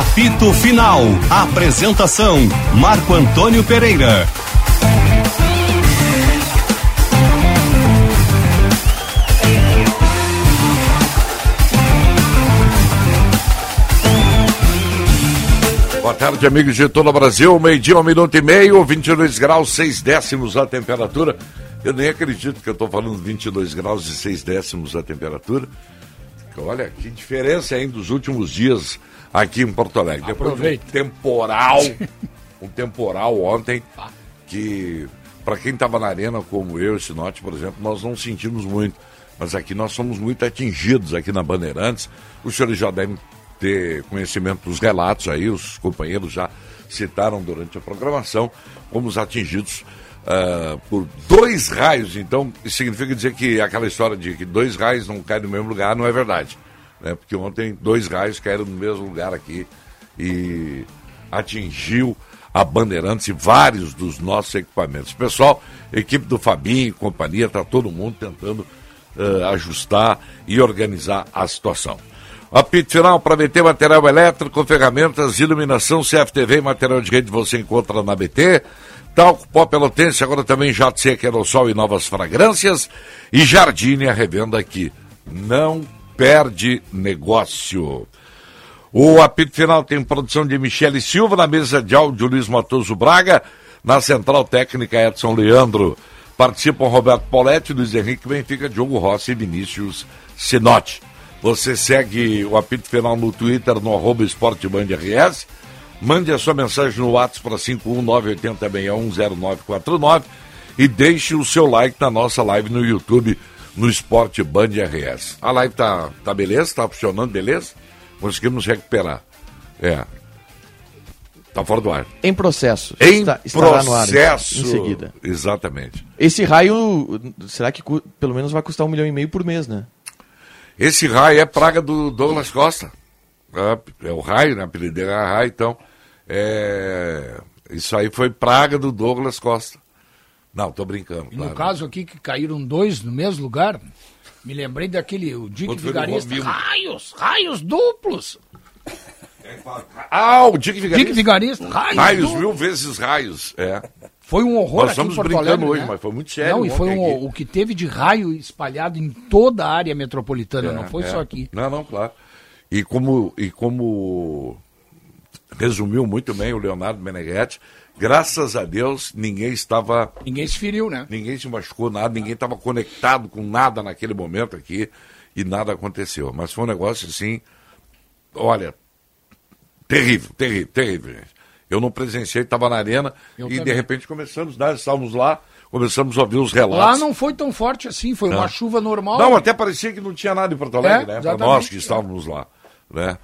Apito Final. Apresentação: Marco Antônio Pereira. Boa tarde, amigos de todo o Brasil. Meio-dia, um minuto e meio, 22 graus, 6 décimos a temperatura. Eu nem acredito que eu estou falando 22 graus e 6 décimos a temperatura. Olha, que diferença, hein, dos últimos dias aqui em Porto Alegre. Depois de um temporal, um temporal ontem, que para quem estava na arena como eu esse Sinote, por exemplo, nós não sentimos muito. Mas aqui nós somos muito atingidos aqui na Bandeirantes. Os senhores já devem ter conhecimento dos relatos aí, os companheiros já citaram durante a programação, como os atingidos uh, por dois raios. Então, isso significa dizer que aquela história de que dois raios não caem no mesmo lugar não é verdade. Né? Porque ontem dois raios caíram no mesmo lugar aqui e atingiu a Bandeirantes e vários dos nossos equipamentos. Pessoal, equipe do Fabinho e companhia, está todo mundo tentando uh, ajustar e organizar a situação. Apito final para BT Material Elétrico, ferramentas, iluminação, CFTV e material de rede você encontra na BT. Talco Pó Pelotense, agora também Jato Seca, Aerosol e novas fragrâncias. E Jardine, a revenda aqui. Não perde negócio. O apito final tem produção de Michele Silva, na mesa de áudio Luiz Matoso Braga, na central técnica Edson Leandro. Participam Roberto Poletti, Luiz Henrique Benfica, Diogo Rossi e Vinícius Sinotti. Você segue o apito final no Twitter, no arroba RS. Mande a sua mensagem no WhatsApp para 51980610949 e deixe o seu like na nossa live no YouTube, no Esporte Band RS. A live tá, tá beleza? Tá funcionando beleza? Conseguimos recuperar. É. Tá fora do ar. Em processo. Em está, processo. no ar em seguida. Exatamente. Esse raio, será que pelo menos vai custar um milhão e meio por mês, né? Esse raio é praga do Douglas Costa. É, é o raio, né? Apelido dele é raio, então. É... Isso aí foi praga do Douglas Costa. Não, tô brincando. E claro. no caso aqui que caíram dois no mesmo lugar, me lembrei daquele, o Dick Vigarista. Raios, raios duplos. Ah, o Dick Vigarista. Dick Vigarista, raios. Raios, mil vezes raios, é. Foi um horror Nós estamos brincando Alegre, hoje, né? mas foi muito sério. Não, e foi um, o que teve de raio espalhado em toda a área metropolitana, é, não foi é. só aqui. Não, não, claro. E como, e como resumiu muito bem o Leonardo Meneghetti, graças a Deus ninguém estava. Ninguém se feriu, né? Ninguém se machucou, nada, ninguém estava conectado com nada naquele momento aqui e nada aconteceu. Mas foi um negócio assim, olha, terrível, terrível, terrível, gente. Eu não presenciei, estava na arena Eu e também. de repente começamos, nós estávamos lá, começamos a ouvir os relatos. Lá não foi tão forte assim, foi não. uma chuva normal. Não, até parecia que não tinha nada em Porto Alegre, é, né? Para nós que estávamos lá, né?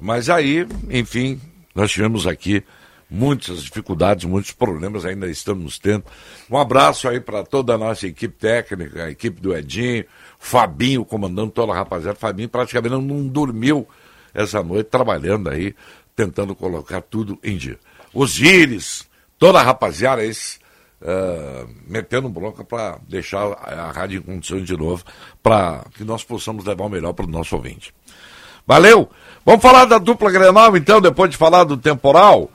Mas aí, enfim, nós tivemos aqui muitas dificuldades, muitos problemas ainda estamos tendo. Um abraço aí para toda a nossa equipe técnica, a equipe do Edinho, Fabinho comandando toda a rapaziada. Fabinho praticamente não, dormiu essa noite trabalhando aí, tentando colocar tudo em dia os Íris, toda a rapaziada, esses, uh, metendo bronca para deixar a rádio em condições de novo, para que nós possamos levar o melhor para o nosso ouvinte. Valeu! Vamos falar da dupla Grenal, então, depois de falar do temporal?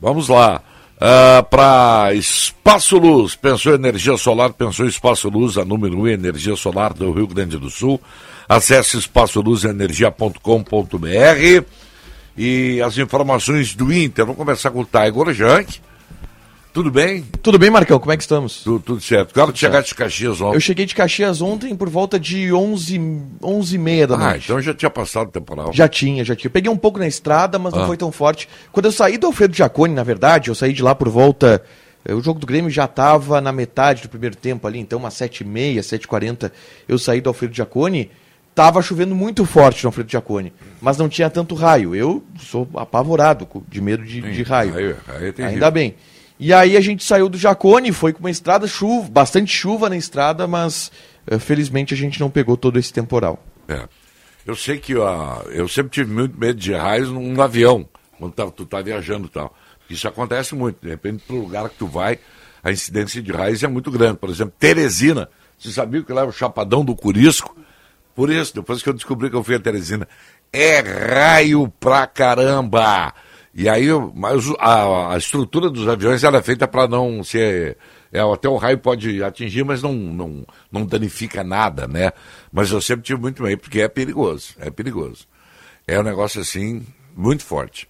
Vamos lá. Uh, para Espaço Luz, pensou energia solar, pensou Espaço Luz, a número 1 energia solar do Rio Grande do Sul. Acesse espaçoluzenergia.com.br e as informações do Inter. Vamos começar com o Tiger Junk. Tudo bem? Tudo bem, Marcão, como é que estamos? Tudo, tudo certo. Claro que chegaste de Caxias ontem. Eu cheguei de Caxias ontem por volta de 11, 11 e meia da ah, noite. Ah, então já tinha passado o temporal. Já tinha, já tinha. Peguei um pouco na estrada, mas ah. não foi tão forte. Quando eu saí do Alfredo Giacone, na verdade, eu saí de lá por volta... Eh, o jogo do Grêmio já estava na metade do primeiro tempo ali, então umas 7h30, 7h40 eu saí do Alfredo Giacone Tava chovendo muito forte no Alfredo Giacone, mas não tinha tanto raio. Eu sou apavorado de medo de, Sim, de raio. raio, raio é Ainda bem. E aí a gente saiu do Jacone, foi com uma estrada chuva, bastante chuva na estrada, mas uh, felizmente a gente não pegou todo esse temporal. É. Eu sei que eu sempre tive muito medo de raios num avião, quando tá, tu tá viajando e tal. Isso acontece muito. De repente, pro lugar que tu vai, a incidência de raios é muito grande. Por exemplo, Teresina. Você sabia que lá é o Chapadão do Curisco? Por isso, depois que eu descobri que eu fui a Teresina, é raio pra caramba! E aí, mas a, a estrutura dos aviões ela é feita para não ser. É, até o raio pode atingir, mas não, não, não danifica nada, né? Mas eu sempre tive muito medo, porque é perigoso, é perigoso. É um negócio assim, muito forte.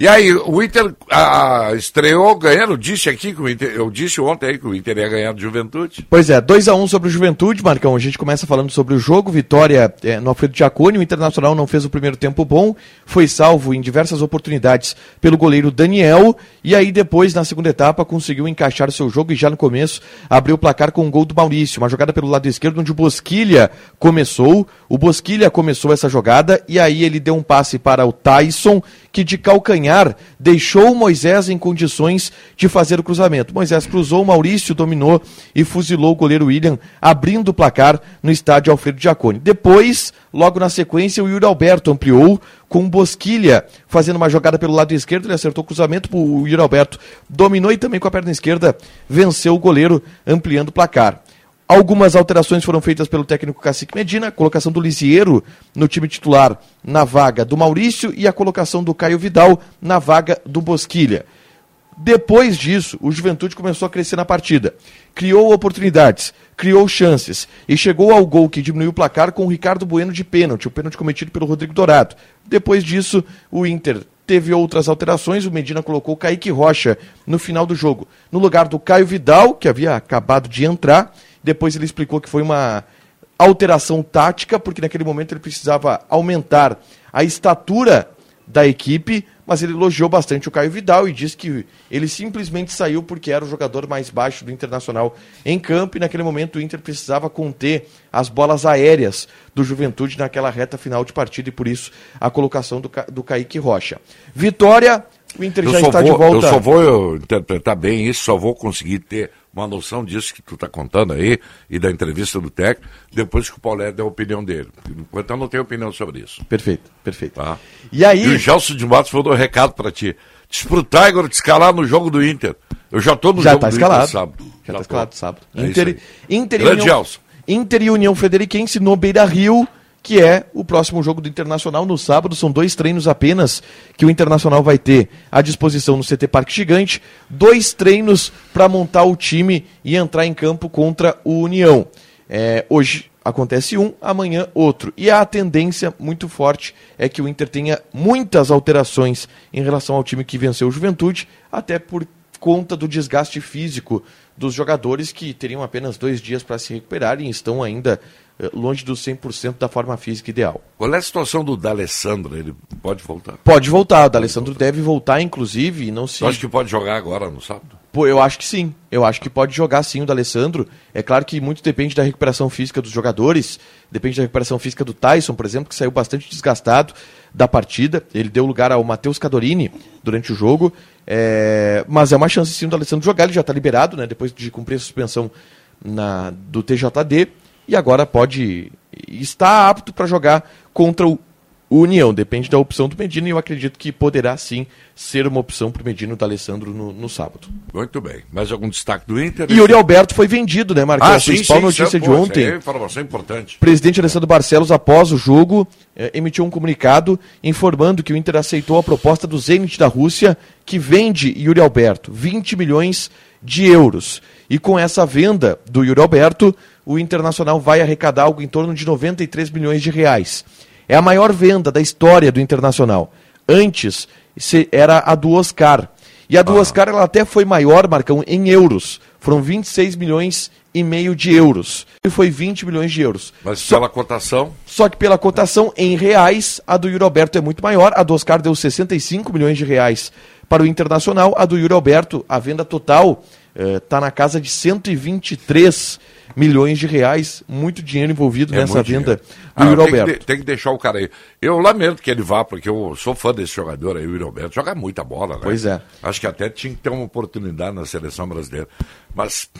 E aí, o Inter a, estreou ganhando, disse aqui que o Inter, eu disse ontem aí que o Inter ia ganhar do Juventude. Pois é, 2 a 1 um sobre o Juventude, Marcão. A gente começa falando sobre o jogo, vitória é, no Alfredo Giacone, o Internacional não fez o primeiro tempo bom, foi salvo em diversas oportunidades pelo goleiro Daniel, e aí depois, na segunda etapa, conseguiu encaixar seu jogo e já no começo abriu o placar com um gol do Maurício, uma jogada pelo lado esquerdo onde o Bosquilha começou, o Bosquilha começou essa jogada, e aí ele deu um passe para o Tyson, que de calcanhar deixou Moisés em condições de fazer o cruzamento. Moisés cruzou, Maurício dominou e fuzilou o goleiro William, abrindo o placar no estádio Alfredo Giacone. Depois, logo na sequência, o Yuri Alberto ampliou com Bosquilha, fazendo uma jogada pelo lado esquerdo, ele acertou o cruzamento, o Yuri Alberto dominou e também com a perna esquerda venceu o goleiro, ampliando o placar. Algumas alterações foram feitas pelo técnico Cacique Medina, colocação do Lisieiro no time titular na vaga do Maurício e a colocação do Caio Vidal na vaga do Bosquilha. Depois disso, o Juventude começou a crescer na partida. Criou oportunidades, criou chances e chegou ao gol que diminuiu o placar com o Ricardo Bueno de pênalti, o pênalti cometido pelo Rodrigo Dourado. Depois disso, o Inter teve outras alterações. O Medina colocou o Kaique Rocha no final do jogo, no lugar do Caio Vidal, que havia acabado de entrar depois ele explicou que foi uma alteração tática, porque naquele momento ele precisava aumentar a estatura da equipe, mas ele elogiou bastante o Caio Vidal e disse que ele simplesmente saiu porque era o jogador mais baixo do Internacional em campo e naquele momento o Inter precisava conter as bolas aéreas do Juventude naquela reta final de partida e por isso a colocação do, Ca... do Kaique Rocha. Vitória, o Inter eu já está vou, de volta. Eu só vou interpretar bem isso, só vou conseguir ter uma noção disso que tu está contando aí e da entrevista do técnico, depois que o Paulo der a opinião dele. Enquanto eu não tenho opinião sobre isso. Perfeito, perfeito. Tá? E aí. E o Gelson de Matos mandou um recado para ti. Pro Tiger te escalar no jogo do Inter. Eu já estou no já jogo tá do escalado. Inter sábado. Já está escalado sábado. É Inter, Inter, Grande União, Gelson. Inter e União Frederiquense no Beira Rio que é o próximo jogo do Internacional no sábado. São dois treinos apenas que o Internacional vai ter à disposição no CT Parque Gigante. Dois treinos para montar o time e entrar em campo contra o União. É, hoje acontece um, amanhã outro. E a tendência muito forte é que o Inter tenha muitas alterações em relação ao time que venceu o Juventude, até por conta do desgaste físico dos jogadores que teriam apenas dois dias para se recuperarem e estão ainda longe dos 100% da forma física ideal. Qual é a situação do D'Alessandro? Ele pode voltar? Pode voltar. O D'Alessandro deve voltar, inclusive, e não se... Eu acho que pode jogar agora no sábado? Pô, eu acho que sim. Eu acho que pode jogar sim o D'Alessandro. É claro que muito depende da recuperação física dos jogadores, depende da recuperação física do Tyson, por exemplo, que saiu bastante desgastado da partida. Ele deu lugar ao Matheus Cadorini durante o jogo. É... Mas é uma chance sim do D'Alessandro jogar. Ele já está liberado, né? Depois de cumprir a suspensão na... do TJD e agora pode estar apto para jogar contra o União. Depende da opção do Medina e eu acredito que poderá sim ser uma opção para o Medina do Alessandro no, no, sábado. Muito bem. Mais algum destaque do Inter? E Yuri Alberto foi vendido, né, Marcos? Ah, a principal sim, notícia de ontem. É informação importante. Presidente Alessandro Barcelos, após o jogo, eh, emitiu um comunicado informando que o Inter aceitou a proposta do Zenit da Rússia, que vende Yuri Alberto 20 milhões de euros. E com essa venda do Yuri Alberto, o Internacional vai arrecadar algo em torno de 93 milhões de reais. É a maior venda da história do Internacional. Antes era a do Oscar. E a do ah. Oscar ela até foi maior, Marcão, em euros. Foram 26 milhões e meio de euros. E foi 20 milhões de euros. Mas só, pela cotação? Só que pela cotação em reais, a do Yuri Alberto é muito maior. A do Oscar deu 65 milhões de reais para o Internacional. A do Yuri Alberto, a venda total está eh, na casa de 123 milhões de reais, muito dinheiro envolvido é nessa venda dinheiro. do ah, Yuri Alberto. Tem que, tem que, deixar o cara aí. Eu lamento que ele vá, porque eu sou fã desse jogador aí, o Yuri Alberto. Joga muita bola, né? Pois é. Acho que até tinha que ter uma oportunidade na seleção brasileira. Mas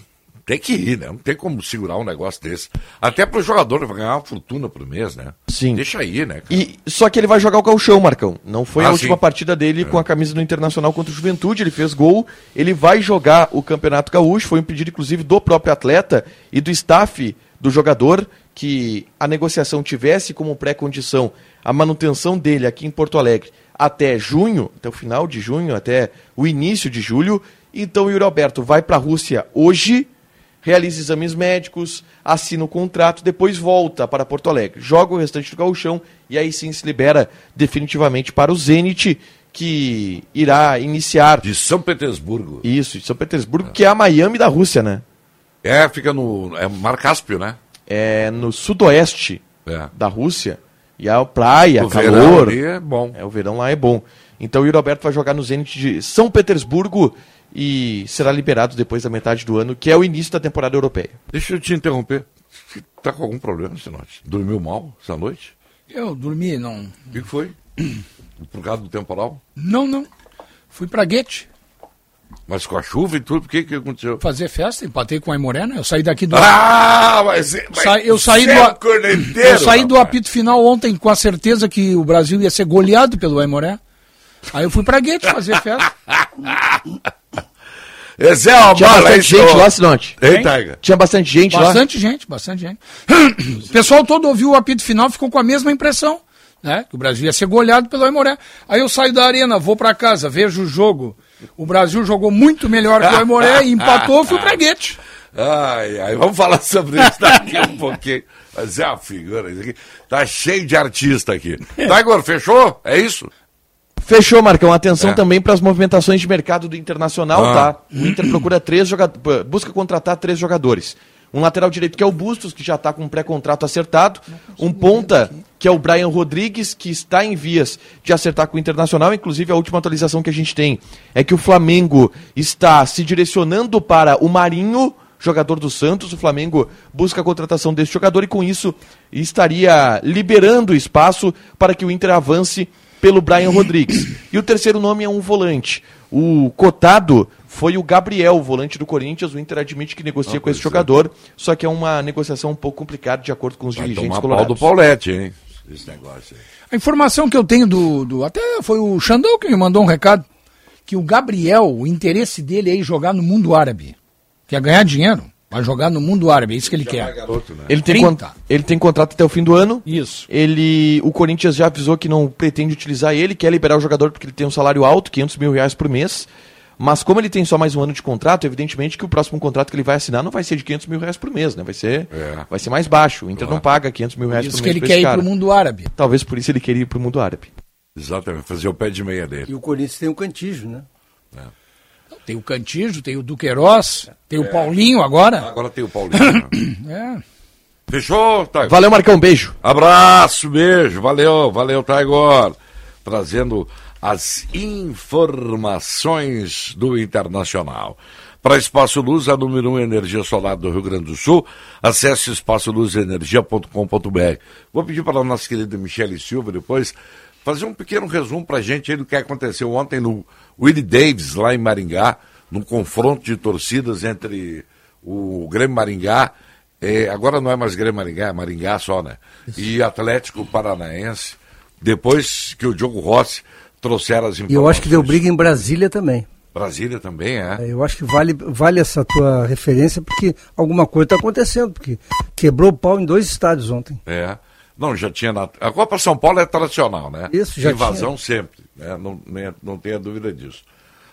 tem que ir, né? Não tem como segurar um negócio desse. Até para o jogador vai ganhar uma fortuna por mês, né? Sim. Deixa aí, né? Cara? E só que ele vai jogar o calchão, Marcão. Não foi ah, a última sim. partida dele é. com a camisa do Internacional contra o Juventude. Ele fez gol. Ele vai jogar o Campeonato Gaúcho. Foi um pedido, inclusive, do próprio atleta e do staff do jogador que a negociação tivesse como pré-condição a manutenção dele aqui em Porto Alegre até junho, até o final de junho, até o início de julho. Então o Yuri Alberto vai para a Rússia hoje, realiza exames médicos, assina o contrato, depois volta para Porto Alegre, joga o restante do gauchão e aí sim se libera definitivamente para o Zenit, que irá iniciar... De São Petersburgo. Isso, de São Petersburgo, é. que é a Miami da Rússia, né? É, fica no é Mar Cáspio, né? É no sudoeste é. da Rússia. E a praia, o calor. é bom. É, o verão lá é bom. Então o Yuri Alberto vai jogar no Zenit de São Petersburgo e será liberado depois da metade do ano, que é o início da temporada europeia. Deixa eu te interromper. Você tá com algum problema essa noite? Dormiu mal essa noite? Eu dormi, não. O que foi? Por causa do temporal? Não, não. Fui pra Guete. Mas com a chuva e tudo, o que, que aconteceu? Fazer festa, empatei com a Imorena. Eu saí daqui do. Ah, mas. mas Sa eu saí do. É eu saí do apito final ontem com a certeza que o Brasil ia ser goleado pelo Aimoré. Aí eu fui pra Guete fazer festa. Esse é uma Tinha bastante gente lá, Sinote. Eita, Tinha bastante gente bastante lá? Bastante gente, bastante gente. O pessoal todo ouviu o apito final ficou com a mesma impressão. Né? Que o Brasil ia ser goleado pelo Aimoré. Aí eu saio da arena, vou para casa, vejo o jogo. O Brasil jogou muito melhor que o Aimoré, empatou, fui pra Guete. Ai, ai, vamos falar sobre isso daqui um pouquinho. Mas é uma figura, isso aqui tá cheio de artista aqui. Tá, Igor, fechou? É isso? Fechou, Marcão. Atenção é. também para as movimentações de mercado do Internacional, ah. tá? O Inter procura três jogadores, busca contratar três jogadores. Um lateral direito que é o Bustos, que já está com um pré-contrato acertado. Um ponta, que é o Brian Rodrigues, que está em vias de acertar com o Internacional. Inclusive, a última atualização que a gente tem é que o Flamengo está se direcionando para o Marinho, jogador do Santos. O Flamengo busca a contratação desse jogador e, com isso, estaria liberando espaço para que o Inter avance pelo Brian Rodrigues. E o terceiro nome é um volante. O cotado foi o Gabriel, volante do Corinthians. O Inter admite que negocia Não, com esse jogador, é. só que é uma negociação um pouco complicada, de acordo com os Vai dirigentes tomar colorados. Pau do Paulette, hein? Esse negócio aí. A informação que eu tenho do, do. Até foi o Xandão que me mandou um recado. Que o Gabriel, o interesse dele é ir jogar no mundo árabe. Quer ganhar dinheiro. Vai jogar no mundo árabe, é isso que ele quer. Garoto, né? ele, tem ele tem contrato até o fim do ano. Isso. Ele, o Corinthians já avisou que não pretende utilizar ele, quer liberar o jogador porque ele tem um salário alto, 500 mil reais por mês. Mas como ele tem só mais um ano de contrato, evidentemente que o próximo contrato que ele vai assinar não vai ser de 500 mil reais por mês, né? Vai ser, é. vai ser mais baixo. O Inter claro. não paga 500 mil reais por, por mês. Isso que ele quer ir para o mundo árabe. Talvez por isso ele queria ir para o mundo árabe. Exatamente, fazer o pé de meia dele. E o Corinthians tem o Cantijo, né? É. Tem o Cantijo, tem o Duqueiroz, tem é. o Paulinho agora. Agora tem o Paulinho. Né? é. Fechou, Taigor? Valeu, Marcão, beijo. Abraço, beijo, valeu, valeu, Taigor. Trazendo as informações do Internacional. Para Espaço Luz, a número 1 um, Energia Solar do Rio Grande do Sul, acesse espaçoluzenergia.com.br. Vou pedir para a nossa querida Michele Silva depois fazer um pequeno resumo para a gente do que aconteceu ontem no Willie Davis, lá em Maringá, num confronto de torcidas entre o Grêmio Maringá, é, agora não é mais Grêmio Maringá, é Maringá só, né? E Atlético Paranaense, depois que o Diogo Rossi trouxeram as informações. E eu acho que deu briga em Brasília também. Brasília também, é? é eu acho que vale, vale essa tua referência, porque alguma coisa está acontecendo, porque quebrou o pau em dois estádios ontem. É. Não, já tinha. Na... A Copa São Paulo é tradicional, né? Isso, já Invasão tinha. sempre, né? não, nem, não tenha dúvida disso.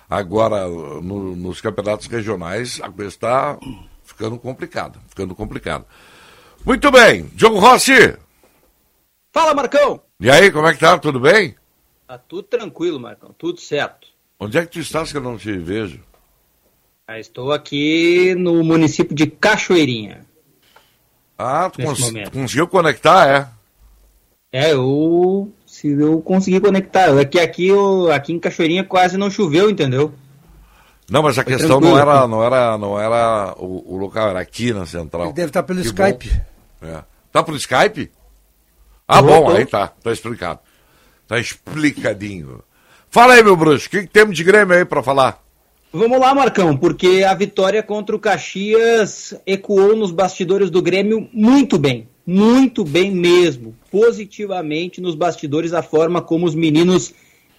Agora, no, nos campeonatos regionais, a coisa está ficando complicada, ficando complicada. Muito bem, Diogo Rossi. Fala, Marcão. E aí, como é que tá? Tudo bem? Tá tudo tranquilo, Marcão, tudo certo. Onde é que tu estás que eu não te vejo? Ah, estou aqui no município de Cachoeirinha. Ah, tu cons conseguiu conectar, é? É, eu. Se eu conseguir conectar. É que aqui, eu, aqui em Cachoeirinha quase não choveu, entendeu? Não, mas a Foi questão não era, não era, não era o, o, local, era aqui na central. Ele deve estar pelo que Skype. É. Tá pelo Skype? Ah, bom, aí tá, tá explicado. Tá explicadinho. Fala aí, meu bruxo, o que, que temos de Grêmio aí para falar? Vamos lá, Marcão, porque a vitória contra o Caxias ecoou nos bastidores do Grêmio muito bem muito bem mesmo, positivamente nos bastidores, a forma como os meninos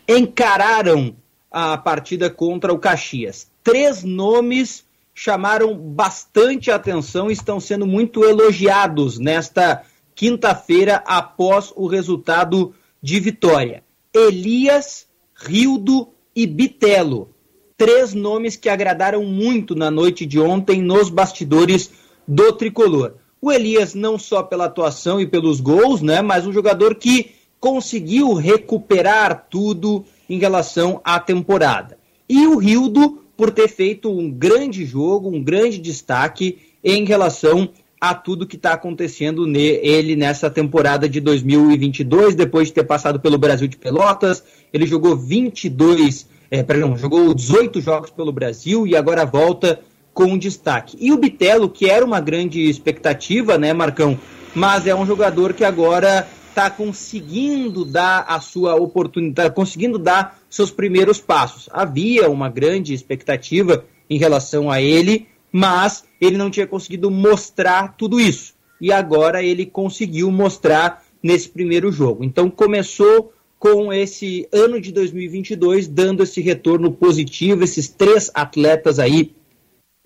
encararam a partida contra o Caxias. Três nomes chamaram bastante atenção e estão sendo muito elogiados nesta quinta-feira após o resultado de vitória. Elias, Rildo e Bitelo. Três nomes que agradaram muito na noite de ontem nos bastidores do tricolor. O Elias, não só pela atuação e pelos gols, né, mas um jogador que conseguiu recuperar tudo em relação à temporada. E o Rildo, por ter feito um grande jogo, um grande destaque em relação a tudo que está acontecendo nele nessa temporada de 2022, depois de ter passado pelo Brasil de Pelotas. Ele jogou 22, é, perdão, jogou 18 jogos pelo Brasil e agora volta com destaque. E o Bitelo, que era uma grande expectativa, né, Marcão? Mas é um jogador que agora está conseguindo dar a sua oportunidade, tá conseguindo dar seus primeiros passos. Havia uma grande expectativa em relação a ele, mas ele não tinha conseguido mostrar tudo isso. E agora ele conseguiu mostrar nesse primeiro jogo. Então começou com esse ano de 2022 dando esse retorno positivo, esses três atletas aí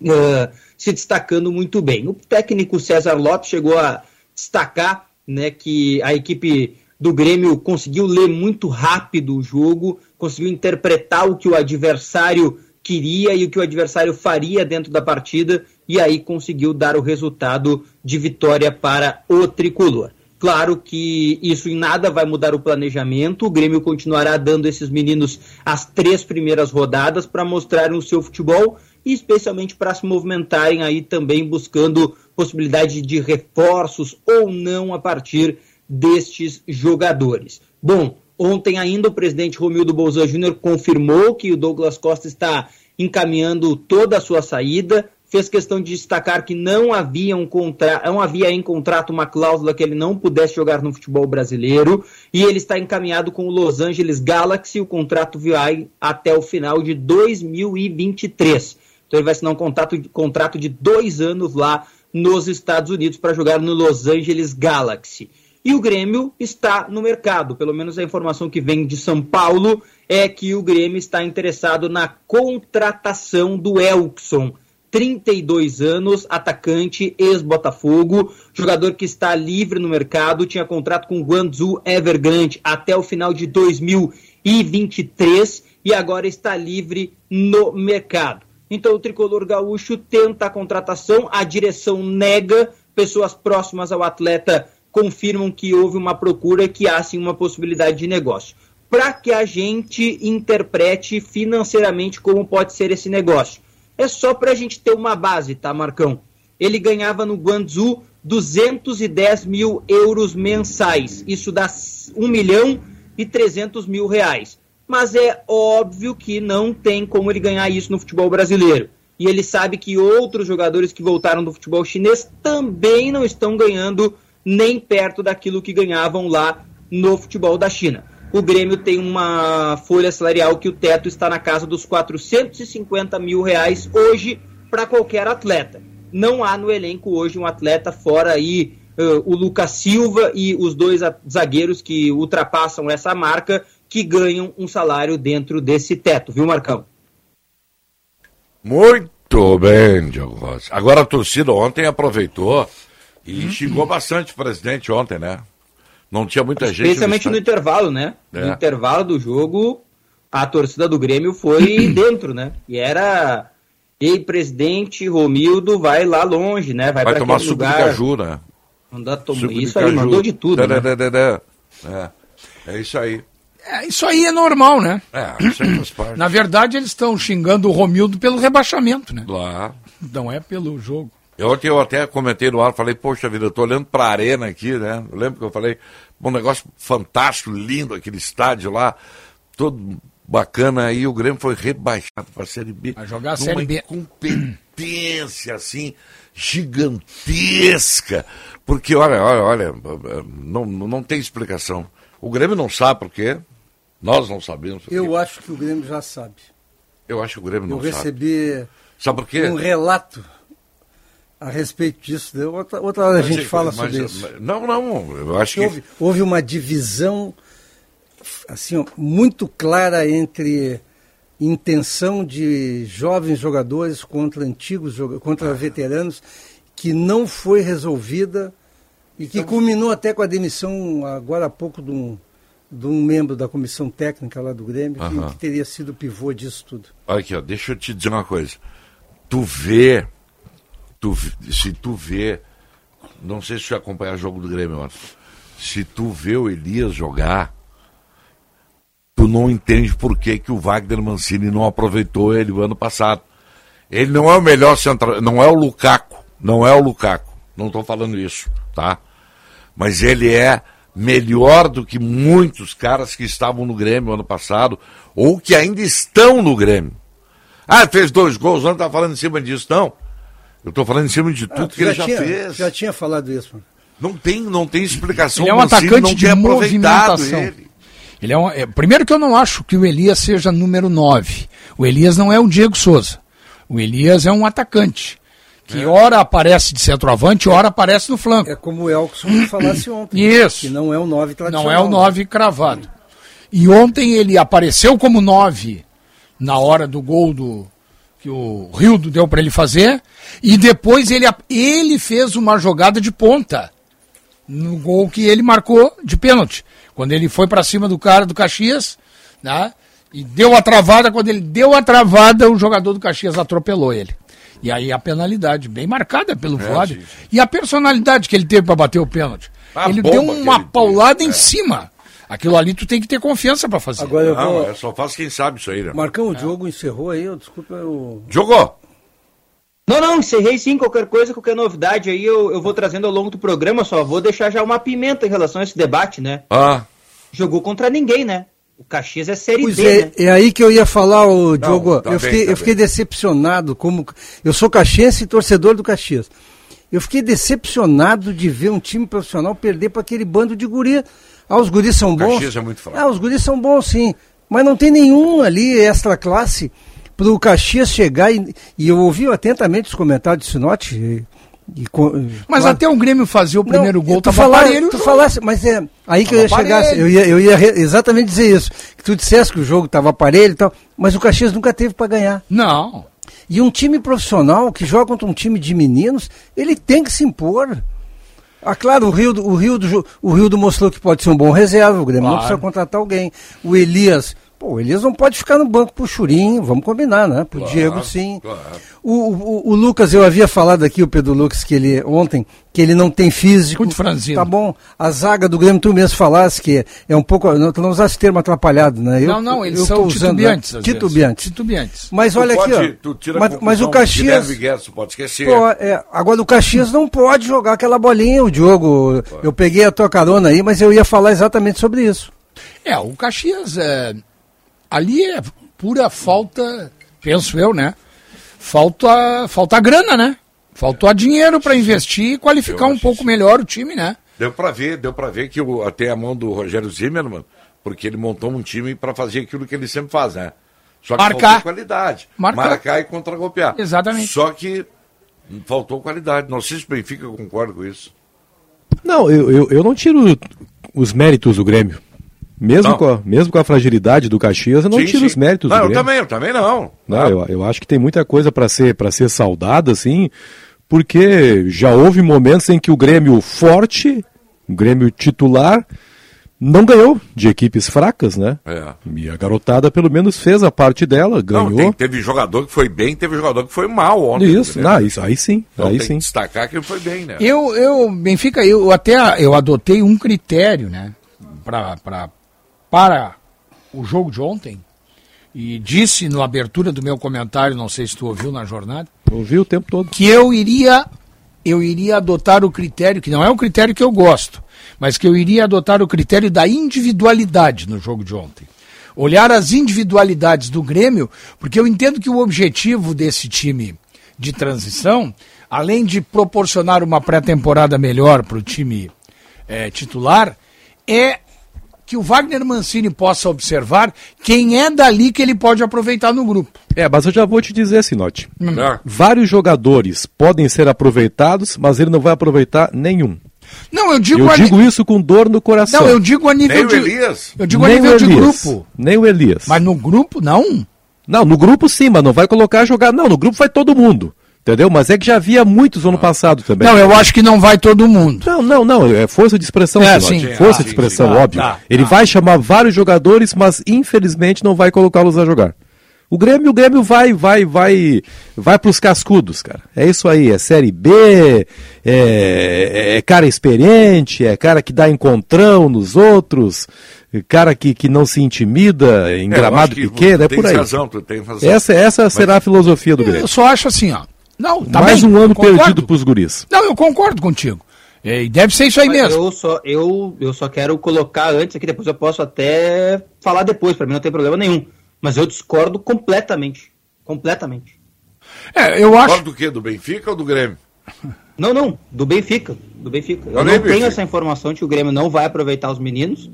uh, se destacando muito bem. O técnico César Lopes chegou a destacar né, que a equipe do Grêmio conseguiu ler muito rápido o jogo, conseguiu interpretar o que o adversário queria e o que o adversário faria dentro da partida, e aí conseguiu dar o resultado de vitória para o tricolor. Claro que isso em nada vai mudar o planejamento. O Grêmio continuará dando esses meninos as três primeiras rodadas para mostrarem o seu futebol especialmente para se movimentarem aí também buscando possibilidade de reforços ou não a partir destes jogadores. Bom, ontem ainda o presidente Romildo Bolzan Júnior confirmou que o Douglas Costa está encaminhando toda a sua saída, fez questão de destacar que não havia, um contra... não havia em contrato uma cláusula que ele não pudesse jogar no futebol brasileiro, e ele está encaminhado com o Los Angeles Galaxy, o contrato vai até o final de 2023. Então ele vai assinar um contrato, contrato de dois anos lá nos Estados Unidos para jogar no Los Angeles Galaxy. E o Grêmio está no mercado, pelo menos a informação que vem de São Paulo é que o Grêmio está interessado na contratação do Elkson. 32 anos, atacante, ex-Botafogo, jogador que está livre no mercado, tinha contrato com o Guangzhou Evergrande até o final de 2023 e agora está livre no mercado. Então o tricolor gaúcho tenta a contratação, a direção nega, pessoas próximas ao atleta confirmam que houve uma procura que há sim uma possibilidade de negócio. Para que a gente interprete financeiramente como pode ser esse negócio. É só para a gente ter uma base, tá, Marcão? Ele ganhava no Guangzhou 210 mil euros mensais. Isso dá 1 milhão e 300 mil reais mas é óbvio que não tem como ele ganhar isso no futebol brasileiro. E ele sabe que outros jogadores que voltaram do futebol chinês também não estão ganhando nem perto daquilo que ganhavam lá no futebol da China. O Grêmio tem uma folha salarial que o teto está na casa dos 450 mil reais hoje para qualquer atleta. Não há no elenco hoje um atleta fora aí uh, o Lucas Silva e os dois zagueiros que ultrapassam essa marca que ganham um salário dentro desse teto, viu, Marcão? Muito bem, Diogo Rossi. Agora a torcida ontem aproveitou e uhum. xingou bastante o presidente ontem, né? Não tinha muita gente. Especialmente no, no intervalo, né? É. No intervalo do jogo, a torcida do Grêmio foi dentro, né? E era. Ei, presidente Romildo, vai lá longe, né? Vai, vai tomar suco lugar. de caju, né? Mandar tomar. Isso aí, mandou de tudo. Né? É. é isso aí. É, isso aí é normal, né? É, isso aí faz parte. Na verdade, eles estão xingando o Romildo pelo rebaixamento, né? Lá. Não é pelo jogo. Ontem eu até comentei no ar, falei, poxa vida, eu tô olhando pra arena aqui, né? Eu lembro que eu falei, um negócio fantástico, lindo, aquele estádio lá, todo bacana, aí o Grêmio foi rebaixado pra Série B. A jogar a Série B. competência, assim, gigantesca. Porque, olha, olha, olha, não, não tem explicação. O Grêmio não sabe por quê, nós não sabemos. Eu acho que o Grêmio já sabe. Eu acho que o Grêmio não Eu sabe. Eu recebi sabe por quê? um relato a respeito disso. Outra, outra hora a gente fala mas, sobre isso. Não, não, eu acho que... Houve, houve uma divisão assim, muito clara entre intenção de jovens jogadores contra antigos contra veteranos que não foi resolvida e que então, culminou até com a demissão agora há pouco de um, de um membro da comissão técnica lá do Grêmio, que, que, teria sido o pivô disso tudo. Olha aqui, ó, deixa eu te dizer uma coisa. Tu vê, tu, se tu vê, não sei se tu acompanhar o jogo do Grêmio, mano, se tu vê o Elias jogar, tu não entende por que, que o Wagner Mancini não aproveitou ele o ano passado. Ele não é o melhor central, não é o Lukaku, não é o Lukaku, não estou falando isso, tá? Mas ele é melhor do que muitos caras que estavam no Grêmio ano passado ou que ainda estão no Grêmio. Ah, fez dois gols, não está falando em cima disso, não. Eu estou falando em cima de tudo ah, que ele já tinha, fez. Já tinha falado isso, mano. Não tem, não tem explicação. Ele é um atacante de movimentação. Ele. ele é, um, é primeiro que eu não acho que o Elias seja número 9. O Elias não é o Diego Souza. O Elias é um atacante que é. ora aparece de centroavante, ora aparece no flanco. É como o Elkson falasse ontem. Isso. Que não é o 9 tradicional. Não é o 9 cravado. E ontem ele apareceu como 9 na hora do gol do que o Rildo deu para ele fazer, e depois ele, ele fez uma jogada de ponta no gol que ele marcou de pênalti. Quando ele foi para cima do cara do Caxias, né? E deu a travada, quando ele deu a travada, o jogador do Caxias atropelou ele. E aí a penalidade, bem marcada pelo é, Vlad. E a personalidade que ele teve para bater o pênalti. A ele deu uma ele paulada teve. em é. cima. Aquilo ali tu tem que ter confiança para fazer. Agora eu vou... Não, é só faz quem sabe isso aí, né? Marcão, o jogo encerrou aí, eu, desculpa, eu... Jogou! Não, não, encerrei sim, qualquer coisa, qualquer novidade aí eu, eu vou trazendo ao longo do programa, só vou deixar já uma pimenta em relação a esse debate, né? Ah. Jogou contra ninguém, né? O Caxias é Série pois D, é, né? é aí que eu ia falar, o Diogo. Tá eu, fiquei, tá eu fiquei decepcionado, como. Eu sou caxiense e torcedor do Caxias. Eu fiquei decepcionado de ver um time profissional perder para aquele bando de guri. Ah, os guris são bons. Caxias é muito fraco. Ah, os guris são bons, sim. Mas não tem nenhum ali, extra classe, para o Caxias chegar. E, e eu ouvi atentamente os comentários de Sinote e, mas claro. até o Grêmio fazer o primeiro não, gol, tu falar, tu falasse, mas é aí que eu ia chegar, eu ia, eu ia exatamente dizer isso, que tu dissesse que o jogo estava aparelho e tal, mas o Caxias nunca teve para ganhar. Não. E um time profissional que joga contra um time de meninos, ele tem que se impor. Ah, claro, o Rio, o Rio, do, o Rio do mostrou que pode ser um bom reserva, o Grêmio claro. não precisa contratar alguém. O Elias Pô, o Elias não pode ficar no banco pro Churinho, vamos combinar, né? Pro claro, Diego, sim. Claro. O, o, o, Lucas, eu havia falado aqui, o Pedro Lucas, que ele ontem, que ele não tem físico. Muito franzino. Tá bom. A zaga do Grêmio, tu mesmo falasse que é um pouco. Não, tu não usaste termo atrapalhado, né? Eu, não, não, eles eu são usando, titubeantes. Né? Titubeantes. Titubeantes. Mas olha pode, aqui, ó. Mas, mas, o Caxias. Guedes, pode esquecer. Pô, é, agora o Caxias não pode jogar aquela bolinha, o Diogo. Eu peguei a tua carona aí, mas eu ia falar exatamente sobre isso. É, o Caxias. É ali é pura falta, penso eu, né? Falta, falta grana, né? Faltou dinheiro para investir e qualificar um pouco melhor o time, né? Deu para ver, deu para ver que o, até a mão do Rogério Zimmermann, porque ele montou um time para fazer aquilo que ele sempre faz, né? Só que Marcar. faltou qualidade. Marcar. Marcar e contragolpear. Exatamente. Só que faltou qualidade. Não sei se o Benfica concorda com isso. Não, eu, eu, eu não tiro os méritos do Grêmio. Mesmo com, a, mesmo com a fragilidade do Caxias, eu não sim, tiro sim. os méritos não, do Grêmio. Eu também, eu também não. não eu, eu acho que tem muita coisa para ser, ser saudada, assim, porque já houve momentos em que o Grêmio forte, o Grêmio titular, não ganhou de equipes fracas, né? É. E a garotada pelo menos fez a parte dela, ganhou. Não, tem, teve jogador que foi bem, teve jogador que foi mal ontem. Isso, não, isso aí sim, então, aí sim. destacar que ele foi bem, né? Eu, eu, Benfica, eu até eu adotei um critério, né? Para para o jogo de ontem e disse na abertura do meu comentário, não sei se tu ouviu na jornada, ouvi o tempo todo, que eu iria eu iria adotar o critério que não é o critério que eu gosto, mas que eu iria adotar o critério da individualidade no jogo de ontem. Olhar as individualidades do Grêmio, porque eu entendo que o objetivo desse time de transição, além de proporcionar uma pré-temporada melhor para o time é, titular, é que o Wagner Mancini possa observar quem é dali que ele pode aproveitar no grupo. É, mas eu já vou te dizer, Sinote. Hum. É. Vários jogadores podem ser aproveitados, mas ele não vai aproveitar nenhum. Não, eu digo Eu digo isso com dor no coração. Não, eu digo a nível Nem de o Elias. Eu digo Nem a nível de grupo. Nem o Elias. Mas no grupo não. Não, no grupo sim, mas não vai colocar jogar. Não, no grupo vai todo mundo. Entendeu? Mas é que já havia muitos ano passado também. Não, eu acho que não vai todo mundo. Não, não, não. É força de expressão. É, sim. Força ah, de expressão, sim, sim. óbvio. Tá, Ele tá. vai chamar vários jogadores, mas infelizmente não vai colocá-los a jogar. O Grêmio, o Grêmio vai, vai, vai, vai pros cascudos, cara. É isso aí, é Série B, é, é cara experiente, é cara que dá encontrão nos outros, cara que, que não se intimida em é, gramado pequeno, é por aí. Razão, razão. Essa, essa Mas, será a filosofia do Grêmio. Eu só acho assim, ó. Não, tá Mais bem, um ano perdido pros guris. Não, eu concordo contigo. E deve ser isso aí Mas mesmo. Eu só, eu, eu só quero colocar antes aqui, depois eu posso até falar depois, para mim não tem problema nenhum. Mas eu discordo completamente. Completamente. É, eu acho. Discordo do quê? Do Benfica ou do Grêmio? Não, não, do Benfica. Do Benfica. Eu, eu não tenho essa informação de que o Grêmio não vai aproveitar os meninos.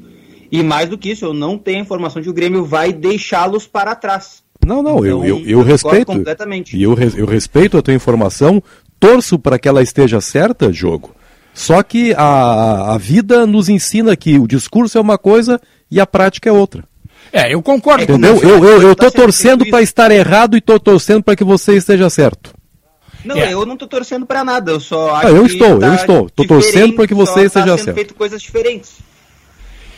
E mais do que isso, eu não tenho a informação de que o Grêmio vai deixá-los para trás. Não, não, então, eu, eu, eu, eu respeito. Completamente. E eu, eu respeito a tua informação, torço para que ela esteja certa, jogo. Só que a, a vida nos ensina que o discurso é uma coisa e a prática é outra. É, eu concordo. Entendeu? Eu, eu, eu tô torcendo para estar errado e tô torcendo para que você esteja certo. Não, é. eu não tô torcendo para nada, eu só acho ah, eu estou, tá eu estou. Tô torcendo para que você esteja tá certo. feito coisas diferentes.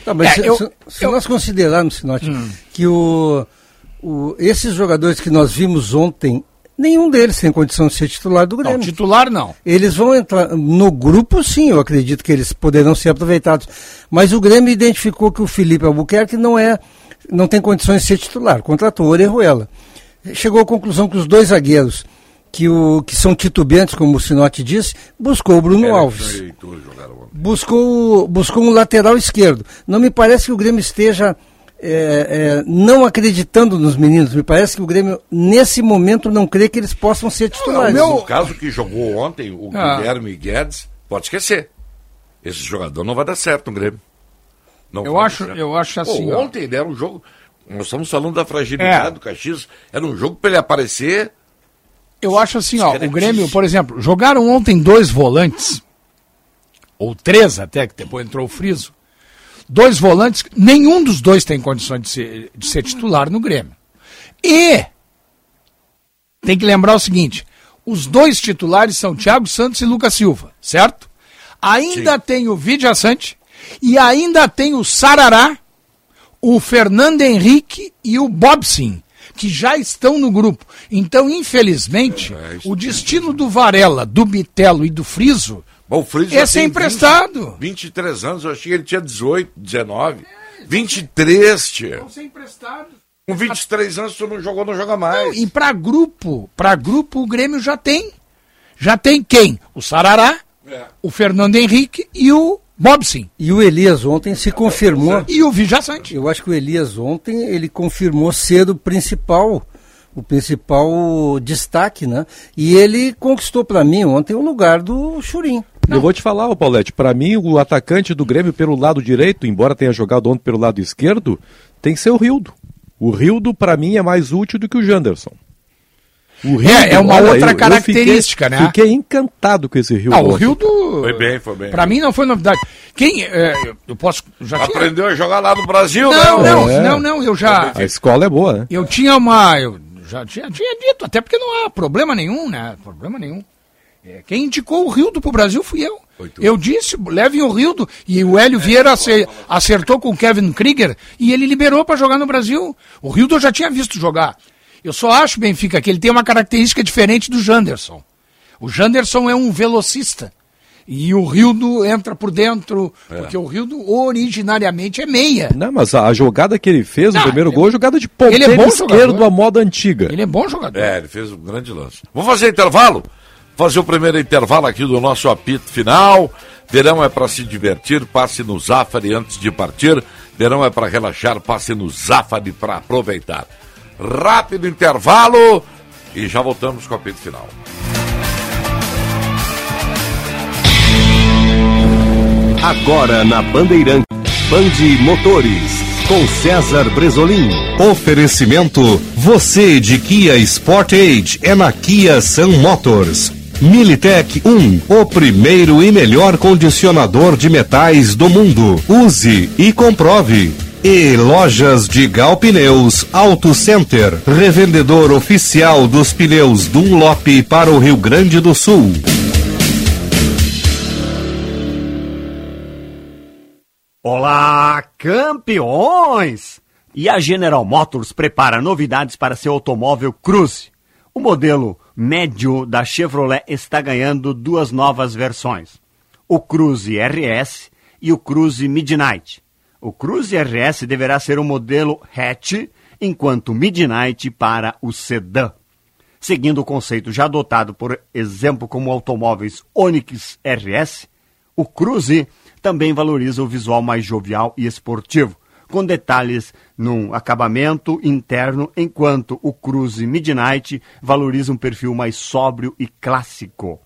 Tá, mas é, se, eu, se, se eu... nós considerarmos, Sinote, hum. que o o, esses jogadores que nós vimos ontem, nenhum deles tem condição de ser titular do Grêmio. Não, titular não. Eles vão entrar no grupo, sim, eu acredito que eles poderão ser aproveitados. Mas o Grêmio identificou que o Felipe Albuquerque não é, não tem condições de ser titular. Contratou o Orejuela. Chegou à conclusão que os dois zagueiros que, o, que são titubeantes, como o Sinote disse, buscou o Bruno Alves. Buscou, buscou um lateral esquerdo. Não me parece que o Grêmio esteja é, é, não acreditando nos meninos. Me parece que o Grêmio, nesse momento, não crê que eles possam ser titulares. Não, meu... caso que jogou ontem, o ah. Guilherme Guedes, pode esquecer. Esse jogador não vai dar certo no Grêmio. Não eu, acho, eu acho assim. Pô, ontem ele era um jogo. Nós estamos falando da fragilidade é. do Caxias. Era um jogo para ele aparecer. Eu acho assim, ó, o Grêmio, por exemplo, jogaram ontem dois volantes, ou três até, que depois entrou o Friso dois volantes, nenhum dos dois tem condições de ser, de ser titular no Grêmio. E tem que lembrar o seguinte: os dois titulares são Thiago Santos e Lucas Silva, certo? Ainda Sim. tem o Vidia Sante e ainda tem o Sarará, o Fernando Henrique e o Bobsin, que já estão no grupo. Então, infelizmente, é, o destino do Varela, do Bitelo e do Friso o Fritz Esse é emprestado. 20, 23 anos, eu achei que ele tinha 18, 19. É, 23, tia. Vão ser emprestados. Com 23 anos, tu não jogou, não joga mais. Não, e para grupo, para grupo o Grêmio já tem. Já tem quem? O Sarará, é. o Fernando Henrique e o Bobson. E o Elias ontem se confirmou. E o Vijaçante. Eu acho que o Elias ontem ele confirmou ser o principal o principal destaque, né? E ele conquistou para mim ontem o lugar do Churim. Não. Eu vou te falar, Paulette, para mim o atacante do Grêmio pelo lado direito, embora tenha jogado ontem pelo lado esquerdo, tem que ser o Rildo. O Rildo, para mim, é mais útil do que o Janderson. O Rildo, é, é uma olha, outra eu, característica, eu fiquei, né? Fiquei encantado com esse Rildo. Ah, o Rildo. Foi bem, foi bem. Pra mim não foi novidade. Quem. É, eu posso. Já Aprendeu tinha... a jogar lá no Brasil, não, né? Não, é. não, não, eu já. A escola é boa, né? Eu tinha uma. Eu já tinha, tinha dito, até porque não há problema nenhum, né? Problema nenhum. É, quem indicou o Rildo pro Brasil fui eu. Eu disse, levem o Rildo. E o Hélio Vieira acertou com o Kevin Krieger e ele liberou para jogar no Brasil. O Rildo eu já tinha visto jogar. Eu só acho, Benfica, que ele tem uma característica diferente do Janderson. O Janderson é um velocista. E o Rildo entra por dentro, é. porque o Rildo originariamente é meia. Não, mas a, jogada que ele fez no primeiro gol é jogada de ponteiro ele é bom esquerdo jogador. à moda antiga. Ele é bom jogador. É, ele fez um grande lance. Vamos fazer intervalo? Fazer o primeiro intervalo aqui do nosso apito final. Verão é para se divertir, passe no Zafari antes de partir. Verão é para relaxar, passe no Zafari para aproveitar. Rápido intervalo e já voltamos com o apito final. Agora na Bandeirante, Bande Motores, com César Bresolim. Oferecimento, você de Kia Sportage é na Kia Sun Motors. Militech 1, o primeiro e melhor condicionador de metais do mundo. Use e comprove. E Lojas de Gal Pneus Auto Center, revendedor oficial dos pneus Dunlop para o Rio Grande do Sul. Olá, campeões! E a General Motors prepara novidades para seu automóvel Cruze. O modelo médio da Chevrolet está ganhando duas novas versões: o Cruze RS e o Cruze Midnight. O Cruze RS deverá ser o modelo hatch, enquanto Midnight para o sedã. Seguindo o conceito já adotado, por exemplo, como automóveis Onix RS, o Cruze também valoriza o visual mais jovial e esportivo, com detalhes no acabamento interno, enquanto o Cruze Midnight valoriza um perfil mais sóbrio e clássico.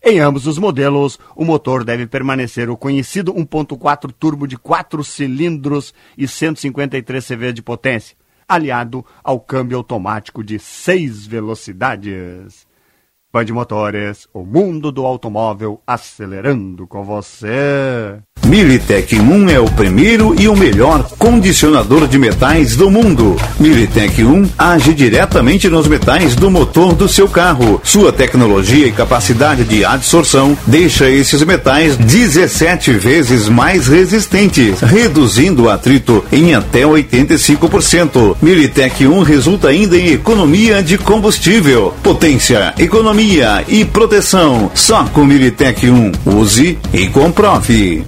Em ambos os modelos, o motor deve permanecer o conhecido 1.4 turbo de 4 cilindros e 153 CV de potência, aliado ao câmbio automático de 6 velocidades. Band Motores, o mundo do automóvel acelerando com você. Militec 1 é o primeiro e o melhor condicionador de metais do mundo. Militec 1 age diretamente nos metais do motor do seu carro. Sua tecnologia e capacidade de adsorção deixa esses metais 17 vezes mais resistentes, reduzindo o atrito em até 85%. Militec 1 resulta ainda em economia de combustível, potência, economia e proteção. Só com Militec 1. Use e comprove.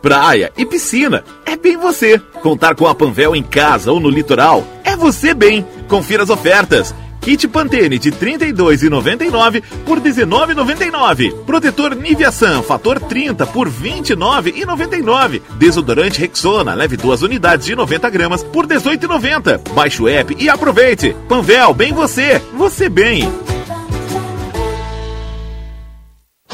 praia e piscina. É bem você. Contar com a Panvel em casa ou no litoral é você bem. Confira as ofertas. Kit Pantene de R$ 32,99 por R$ 19,99. Protetor Nivea Sun fator 30 por R$ 29,99. Desodorante Rexona leve duas unidades de 90 gramas por R$ 18,90. Baixe o app e aproveite. Panvel, bem você. Você bem.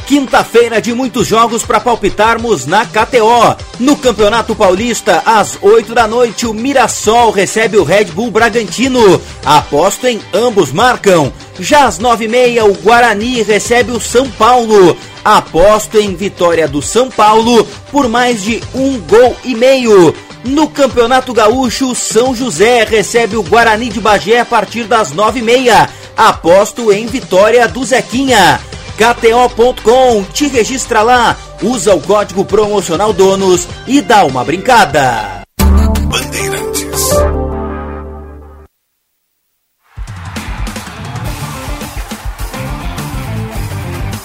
Quinta-feira de muitos jogos para palpitarmos na KTO. No Campeonato Paulista, às 8 da noite, o Mirassol recebe o Red Bull Bragantino. Aposto em ambos marcam. Já às 9h30, o Guarani recebe o São Paulo. Aposto em vitória do São Paulo por mais de um gol e meio. No Campeonato Gaúcho, São José recebe o Guarani de Bagé a partir das 9h30. Aposto em vitória do Zequinha. KTO.com, te registra lá, usa o código promocional DONOS e dá uma brincada. Bandeirantes.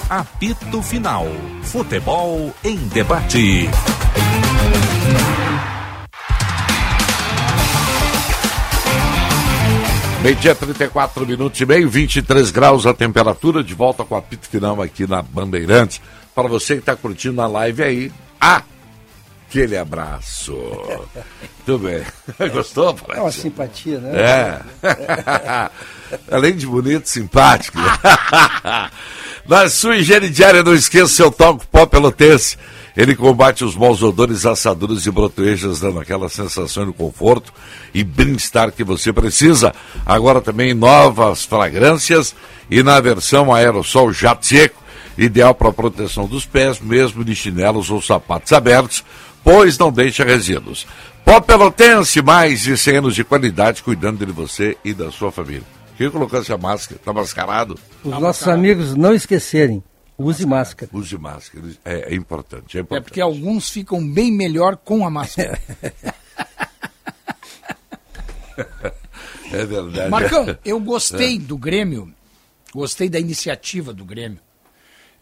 Apito Final. Futebol em debate. Meio-dia, 34 minutos e meio, 23 graus a temperatura, de volta com a pito final aqui na Bandeirantes. Para você que está curtindo a live aí, ah, aquele abraço. Tudo bem. Gostou, É uma simpatia, né? É. Além de bonito, simpático. na sua higiene diária, não esqueça seu toque pó pelotense. Ele combate os maus odores, assaduras e brotoejas, dando aquela sensação de conforto e bem-estar que você precisa. Agora também novas fragrâncias e na versão aerossol jato seco, ideal para proteção dos pés, mesmo de chinelos ou sapatos abertos, pois não deixa resíduos. Pó Pelotense, mais de 100 anos de qualidade, cuidando de você e da sua família. Quem colocou essa máscara? Está mascarado? Os tá nossos mascarado. amigos não esquecerem. Use máscara. Use máscara. É, é, importante, é importante. É porque alguns ficam bem melhor com a máscara. É verdade. Marcão, eu gostei é. do Grêmio, gostei da iniciativa do Grêmio,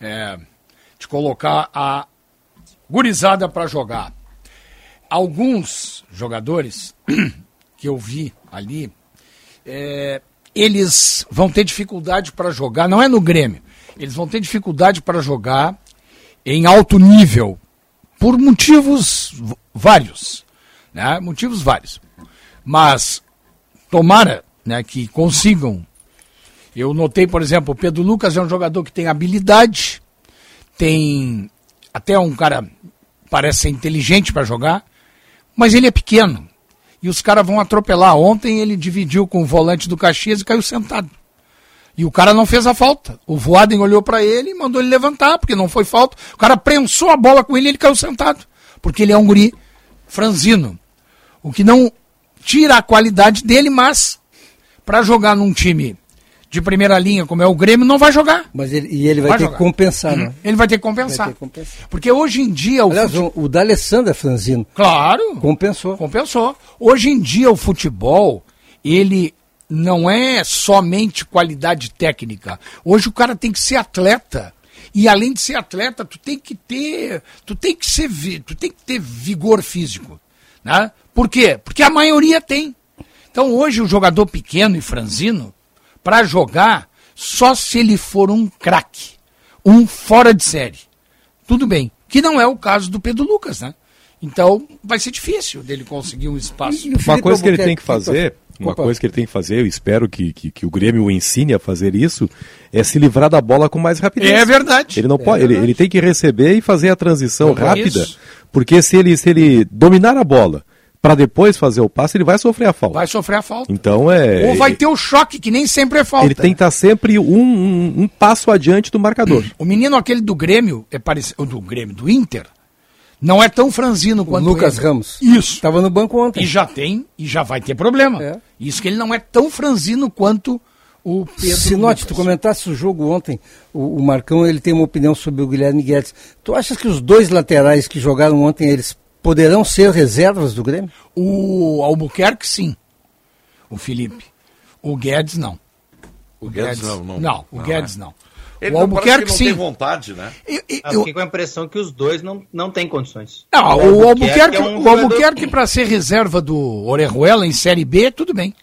é, de colocar a gurizada para jogar. Alguns jogadores que eu vi ali, é, eles vão ter dificuldade para jogar, não é no Grêmio, eles vão ter dificuldade para jogar em alto nível, por motivos vários, né? Motivos vários. Mas tomara, né, que consigam. Eu notei, por exemplo, o Pedro Lucas é um jogador que tem habilidade, tem até um cara parece ser inteligente para jogar, mas ele é pequeno. E os caras vão atropelar. Ontem ele dividiu com o volante do Caxias e caiu sentado. E o cara não fez a falta. O Voaden olhou para ele e mandou ele levantar, porque não foi falta. O cara prensou a bola com ele e ele caiu sentado. Porque ele é um guri franzino. O que não tira a qualidade dele, mas para jogar num time de primeira linha, como é o Grêmio, não vai jogar. Mas ele, e ele vai, vai ter jogar. que compensar, né? Ele vai ter que compensar. Ter que compensar. Porque hoje em dia. O Aliás, fute... o D'Alessandro é franzino. Claro. Compensou. Compensou. Hoje em dia o futebol, ele não é somente qualidade técnica. Hoje o cara tem que ser atleta. E além de ser atleta, tu tem que ter, tu tem que ser, tu tem que ter vigor físico, né? Por quê? Porque a maioria tem. Então hoje o jogador pequeno e franzino, para jogar, só se ele for um craque, um fora de série. Tudo bem. Que não é o caso do Pedro Lucas, né? Então vai ser difícil dele conseguir um espaço. Uma coisa que ele tem que fazer, uma coisa que ele tem que fazer, eu espero que, que, que, o Grêmio o ensine a fazer isso, é se livrar da bola com mais rapidez. É verdade. Ele não é pode, ele, ele, tem que receber e fazer a transição rápida, isso. porque se ele, se ele dominar a bola para depois fazer o passe, ele vai sofrer a falta. Vai sofrer a falta. Então é. Ou vai ter o choque, que nem sempre é falta. Ele tem que estar sempre um, um, um, passo adiante do marcador. O menino aquele do Grêmio, é parecido, do Grêmio, do Inter, não é tão franzino quanto o Lucas ele. Ramos. Isso. Estava no banco ontem. E já tem, e já vai ter problema. É. Isso que ele não é tão franzino quanto o Pedro Sinote, tu comentasse o jogo ontem, o, o, Marcão ele tem uma opinião sobre o Guilherme Guedes. Tu achas que os dois laterais que jogaram ontem, eles poderão ser reservas do Grêmio? O Albuquerque, sim. O Felipe. O Guedes, não. O, o Guedes, Guedes, não, não. Não, o não Guedes é. não. Ele o Albuquerque não sim. tem vontade, né? Eu, eu, eu fiquei com a impressão que os dois não, não têm condições. Não, o, Albuquerque, é um o Albuquerque para ser reserva do Orejuela em Série B, tudo bem.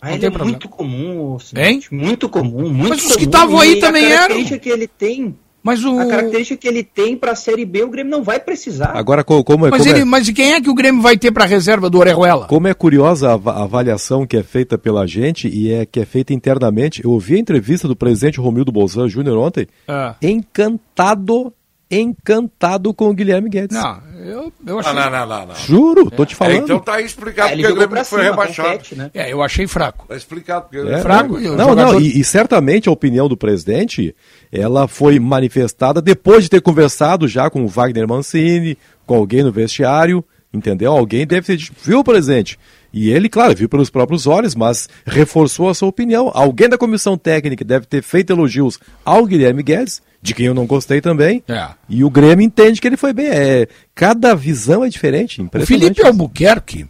Ah, ele é problema. muito comum, hein? muito comum, muito Mas os que estavam aí também eram. A característica que ele tem mas o... A característica que ele tem para a Série B, o Grêmio não vai precisar. Agora, como é. Mas, como ele, é... mas quem é que o Grêmio vai ter para a reserva do Orejuela? Como é curiosa a avaliação que é feita pela gente e é que é feita internamente. Eu ouvi a entrevista do presidente Romildo Bolzan Júnior ontem, é. encantado encantado com o Guilherme Guedes. Não, eu, eu achei. Não, não, não, não. Juro, é. tô te falando. É, então tá aí explicado é, porque o Grêmio foi rebaixado. né? É, eu achei fraco. Tá explicado porque é, fraco. Não, não, jogador... não e, e, certamente a opinião do presidente, ela foi manifestada depois de ter conversado já com o Wagner Mancini, com alguém no vestiário, entendeu? Alguém deve ter viu, presidente? E ele, claro, viu pelos próprios olhos, mas reforçou a sua opinião. Alguém da comissão técnica deve ter feito elogios ao Guilherme Guedes, de quem eu não gostei também. É. E o Grêmio entende que ele foi bem. É, cada visão é diferente. O Felipe Albuquerque,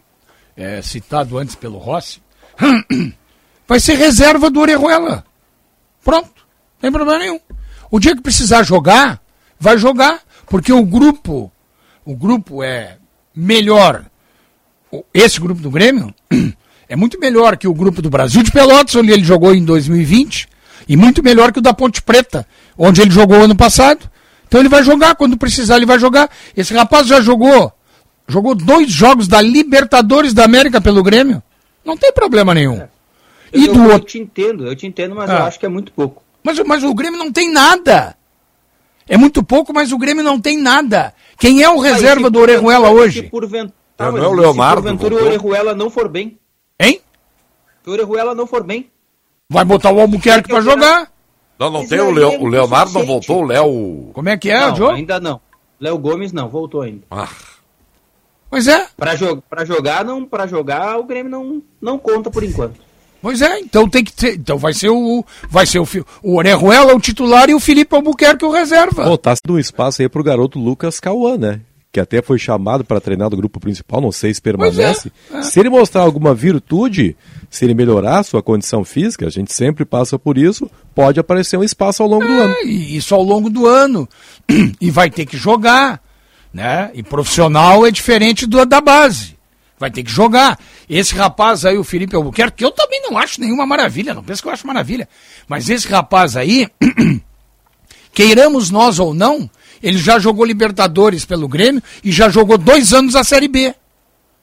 é, citado antes pelo Rossi, vai ser reserva do Orejuela. Pronto, não tem problema nenhum. O dia que precisar jogar, vai jogar, porque o grupo, o grupo é melhor esse grupo do Grêmio é muito melhor que o grupo do Brasil de Pelotas, onde ele jogou em 2020, e muito melhor que o da Ponte Preta, onde ele jogou ano passado. Então ele vai jogar, quando precisar ele vai jogar. Esse rapaz já jogou, jogou dois jogos da Libertadores da América pelo Grêmio. Não tem problema nenhum. É. Eu, e do eu, outro... te entendo, eu te entendo, mas ah. eu acho que é muito pouco. Mas, mas o Grêmio não tem nada. É muito pouco, mas o Grêmio não tem nada. Quem é o reserva do Orejuela hoje? Porventura Tá, não é o. Se porventura o Orejuela não for bem. Hein? Se o Orejuela não for bem. Vai botar o Albuquerque pra jogar. Não, não Mas tem o, Leo, é o Leonardo não voltou, o Léo. Como é que é, não, Joe? Ainda não. Léo Gomes não, voltou ainda. Ah. Pois é. Pra, jo pra jogar, não, pra jogar, o Grêmio não, não conta por enquanto. Pois é, então tem que ter. Então vai ser o. Vai ser o, o Orejuela o titular e o Felipe Albuquerque o reserva. Pô, tá um espaço aí pro garoto Lucas Cauã, né? que até foi chamado para treinar do grupo principal, não sei se permanece. É, é. Se ele mostrar alguma virtude, se ele melhorar a sua condição física, a gente sempre passa por isso, pode aparecer um espaço ao longo do é, ano. Isso ao longo do ano. E vai ter que jogar. Né? E profissional é diferente do, da base. Vai ter que jogar. Esse rapaz aí, o Felipe Albuquerque, que eu também não acho nenhuma maravilha, não penso que eu acho maravilha. Mas esse rapaz aí, queiramos nós ou não, ele já jogou Libertadores pelo Grêmio e já jogou dois anos a Série B.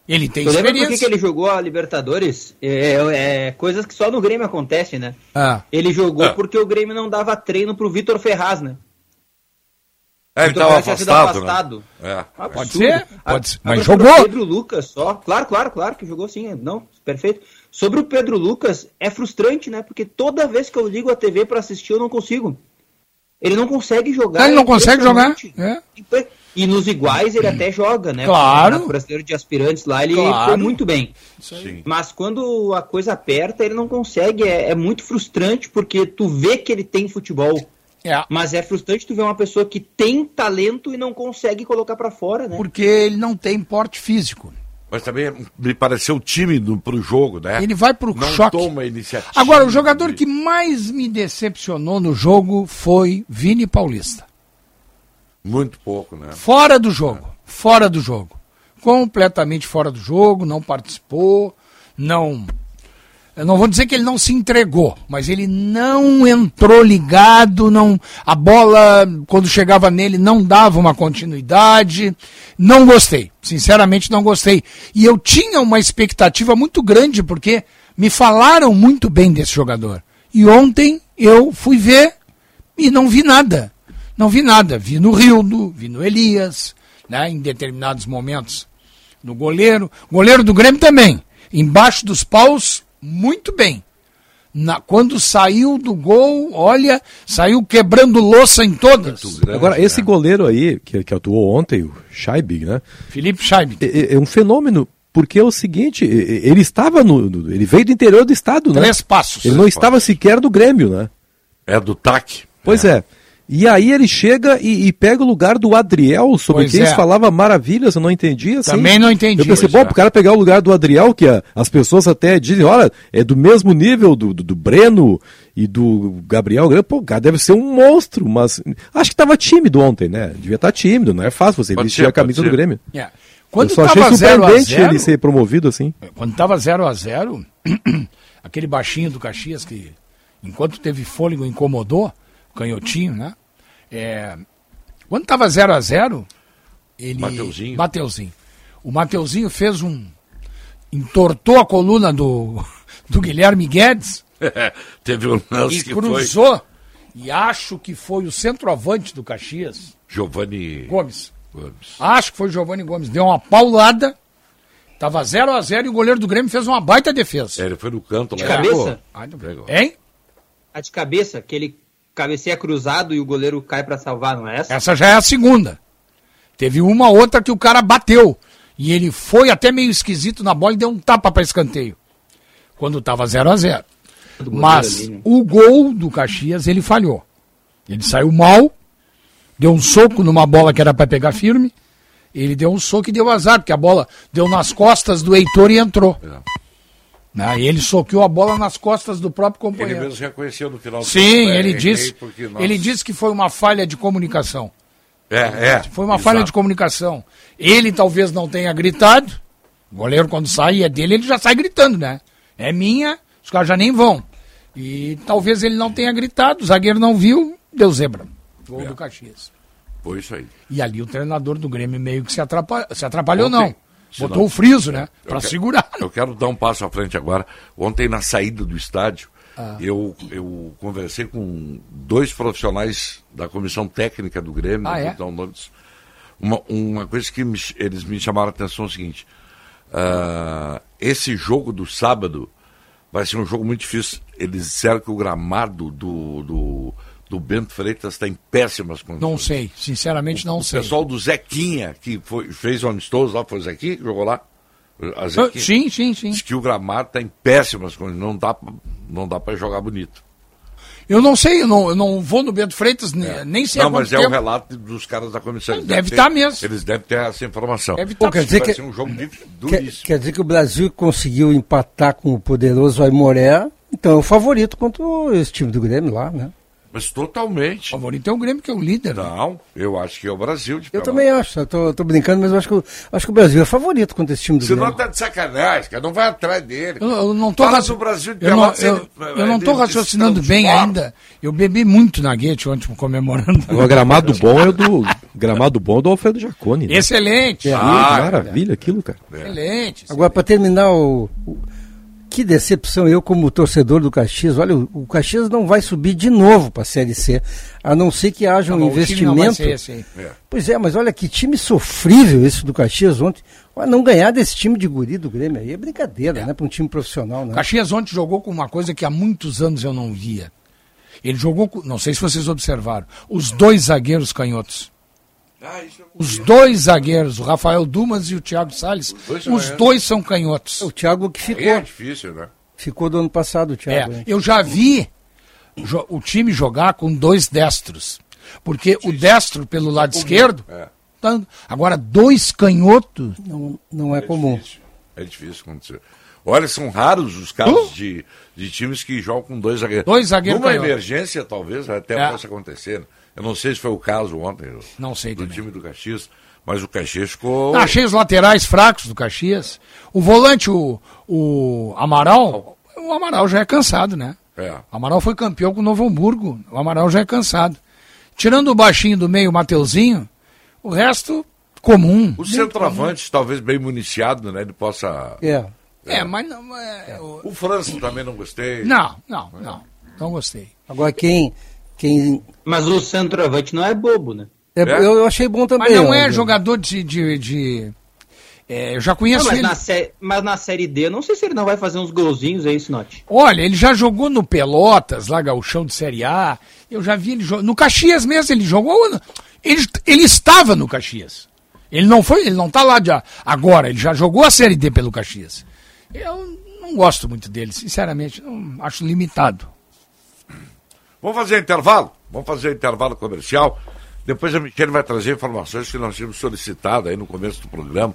Ele tem tu experiência. por que, que ele jogou a Libertadores? É, é, é, coisas que só no Grêmio acontecem, né? Ah. Ele jogou ah. porque o Grêmio não dava treino pro Vitor Ferraz, né? É, ele estava afastado, afastado. Né? É. Ah, pode ser, pode ser. Mas jogou. Pedro Lucas só. Claro, claro, claro que jogou sim. Não, perfeito. Sobre o Pedro Lucas, é frustrante, né? Porque toda vez que eu ligo a TV para assistir, eu não consigo. Ele não consegue jogar. Ele não consegue jogar. É. E nos iguais ele até joga, né? Claro. O brasileiro de aspirantes lá, ele claro. foi muito bem. Mas quando a coisa aperta, ele não consegue. É, é muito frustrante porque tu vê que ele tem futebol. É. Mas é frustrante tu ver uma pessoa que tem talento e não consegue colocar para fora, né? Porque ele não tem porte físico. Mas também me pareceu tímido pro jogo, né? Ele vai pro não choque. toma iniciativa. Agora, o jogador que mais me decepcionou no jogo foi Vini Paulista. Muito pouco, né? Fora do jogo. É. Fora do jogo. Completamente fora do jogo, não participou, não eu não vou dizer que ele não se entregou, mas ele não entrou ligado, não a bola quando chegava nele não dava uma continuidade. Não gostei, sinceramente não gostei. E eu tinha uma expectativa muito grande porque me falaram muito bem desse jogador. E ontem eu fui ver e não vi nada. Não vi nada. Vi no Rildo, vi no Elias, né, em determinados momentos no goleiro. Goleiro do Grêmio também. Embaixo dos paus, muito bem. Na, quando saiu do gol, olha, saiu quebrando louça em todas. Grande, Agora, esse né? goleiro aí, que, que atuou ontem, o Scheibig, né? Felipe Scheibig. É, é, um fenômeno, porque é o seguinte, ele estava no, no, Ele veio do interior do estado, né? Três passos. Ele não estava sequer do Grêmio, né? É do TAC. Pois é. é. E aí ele chega e, e, pega o lugar do Adriel, sobre pois quem é. falava maravilhas, eu não entendi. Assim. Também não entendi. Eu pensei, bom, é. pro cara pegar o lugar do Adriel, que a, as pessoas até dizem, olha, é do mesmo nível do, do, do Breno e do Gabriel, pô, cara deve ser um monstro, mas acho que estava tímido ontem, né? Devia estar tá tímido, não é fácil você pode vestir ser, a camisa do Grêmio. Yeah. É. Quando eu só achei surpreendente zero, ele ser promovido assim. Quando estava 0 a 0 aquele baixinho do Caxias que, enquanto teve fôlego, incomodou, canhotinho, né? É, quando estava 0 a 0 ele. Mateuzinho. Mateuzinho. O Mateuzinho fez um. entortou a coluna do, do Guilherme Guedes. Teve um lance e que cruzou. Foi... E acho que foi o centroavante do Caxias. Giovanni Gomes. Gomes. Acho que foi o Giovanni Gomes. Deu uma paulada. Tava 0 a 0 e o goleiro do Grêmio fez uma baita defesa. É, ele foi no canto lá. De cabeça? Ah, hein? A de cabeça, que ele cabeceia cruzado e o goleiro cai para salvar, não é essa? Essa já é a segunda. Teve uma outra que o cara bateu. E ele foi até meio esquisito na bola e deu um tapa para escanteio. Quando estava 0 a 0 Mas ali, né? o gol do Caxias ele falhou. Ele saiu mal, deu um soco numa bola que era para pegar firme. Ele deu um soco e deu azar, porque a bola deu nas costas do Heitor e entrou. É. Né? E ele soqueou a bola nas costas do próprio companheiro. Ele mesmo reconheceu no final do Sim, ele disse, nós... ele disse que foi uma falha de comunicação. É, é. Foi uma exato. falha de comunicação. Ele talvez não tenha gritado. O goleiro, quando sai, é dele, ele já sai gritando, né? É minha, os caras já nem vão. E talvez ele não tenha gritado, o zagueiro não viu, deu zebra. Gol é. do Caxias. Foi isso aí. E ali o treinador do Grêmio meio que se atrapalhou, se atrapalhou Ontem, não. Botou o friso, né? Para segurar. Eu quero dar um passo à frente agora. Ontem, na saída do estádio, ah. eu, eu conversei com dois profissionais da comissão técnica do Grêmio, ah, é? então, uma, uma coisa que me, eles me chamaram a atenção é o seguinte: uh, esse jogo do sábado vai ser um jogo muito difícil. Eles disseram que o gramado do, do do Bento Freitas está em péssimas condições. Não sei, sinceramente não o sei. O pessoal do Zequinha, que foi, fez o amistoso lá, foi o Zequinha que jogou lá? A Zequinha, ah, sim, sim, sim. Diz que o gramado está em péssimas condições, não dá, não dá para jogar bonito. Eu não sei, eu não, eu não vou no Bento Freitas, é. nem sei Não, mas é o relato dos caras da comissão. Eles deve estar tá mesmo. Eles devem ter essa informação. Deve estar. Tá. Quer dizer que, um jogo quer, quer, dizer que o Brasil conseguiu empatar com o poderoso Aimoré, então é o favorito contra esse time do Grêmio lá, né? Mas totalmente. O favorito é o Grêmio, que é o líder. Né? Não, eu acho que é o Brasil. eu também acho, eu tô, tô, brincando, mas eu acho que, acho que o Brasil é favorito contra esse time do Você Grêmio. Você não tá de sacanagem, cara, não vai atrás dele. Eu, eu não tô Fala raci... Brasil de eu não, eu, eu não tô raciocinando bem ainda. Eu bebi muito na Guete ontem comemorando. O gramado bom é o do. Gramado bom é do Alfredo Jaconi. Né? Excelente. É, ah, maravilha aquilo, cara. Excelente. Agora, para terminar o, o que decepção eu como torcedor do Caxias. Olha, o, o Caxias não vai subir de novo para a Série C, a não ser que haja um investimento. Esse, é. Pois é, mas olha que time sofrível esse do Caxias ontem. Olha, não ganhar desse time de guri do Grêmio aí é brincadeira, é. né, para um time profissional, né? Caxias ontem jogou com uma coisa que há muitos anos eu não via. Ele jogou com, não sei se vocês observaram, os dois zagueiros canhotos. Os dois zagueiros, o Rafael Dumas e o Thiago Salles, os dois, os dois são canhotos. O Thiago que ficou. É difícil, né? Ficou do ano passado o Thiago. É, eu já vi o time jogar com dois destros. Porque o destro pelo lado esquerdo. É. Tá, agora, dois canhotos. Não, não é, é comum. Difícil. É difícil acontecer. Olha, são raros os casos uh? de, de times que jogam com dois zagueiros. Dois zagueiros. Numa emergência, talvez, até é. possa acontecer. Eu não sei se foi o caso ontem não sei do também. time do Caxias, mas o Caxias ficou. Ah, achei os laterais fracos do Caxias. O volante, o, o Amaral, o Amaral já é cansado, né? É. O Amaral foi campeão com o Novo Hamburgo. O Amaral já é cansado. Tirando o baixinho do meio, o Mateuzinho, o resto comum. O centroavante, talvez bem municiado, né? Ele possa. É. É, é mas não. É, o... o França também não gostei. Não, não, não. Não gostei. Agora quem quem... Mas o centroavante não é bobo, né? É, é? Eu achei bom também. Mas não é jogador de. de, de... É, eu já conheço não, mas ele. Na sé... Mas na Série D, não sei se ele não vai fazer uns golzinhos aí, Sinote. Olha, ele já jogou no Pelotas, lá Gauchão de Série A. Eu já vi ele jogar. No Caxias mesmo, ele jogou. Ele, ele estava no Caxias. Ele não foi, ele não está lá de, agora, ele já jogou a Série D pelo Caxias. Eu não gosto muito dele, sinceramente, não, acho limitado. Vamos fazer intervalo? Vamos fazer intervalo comercial. Depois a Michelle vai trazer informações que nós tínhamos solicitado aí no começo do programa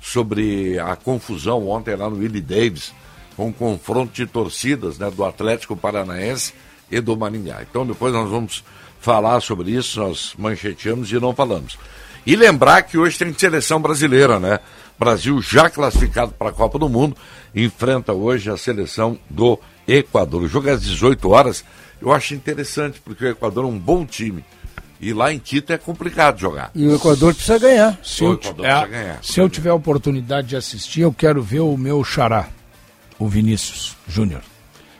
sobre a confusão ontem lá no Willie Davis, com um confronto de torcidas né, do Atlético Paranaense e do Maringá. Então depois nós vamos falar sobre isso, nós mancheteamos e não falamos. E lembrar que hoje tem seleção brasileira, né? Brasil já classificado para a Copa do Mundo, enfrenta hoje a seleção do Equador. O jogo é às 18 horas eu acho interessante, porque o Equador é um bom time. E lá em Quito é complicado jogar. E o Equador precisa ganhar. Se, eu, é, ganhar, se eu tiver a oportunidade de assistir, eu quero ver o meu xará, o Vinícius Júnior,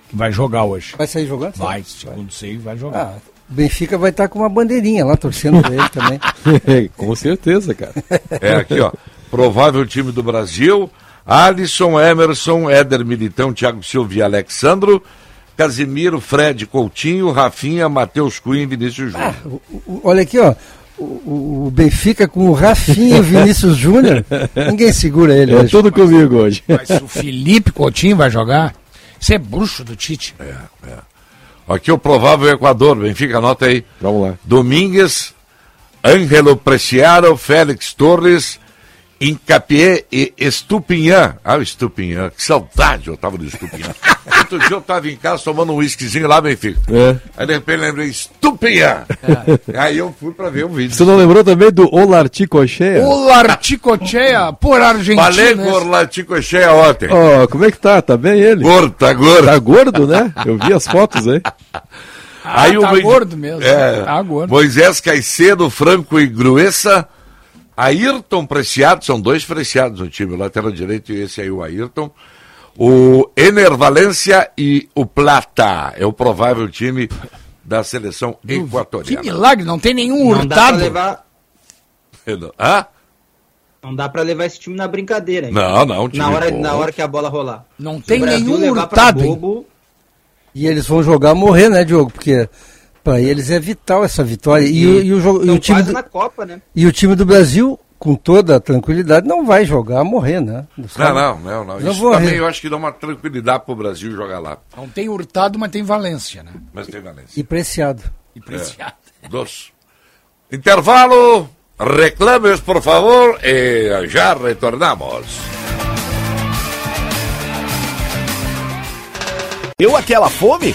que vai jogar hoje. Vai sair jogando? Vai, segundo sei, vai jogar. Ah, o Benfica vai estar com uma bandeirinha lá torcendo pra ele também. com certeza, cara. É aqui, ó. Provável time do Brasil: Alisson, Emerson, Éder Militão, Thiago Silva e Alexandro. Casimiro, Fred, Coutinho, Rafinha, Matheus Cunha e Vinícius Júnior. Ah, olha aqui, ó. O, o, Benfica com o Rafinha e o Vinícius Júnior, ninguém segura ele. É tudo comigo hoje. Mas o Felipe Coutinho vai jogar, isso é bruxo do Tite. É, é. Aqui o provável Equador, Benfica, anota aí. Vamos lá. Domingues, Ângelo Preciado, Félix Torres, Incapié e Estupinhã. Ah, o Estupinhã, que saudade eu tava do Estupinhã. Outro dia eu tava em casa tomando um whiskyzinho lá, Benfica. É. Aí de repente lembrei, Estupinhã. É. Aí eu fui pra ver o vídeo. Você não lembrou também do Olarticocheia? Olarticocheia, por Argentina. Falei com o Olarticocheia ontem. Ó, oh, como é que tá? Tá bem ele? Gordo, tá gordo. Tá gordo, né? Eu vi as fotos aí. Ah, aí tá o... gordo mesmo. É, tá gordo. Moisés Caicedo, Franco e Gruessa Ayrton Preciado, são dois preciados no time, o lateral direito e esse aí, o Ayrton. O Ener Valência e o Plata. É o provável time da seleção equatoriana. Que milagre, não tem nenhum não hurtado. Dá pra levar... Hã? Não dá pra levar esse time na brincadeira. Hein? Não, não. Time na, hora, na hora que a bola rolar. Não tem nenhum hurtado. Bobo... E eles vão jogar morrer, né, Diogo? Porque para eles é vital essa vitória. E, e, e o, e o time do, na Copa, né? E o time do Brasil com toda a tranquilidade, não vai jogar, morrer, né? Não, não, não, não. Isso também morrer. eu acho que dá uma tranquilidade para o Brasil jogar lá. Não tem Hurtado, mas tem Valência, né? Mas tem Valência. E Preciado. E Preciado. É, dos. Intervalo, reclames, por favor, e já retornamos. Deu aquela fome?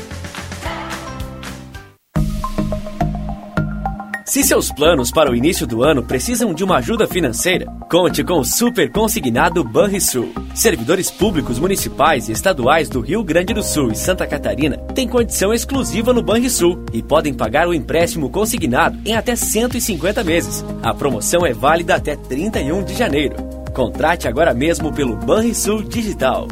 Se seus planos para o início do ano precisam de uma ajuda financeira, conte com o Super Consignado Banrisul. Servidores públicos municipais e estaduais do Rio Grande do Sul e Santa Catarina têm condição exclusiva no Banrisul e podem pagar o empréstimo consignado em até 150 meses. A promoção é válida até 31 de janeiro. Contrate agora mesmo pelo Banrisul Digital.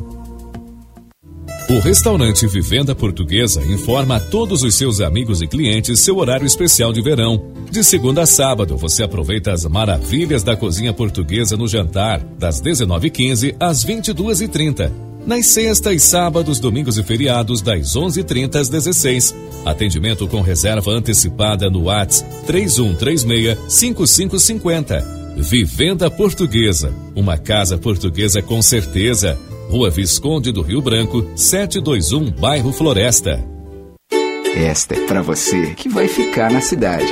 O restaurante Vivenda Portuguesa informa a todos os seus amigos e clientes seu horário especial de verão. De segunda a sábado, você aproveita as maravilhas da cozinha portuguesa no jantar, das 19h15 às 22h30. Nas sextas, sábados, domingos e feriados, das 11h30 às 16 Atendimento com reserva antecipada no WhatsApp 3136-5550. Vivenda Portuguesa. Uma casa portuguesa com certeza. Rua Visconde do Rio Branco, 721, bairro Floresta. Esta é para você que vai ficar na cidade.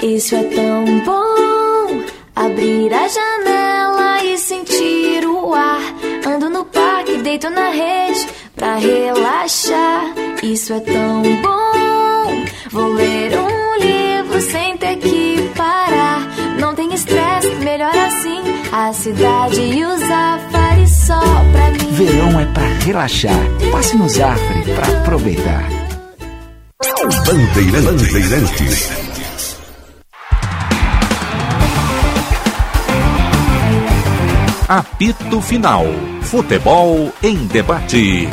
Isso é tão bom, abrir a janela e sentir o ar. Ando no parque, deito na rede pra relaxar. Isso é tão bom, vou ler um livro sem ter que parar. Não tem estresse, melhor assim. A cidade e os só pra mim. Verão é pra relaxar. Passe no Zafre pra aproveitar. Bandeirantes. Bandeirantes. Apito Final. Futebol em debate.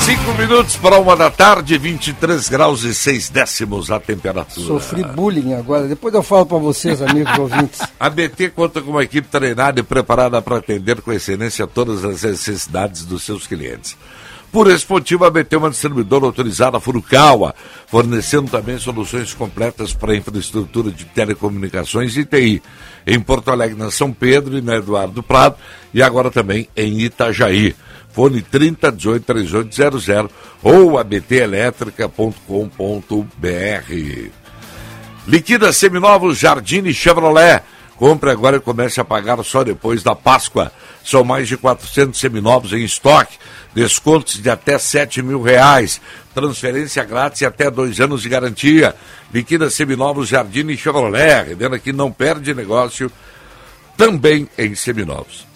Cinco minutos para uma da tarde, 23 graus e 6 décimos a temperatura. Sofri bullying agora, depois eu falo para vocês, amigos ouvintes. A BT conta com uma equipe treinada e preparada para atender com excelência todas as necessidades dos seus clientes. Por esse motivo, a BT é uma distribuidora autorizada Furukawa, fornecendo também soluções completas para a infraestrutura de telecomunicações e TI, em Porto Alegre, na São Pedro e na Eduardo Prado, e agora também em Itajaí fone 3018 3800 ou abtelétrica.com.br. Liquida Seminovos Jardine Chevrolet Compre agora e comece a pagar só depois da Páscoa. São mais de 400 seminovos em estoque. Descontos de até 7 mil reais. Transferência grátis e até dois anos de garantia. Liquida seminovos Jardim e Chevrolet. Revenda que não perde negócio. Também em seminovos.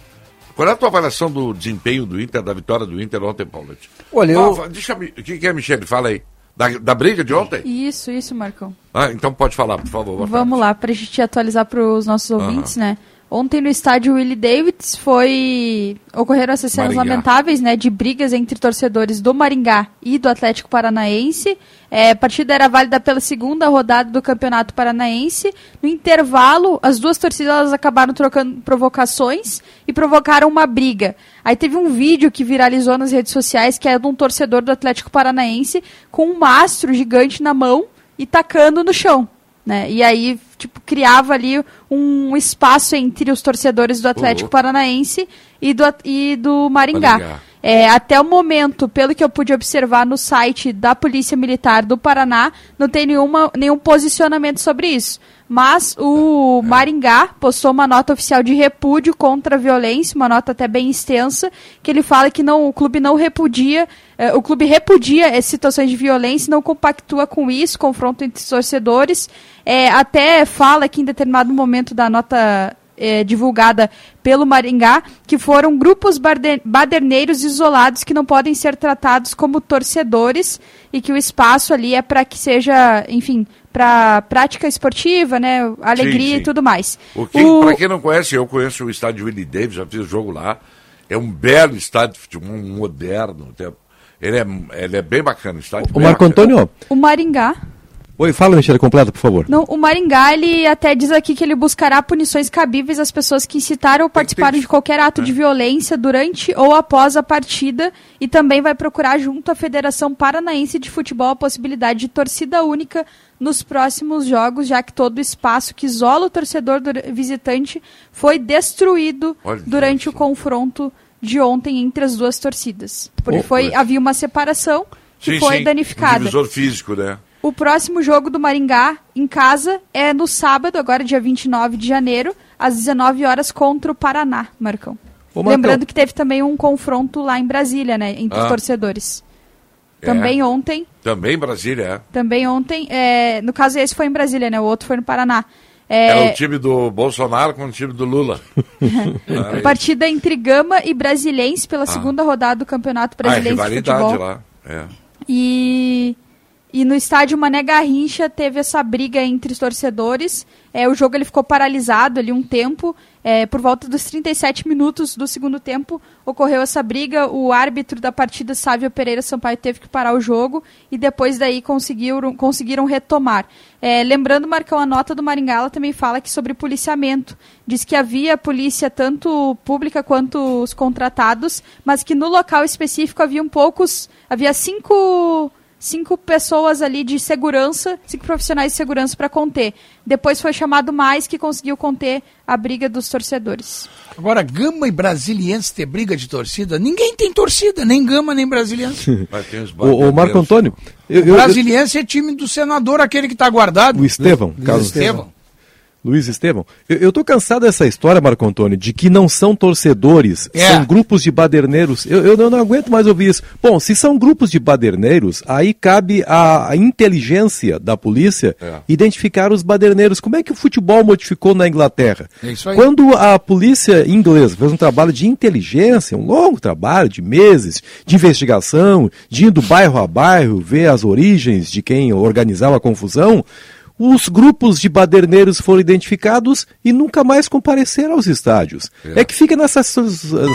Qual é a tua avaliação do desempenho do Inter, da vitória do Inter ontem, Paulo? Olha, eu... Ah, deixa, o que, é, Michele? Fala aí. Da, da briga de ontem? Isso, isso, Marcão. Ah, então pode falar, por favor. Vamos lá, para a gente atualizar para os nossos ouvintes, né? Ontem no estádio Willie Davids foi ocorreram essas cenas Maringá. lamentáveis, né, de brigas entre torcedores do Maringá e do Atlético Paranaense. É, a partida era válida pela segunda rodada do Campeonato Paranaense. No intervalo, as duas torcidas acabaram trocando provocações e provocaram uma briga. Aí teve um vídeo que viralizou nas redes sociais que é de um torcedor do Atlético Paranaense com um mastro gigante na mão e tacando no chão. Né? E aí, tipo, criava ali um espaço entre os torcedores do Atlético Paranaense e do, e do Maringá. Maringá. É, até o momento, pelo que eu pude observar no site da Polícia Militar do Paraná, não tem nenhuma, nenhum posicionamento sobre isso. Mas o Maringá postou uma nota oficial de repúdio contra a violência, uma nota até bem extensa, que ele fala que não, o clube não repudia, eh, o clube repudia essas situações de violência, não compactua com isso, confronto entre torcedores. É, até fala que em determinado momento da nota eh, divulgada pelo Maringá, que foram grupos baderneiros isolados que não podem ser tratados como torcedores e que o espaço ali é para que seja, enfim, para prática esportiva, né, alegria Sim, sim. e tudo mais. O que, Pra quem não conhece, eu conheço o estádio Willie Davis, já fiz jogo lá. É um belo estádio de futebol moderno. Ele é, ele é bem bacana, o estádio. Bem Marco bacana. Antônio, O Maringá oi, fala, Michele, completa, por favor. Não, o Maringá, ele até diz aqui que ele buscará punições cabíveis às pessoas que incitaram ou participaram de qualquer ato de violência durante ou após a partida e também vai procurar junto à Federação Paranaense de Futebol a possibilidade de torcida única nos próximos jogos, já que todo o espaço que isola o torcedor visitante foi destruído Olha durante o confronto de ontem entre as duas torcidas. Porque Oh, foi, havia uma separação que Sim, foi sim, danificada. Um divisor físico, né? O próximo jogo do Maringá em casa é no sábado, agora dia 29 de janeiro, às 19 horas contra o Paraná, Marcão. Ô, Marcão. Lembrando que teve também um confronto lá em Brasília, né, entre Ah. torcedores. É. Também ontem, Também Brasília, é. também ontem, é, no caso esse foi em Brasília, né, o outro foi no Paraná. É, Era o time do Bolsonaro com o time do Lula. Ah, partida entre Gama e Brasilense pela segunda rodada do Campeonato ah, é Brasileiro de Futebol. lá. É. E, e no estádio Mané Garrincha teve essa briga entre os torcedores. É, o jogo ele ficou paralisado ali um tempo. É, por volta dos 37 minutos do segundo tempo ocorreu essa briga. O árbitro da partida, Sávio Pereira Sampaio, teve que parar o jogo e depois daí conseguiram, conseguiram retomar. É, lembrando, Marcão, a nota do Maringá também fala que sobre policiamento. Diz que havia polícia tanto pública quanto os contratados, mas que no local específico haviam poucos, havia cinco cinco pessoas ali de segurança, cinco profissionais de segurança para conter. Depois foi chamado mais que conseguiu conter a briga dos torcedores. Agora, Gama e Brasiliense ter briga de torcida, ninguém tem torcida, nem Gama nem Brasiliense. Mas tem os Ô, ô, Marco Antônio, eu, eu- eu- Brasiliense é time do senador, aquele que está guardado. o Estevão, Carlos Estevão. Luiz Estevão, eu, tô cansado dessa história, Marco Antônio, de que não são torcedores, É. são grupos de baderneiros. Eu, eu não, não aguento mais ouvir isso. Bom, se são grupos de baderneiros, aí cabe a, a inteligência da polícia É. identificar os baderneiros. Como é que o futebol modificou na Inglaterra? É isso aí. Quando a polícia inglesa fez um trabalho de inteligência, um longo trabalho de meses, de investigação, de ir do bairro a bairro, ver as origens de quem organizava a confusão, os grupos de baderneiros foram identificados e nunca mais compareceram aos estádios. É, que fica nessa so-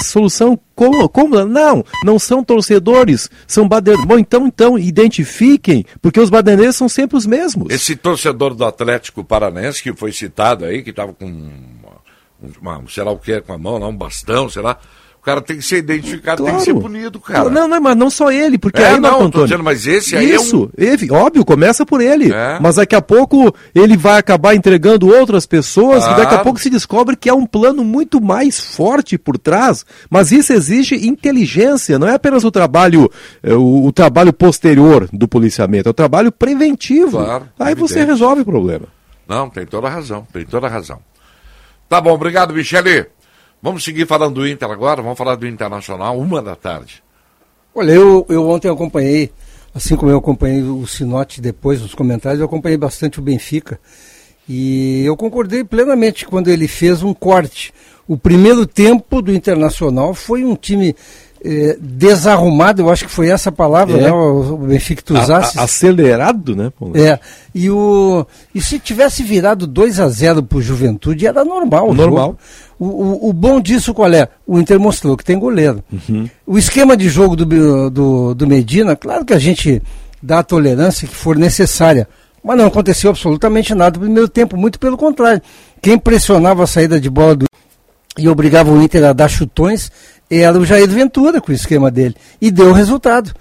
solução como, como? Não, não são torcedores, são baderneiros. Bom, então, então, identifiquem, porque os baderneiros são sempre os mesmos. Esse torcedor do Atlético Paranense que foi citado aí, que estava com uma, uma, sei lá o que, com a mão lá, um bastão, sei lá. O cara tem que ser identificado, tem que ser punido, cara. Não, não, mas não só ele, porque É, aí, não, Marco tô Antônio, dizendo, mas esse aí é Isso, ele- óbvio, começa por ele. É. Mas daqui a pouco ele vai acabar entregando outras pessoas e daqui a Claro. pouco se descobre que é um plano muito mais forte por trás. Mas isso exige inteligência, não é apenas o trabalho, eh, o, o trabalho posterior do policiamento, é o trabalho preventivo. Claro, aí você evidente. resolve o problema. Não, tem toda a razão, tem toda a razão. Tá bom, obrigado, Michele. Vamos seguir falando do Inter agora, vamos falar do Internacional, uma da tarde. Olha, eu, eu ontem acompanhei, assim como eu acompanhei o Sinote depois, os comentários, eu acompanhei bastante o Benfica. E eu concordei plenamente quando ele fez um corte. O primeiro tempo do Internacional foi um time eh, desarrumado, eu acho que foi essa palavra, É. né, o, o Benfica tu usasse. A- a- acelerado, né? Paulo? É, e, o, e se tivesse virado 2 a 0 pro Juventude, era normal. o Normal. O, o, o bom disso qual é? O Inter mostrou que tem goleiro. Uhum. O esquema de jogo do, do, do Medina, claro que a gente dá a tolerância que for necessária, mas não aconteceu absolutamente nada no primeiro tempo, muito pelo contrário. Quem pressionava a saída de bola do e obrigava o Inter a dar chutões era o Jair Ventura com o esquema dele. E deu resultado.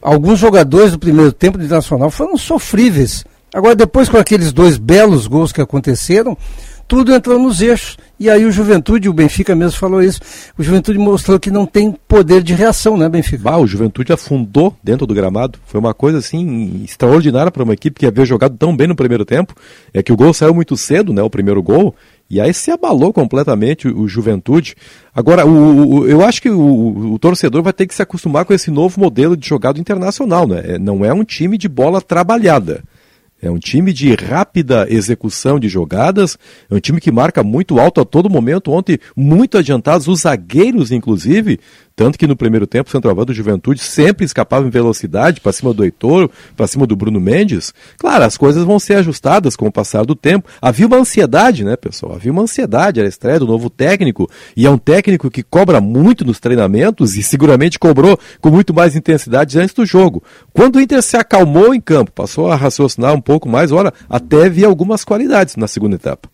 Alguns jogadores do primeiro tempo do Internacional foram sofríveis. Agora, depois com aqueles dois belos gols que aconteceram, tudo entrou nos eixos. E aí o Juventude, o Benfica mesmo falou isso, o Juventude mostrou que não tem poder de reação, né, Benfica? Bah, o Juventude afundou dentro do gramado. Foi uma coisa assim extraordinária para uma equipe que havia jogado tão bem no primeiro tempo. É que o gol saiu muito cedo, né? O primeiro gol. E aí se abalou completamente o, o Juventude. Agora, o, o- eu acho que o, o torcedor vai ter que se acostumar com esse novo modelo de jogado internacional, né? É, não é um time de bola trabalhada. É um time de rápida execução de jogadas, é um time que marca muito alto a todo momento. Ontem, muito adiantados, os zagueiros, inclusive, tanto que no primeiro tempo o centroavante do Juventude sempre escapava em velocidade para cima do Heitor, para cima do Bruno Mendes. Claro, as coisas vão ser ajustadas com o passar do tempo. Havia uma ansiedade, né, pessoal? Havia uma ansiedade, era a estreia do novo técnico, e é um técnico que cobra muito nos treinamentos e seguramente cobrou com muito mais intensidade antes do jogo. Quando o Inter se acalmou em campo, passou a raciocinar um pouco mais, ora, até vi algumas qualidades na segunda etapa.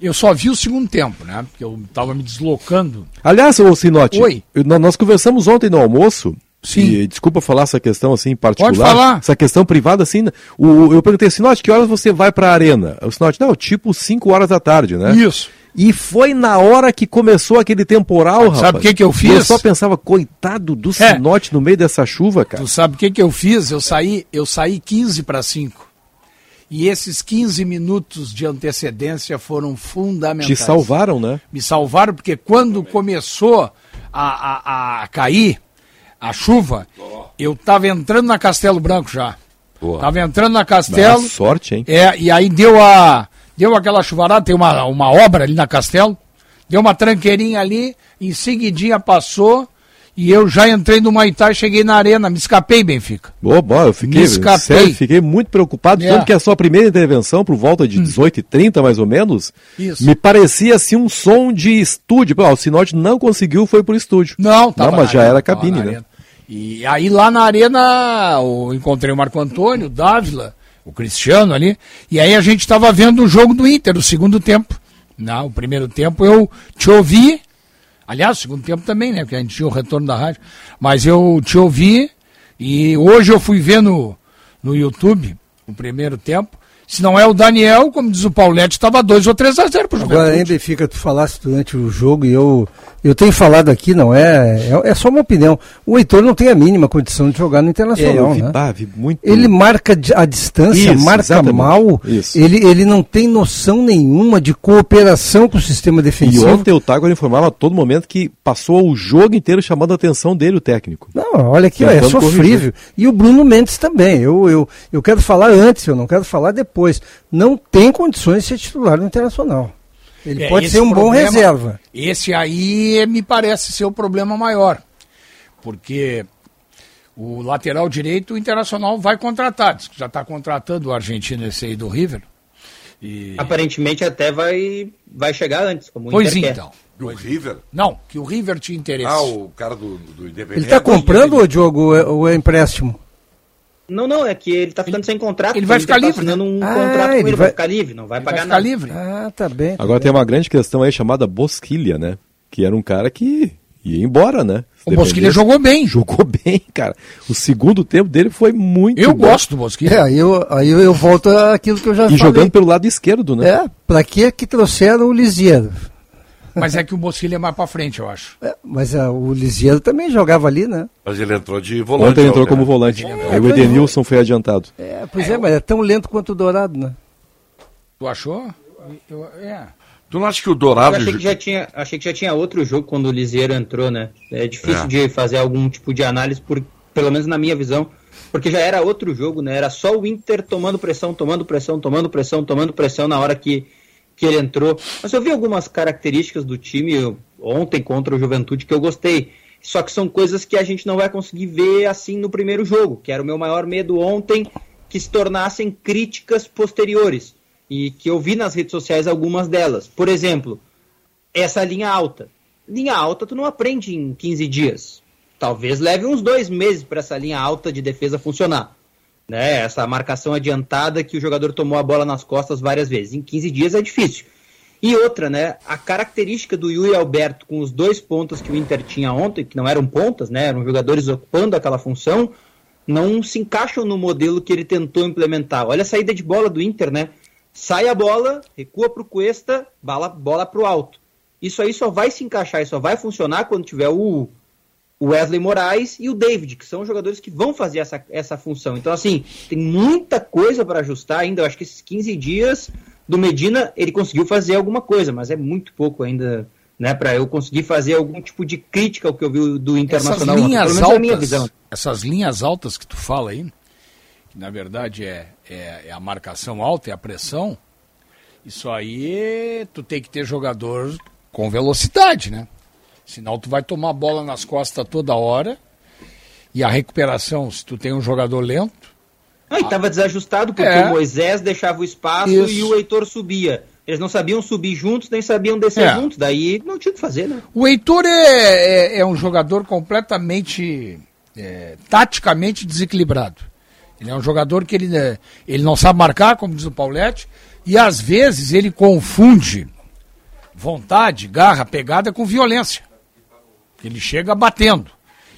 Eu só vi o segundo tempo, né? Porque eu estava me deslocando. Aliás, ô Sinote, Oi. nós conversamos ontem no almoço. Sim. E, desculpa falar essa questão assim em particular. Pode falar. Essa questão privada assim. O, eu perguntei, Sinote, que horas você vai para a arena? O Sinote, não, tipo 5 horas da tarde, né? Isso. E foi na hora que começou aquele temporal, rapaz. Sabe o que que eu fiz? Eu só pensava, coitado do É. Sinote no meio dessa chuva, cara. Tu sabe o que, que eu fiz? Eu saí, eu saí 15 para 5. E esses 15 minutos de antecedência foram fundamentais. Te salvaram, né? Me salvaram porque quando começou a, a, a cair a chuva, eu estava entrando na Castelo Branco já. Tava entrando na Castelo. Ah, sorte, hein? É, e aí deu a deu aquela chuvarada, tem uma, uma obra ali na Castelo, deu uma tranqueirinha ali, em seguidinha passou, e eu já entrei no Maitá e cheguei na arena, me escapei, Benfica. Boa, boa, eu fiquei, Me escapei. sério, fiquei muito preocupado, É. tanto que a sua primeira intervenção, por volta de 18h30 mais ou menos, Isso. me parecia assim um som de estúdio. Pô, o Sinote não conseguiu, foi pro estúdio. Não, tava Não, mas já arena, era cabine, né? E aí lá na arena eu encontrei o Marco Antônio, o Dávila, o Cristiano ali, e aí a gente estava vendo o jogo do Inter, o segundo tempo. Não, o primeiro tempo eu te ouvi, aliás, o segundo tempo também, né, porque a gente tinha o retorno da rádio, mas eu te ouvi e hoje eu fui ver no, no YouTube o primeiro tempo. Se não é o Daniel, como diz o Paulette, estava 2 ou 3 a 0 pro Agora, Juventude. hein, Benfica, tu falaste durante o jogo e eu, eu tenho falado aqui, não é, é, é só uma opinião. O Heitor não tem a mínima condição de jogar no Internacional, É, vi, né? bah, muito. Ele marca a distância, Isso, marca exatamente. mal, Isso. ele, ele não tem noção nenhuma de cooperação com o sistema E defensivo. ontem o Tagore informava a todo momento que passou o jogo inteiro chamando a atenção dele, o técnico. Não, olha aqui, ó, é sofrível. E o Bruno Mendes também. Eu, eu, eu quero falar antes, eu não quero falar depois. Não tem condições de ser titular no Internacional. Ele É, pode ser um bom problema- reserva. Esse aí me parece ser o problema maior. Porque o lateral direito, o Internacional vai contratar. Diz que já está contratando o argentino esse aí do River. E... Aparentemente até vai, vai chegar antes, como o Pois Inter quer. então. Do River? Não, que o River tinha interesse. Ah, o cara do, do Independente. Ele está comprando, ô Diogo, ou é empréstimo? Não, não, é que ele tá ficando sem contrato. ele vai o ficar livre, Tá assinando um Ah, contrato com ele ele, vai... vai- ficar livre, não vai Ele pagar vai ficar nada. livre. Ah, tá bem. tá Agora bem. tem uma grande questão aí chamada Bosquilha, né? Que era um cara que ia embora, né? Se O Bosquilha jogou bem. Jogou bem, cara. O segundo tempo dele foi muito Eu bom. gosto do Bosquilha. É, aí eu, aí eu, volto àquilo que eu já E falei. jogando pelo lado esquerdo, né? É, pra que que trouxeram o Lisieiro? Mas é que o Bosquilha é mais pra frente, eu acho. É, mas ah, o Lisieiro também jogava ali, né? Mas ele entrou de volante. Ontem entrou como volante. É, Aí o Edenilson foi adiantado. É, pois é, mas é tão lento quanto o Dourado, né? Tu achou? Eu- é. Tu não acha que o Dourado. Eu achei que já tinha, achei que já tinha outro jogo quando o Liseiro entrou, né? É difícil é. de fazer algum tipo de análise, por, pelo menos na minha visão, porque já era outro jogo, né? Era só o Inter tomando pressão, tomando pressão, tomando pressão, tomando pressão na hora que, que ele entrou. Mas eu vi algumas características do time ontem contra o Juventude que eu gostei. Só que são coisas que a gente não vai conseguir ver assim no primeiro jogo, que era o meu maior medo ontem, que se tornassem críticas posteriores e que eu vi nas redes sociais algumas delas. Por exemplo, essa linha alta. Linha alta tu não aprende em 15 dias. Talvez leve uns dois meses para essa linha alta de defesa funcionar. Né? Essa marcação adiantada que o jogador tomou a bola nas costas várias vezes. Em 15 dias é difícil. E outra, né? A característica do Yuri Alberto com os dois pontos que o Inter tinha ontem, que não eram pontas, né? Eram jogadores ocupando aquela função, não se encaixam no modelo que ele tentou implementar. Olha a saída de bola do Inter, né? sai a bola, recua para o Cuesta, bola para o alto. Isso aí só vai se encaixar e só vai funcionar quando tiver o, Wesley Moraes e o David, que são jogadores que vão fazer essa, essa função. Então, assim, tem muita coisa para ajustar ainda. Eu acho que esses 15 dias do Medina, ele conseguiu fazer alguma coisa, mas é muito pouco ainda, né, para eu conseguir fazer algum tipo de crítica ao que eu vi do Internacional. Essas linhas altas, essas linhas altas que tu fala aí, que na verdade é, é, é, a marcação alta, é a pressão, isso aí tu tem que ter jogador com velocidade, né? Senão tu vai tomar bola nas costas toda hora e a recuperação, se tu tem um jogador lento... Ah, estava desajustado porque é, o Moisés deixava o espaço isso. e o Heitor subia. Eles não sabiam subir juntos, nem sabiam descer é. juntos. Daí não tinha o que fazer, né? O Heitor é, é, é um jogador completamente, é, taticamente desequilibrado. Ele é um jogador que ele, né, ele não sabe marcar, como diz o Paulette, e às vezes ele confunde vontade, garra, pegada com violência. Ele chega batendo.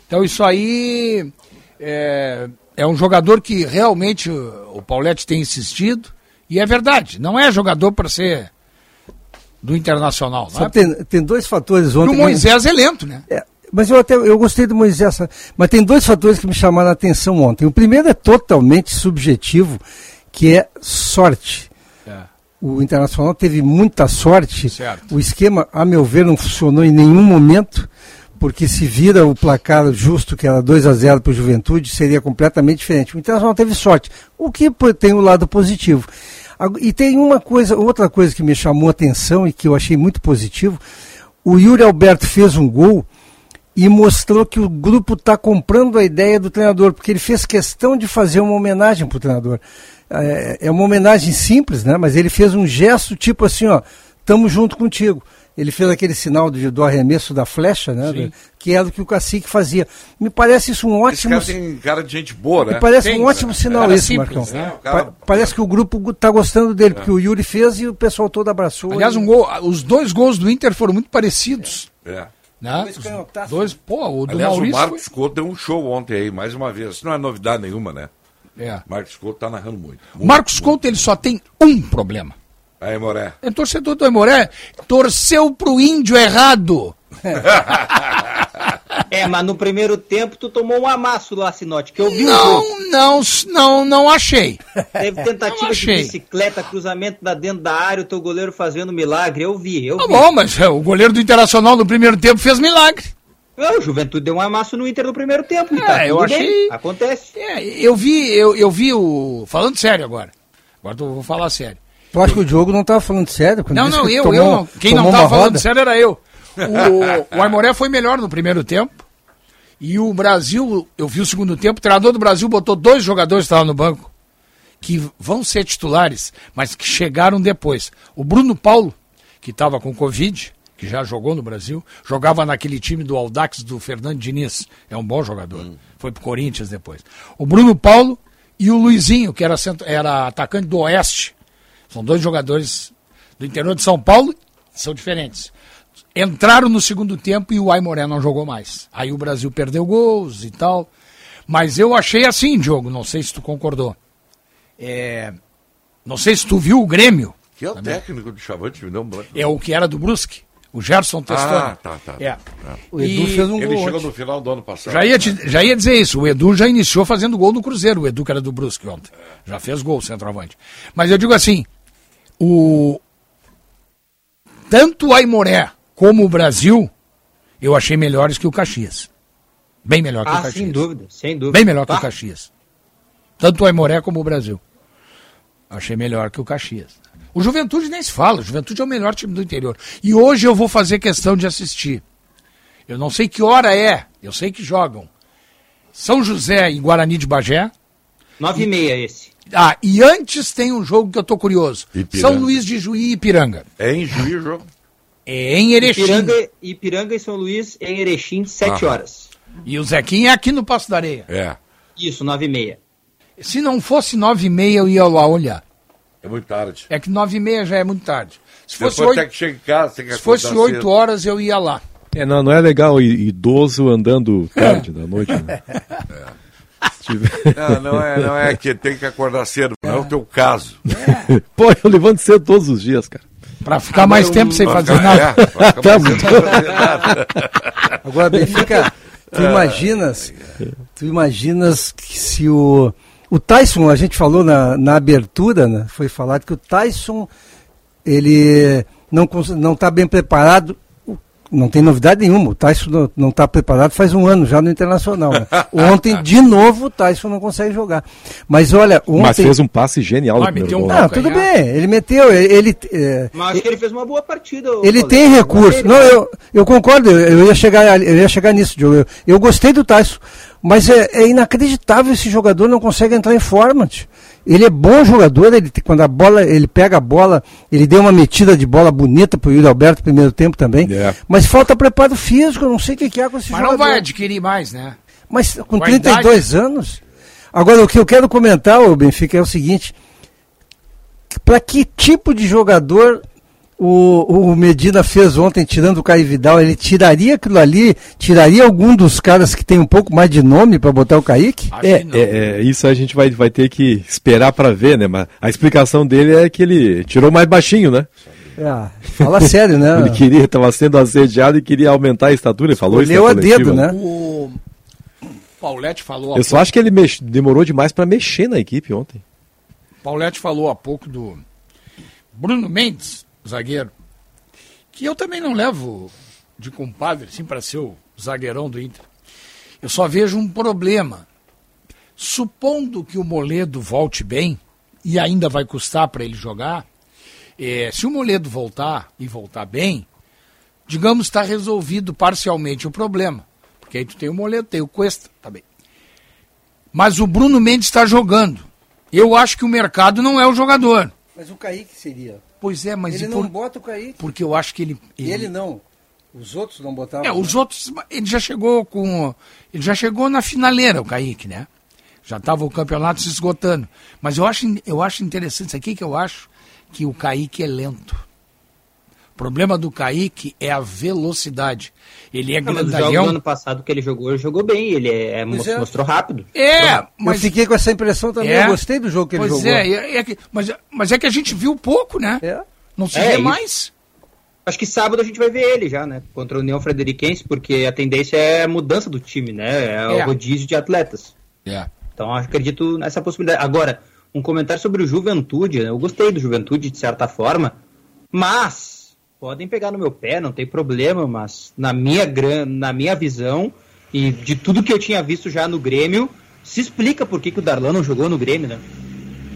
Então isso aí é, é um jogador que realmente o Paulette tem insistido, e é verdade, não é jogador para ser do Internacional. Só é? tem, tem dois fatores ontem. E o Moisés é lento, né? É, mas eu até eu gostei do Moisés, mas tem dois fatores que me chamaram a atenção ontem. O primeiro é totalmente subjetivo, que é sorte. É. O Internacional teve muita sorte. Certo. O esquema, a meu ver, não funcionou em nenhum momento, porque se vira o placar justo, que era 2 a 0 para o Juventude, seria completamente diferente. O Internacional teve sorte, o que tem o lado positivo. E tem uma coisa, outra coisa que me chamou a atenção e que eu achei muito positivo. O Yuri Alberto fez um gol e mostrou que o grupo está comprando a ideia do treinador, porque ele fez questão de fazer uma homenagem para o treinador. É, é, uma homenagem simples, né? mas ele fez um gesto tipo assim, ó, estamos junto contigo. Ele fez aquele sinal do, do arremesso da flecha, né? que era o que o cacique fazia. Me parece isso um ótimo. Esse cara tem cara de gente boa, né? Me parece tem, um ótimo sinal esse, simples, Marcão. Né? Cara... Pa parece que o grupo está gostando dele, é. porque o Yuri fez e o pessoal todo abraçou. Aliás, um gol, os dois gols do Inter foram muito parecidos. É. Né? Dois Dois, pô, o do Aliás, Maurício o Marcos foi... Couto deu um show ontem aí, mais uma vez. Isso não é novidade nenhuma, né? É. Marcos Couto tá narrando muito. muito Marcos muito. Couto, ele só tem um problema. Aí, Moré. É torcedor do Aimoré. Torceu pro índio errado. É, mas no primeiro tempo tu tomou um amasso lá, Sinote, que eu vi Não, não, não, não achei. Teve tentativa de bicicleta, cruzamento da dentro da área, o teu goleiro fazendo milagre, eu vi, eu tá vi. bom, mas é, o goleiro do Internacional no primeiro tempo fez milagre. Não, o Juventude deu um amasso no Inter no primeiro tempo. É, tá eu achei. Bem. Acontece. É, eu vi, eu, eu vi o. Falando sério agora. Agora eu vou falar sério. Eu acho que o Diogo não estava falando sério. Não, não, eu, tomou, eu não. Quem não estava falando sério era eu. O, o Aimoré foi melhor no primeiro tempo. E o Brasil, eu vi o segundo tempo, o treinador do Brasil botou dois jogadores que estavam no banco, que vão ser titulares, mas que chegaram depois. O Bruno Paulo, que estava com Covid, que já jogou no Brasil, jogava naquele time do Aldax do Fernando Diniz, é um bom jogador, hum. foi pro Corinthians depois. O Bruno Paulo e o Luizinho, que era, era atacante do Oeste, são dois jogadores do interior de São Paulo, são diferentes entraram no segundo tempo e o Aimoré não jogou mais. Aí o Brasil perdeu gols e tal. Mas eu achei assim, Diogo, não sei se tu concordou. É, não sei se tu viu o Grêmio. Que é o também. técnico do Chavante, me deu um branco. É o que era do Brusque. O Gerson testou. Ah, tá, tá. É. tá. O Edu e... fez um Ele gol. chegou no final do ano passado. Já ia, te, já ia dizer isso. O Edu já iniciou fazendo gol no Cruzeiro. O Edu, que era do Brusque ontem. Já fez gol, centroavante. Mas eu digo assim: o, tanto o Aimoré como o Brasil, eu achei melhores que o Caxias. Bem melhor que ah, o Caxias. sem dúvida, sem dúvida. Bem melhor que Tá. o Caxias. Tanto o Aimoré como o Brasil. Achei melhor que o Caxias. O Juventude nem se fala, o Juventude é o melhor time do interior. E hoje eu vou fazer questão de assistir. Eu não sei que hora é, eu sei que jogam. São José e Guarani de Bagé. Nove e meia esse. Ah, e antes tem um jogo que eu tô curioso. Ipiranga. São Luís de Juí e Ipiranga. É em Juiz o jogo? É em Erechim. Ipiranga, Ipiranga e São Luís em Erechim, sete Aham. horas. E o Zequinha é aqui no Passo da Areia. É. Isso, nove e meia. Se não fosse nove e meia, eu ia lá olhar. É muito tarde. É que nove e meia já é muito tarde. Se Depois fosse oito, que em casa, tem que se fosse acordar oito cedo. horas, eu ia lá. É, não, não é legal idoso andando tarde da noite. Né? Não, não é, não é que tem que acordar cedo, não é o teu caso. Pô, eu levanto cedo todos os dias, cara. Pra ficar mais tempo sem fazer É, nada. pra ficar Tá mais tempo sem fazer nada. Agora, Benfica, tu É. imaginas, tu imaginas que se o, o Tyson, a gente falou na, na abertura, né, foi falado que o Tyson, ele não está bem preparado, não tem novidade nenhuma, o Tyson não- está preparado faz um ano já no Internacional. né. Ontem, de novo, o Tyson não consegue jogar. Mas olha, ontem... Mas fez um passe genial no primeiro meteu um gol. Não, tudo bem, ele meteu, ele... ele, é, Mas acho que ele fez uma boa partida. ele tem recurso. Não, eu, eu concordo, eu, ia chegar, eu ia chegar nisso, Diogo. Eu, eu gostei do Tyson, mas é, é inacreditável esse jogador não consegue entrar em forma. tio. Ele é bom jogador, ele, quando a bola, ele pega a bola, ele deu uma metida de bola bonita pro Yuri Alberto no primeiro tempo também. É. Mas falta preparo físico, eu não sei o que, que é com esse Mas jogador. não vai adquirir mais, né? Mas com a 32 anos. Agora, o que eu quero comentar, o Benfica, é o seguinte: para que tipo de jogador o, o Medina fez ontem, tirando o Caio Vidal? Ele tiraria aquilo ali? Tiraria algum dos caras que tem um pouco mais de nome para botar o Kaique? É, é, é, isso a gente vai, vai ter que esperar para ver, né? Mas a explicação dele é que ele tirou mais baixinho, né? Ah, fala sério, né? Ele queria, estava sendo assediado e queria aumentar a estatura, ele falou isso. na Escolheu a dedo, né? O Paulette falou Eu só pouco- acho que ele mex- demorou demais para mexer na equipe ontem. Paulette falou há pouco do Bruno Mendes, zagueiro, que eu também não levo de compadre assim para ser o zagueirão do Inter. Eu só vejo um problema. Supondo que o Moledo volte bem, e ainda vai custar para ele jogar, eh, se o Moledo voltar e voltar bem, digamos está resolvido parcialmente o problema. Porque aí tu tem o Moledo, tem o Cuesta, tá. Mas o Bruno Mendes está jogando. Eu acho que o mercado não é o jogador. Mas o Kaique seria. Pois é, mas ele e não por- bota o Kaique. porque eu acho que ele. Ele não. Os outros não botavam. É, os outros. Ele já chegou com. Ele já chegou na finaleira, o Kaique, né? Já estava o campeonato se esgotando. Mas eu acho, eu acho interessante, isso aqui que eu acho que o Kaique é lento. O problema do Kaique é a velocidade. Ele é Não, mas grandalhão. ano passado que ele jogou, ele jogou bem. Ele é, Pois mo- é. mostrou rápido. É, Eu mas. fiquei com essa impressão também. É? Eu gostei do jogo que ele pois jogou. é, é, é que- mas, mas é que a gente viu pouco, né? É. Não se É, vê mais. Acho que sábado a gente vai ver ele já, né? Contra o União Frederiquense, porque a tendência é a mudança do time, né? É, É. o rodízio de atletas. É. Então eu acredito nessa possibilidade. Agora, um comentário sobre o Juventude. né? Eu gostei do Juventude de certa forma, mas podem pegar no meu pé, não tem problema, mas na minha, gran... na minha visão e de tudo que eu tinha visto já no Grêmio, se explica por que, que o Darlan não jogou no Grêmio, né?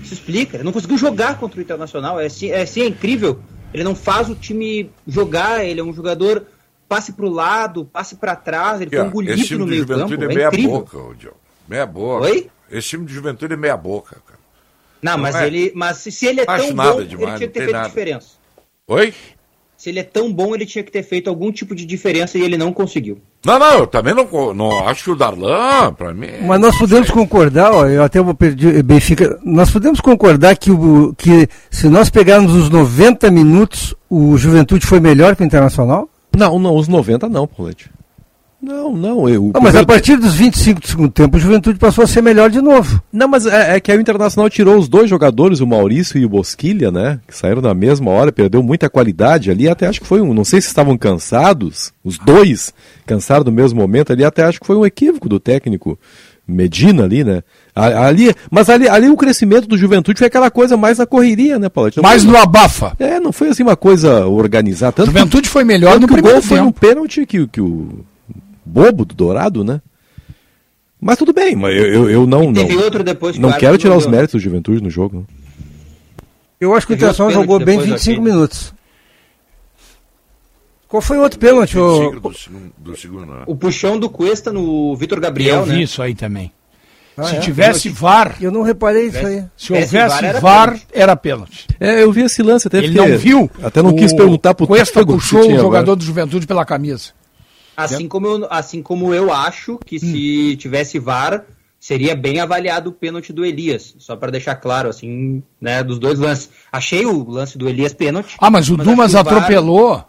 Se explica. Ele não conseguiu jogar contra o Internacional. É assim, é, assim, é incrível. Ele não faz o time jogar, ele é um jogador passe pro lado, passe para trás, ele Aqui, foi engolido esse time no meio campo. juventude é É meia incrível. boca, ô, Diogo. Meia boca. Oi? Esse time de juventude é meia boca, cara. Não, Não mas é. ele, mas se, ele é Acho tão bom, demais, ele tinha que ter feito nada. diferença. Oi? Se ele é tão bom, ele tinha que ter feito algum tipo de diferença e ele não conseguiu. Não, não, eu também não, não acho que o Darlan, pra mim. Mas nós podemos concordar, ó, eu até vou perder, Benfica, nós podemos concordar que, o, que se nós pegarmos os 90 minutos, o Juventude foi melhor que o Internacional? Não, não, os 90 não, Paulete. Não, não. Eu, Ah, mas a partir dos 25 do segundo tempo, o Juventude passou a ser melhor de novo. Não, mas é, é que aí o Internacional tirou os dois jogadores, o Maurício e o Bosquilha, né? Que saíram na mesma hora, perdeu muita qualidade ali. Até acho que foi um. Não sei se estavam cansados, os dois cansaram no mesmo momento ali. Até acho que foi um equívoco do técnico Medina ali, né? Ali, mas ali, ali o crescimento do Juventude foi aquela coisa mais na correria, né, Paulo? Mais no abafa. É, não foi assim uma coisa organizada. Tanto Juventude foi melhor no que o primeiro gol foi um pênalti que, que o bobo do Dourado, né? Mas tudo bem, mas eu, eu, eu não não, não quero tirar os méritos do Juventude no jogo. Eu acho que o Internacional jogou bem 25 aqui. minutos. Qual foi o outro pênalti? O... Do do segundo, né? o puxão do Cuesta no Vitor Gabriel, eu vi né? isso aí também. Ah, se é? tivesse VAR. Eu não reparei isso aí. Se houvesse VAR, era, VAR, era pênalti. É, eu vi esse lance até. Ele não viu. Até não quis perguntar pro Cuesta puxou o jogador VAR. do Juventude pela camisa. Assim como, eu, assim como eu acho que hum. se tivesse VAR, seria bem avaliado o pênalti do Elias. Só para deixar claro, assim, né, dos dois lances. Achei o lance do Elias pênalti. Ah, mas o mas Dumas atropelou. VAR...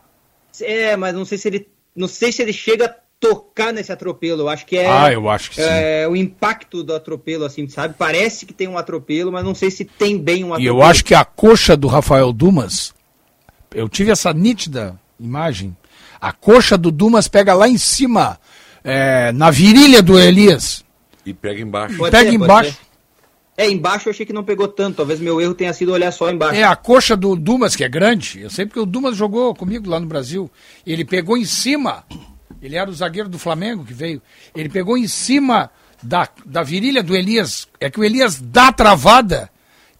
É, mas não sei se ele. Não sei se ele chega a tocar nesse atropelo. Eu acho que é. Ah, eu acho que é, sim. o impacto do atropelo, assim, sabe? Parece que tem um atropelo, mas não sei se tem bem um atropelo. E eu acho que a coxa do Rafael Dumas. Eu tive essa nítida imagem a coxa do Dumas pega lá em cima, é, na virilha do Elias. E pega embaixo. Pode pega ser, embaixo. É, embaixo eu achei que não pegou tanto. Talvez meu erro tenha sido olhar só embaixo. É, a coxa do Dumas, que é grande. Eu sei porque o Dumas jogou comigo lá no Brasil. Ele pegou em cima. Ele era o zagueiro do Flamengo que veio. Ele pegou em cima da, da virilha do Elias. É que o Elias dá travada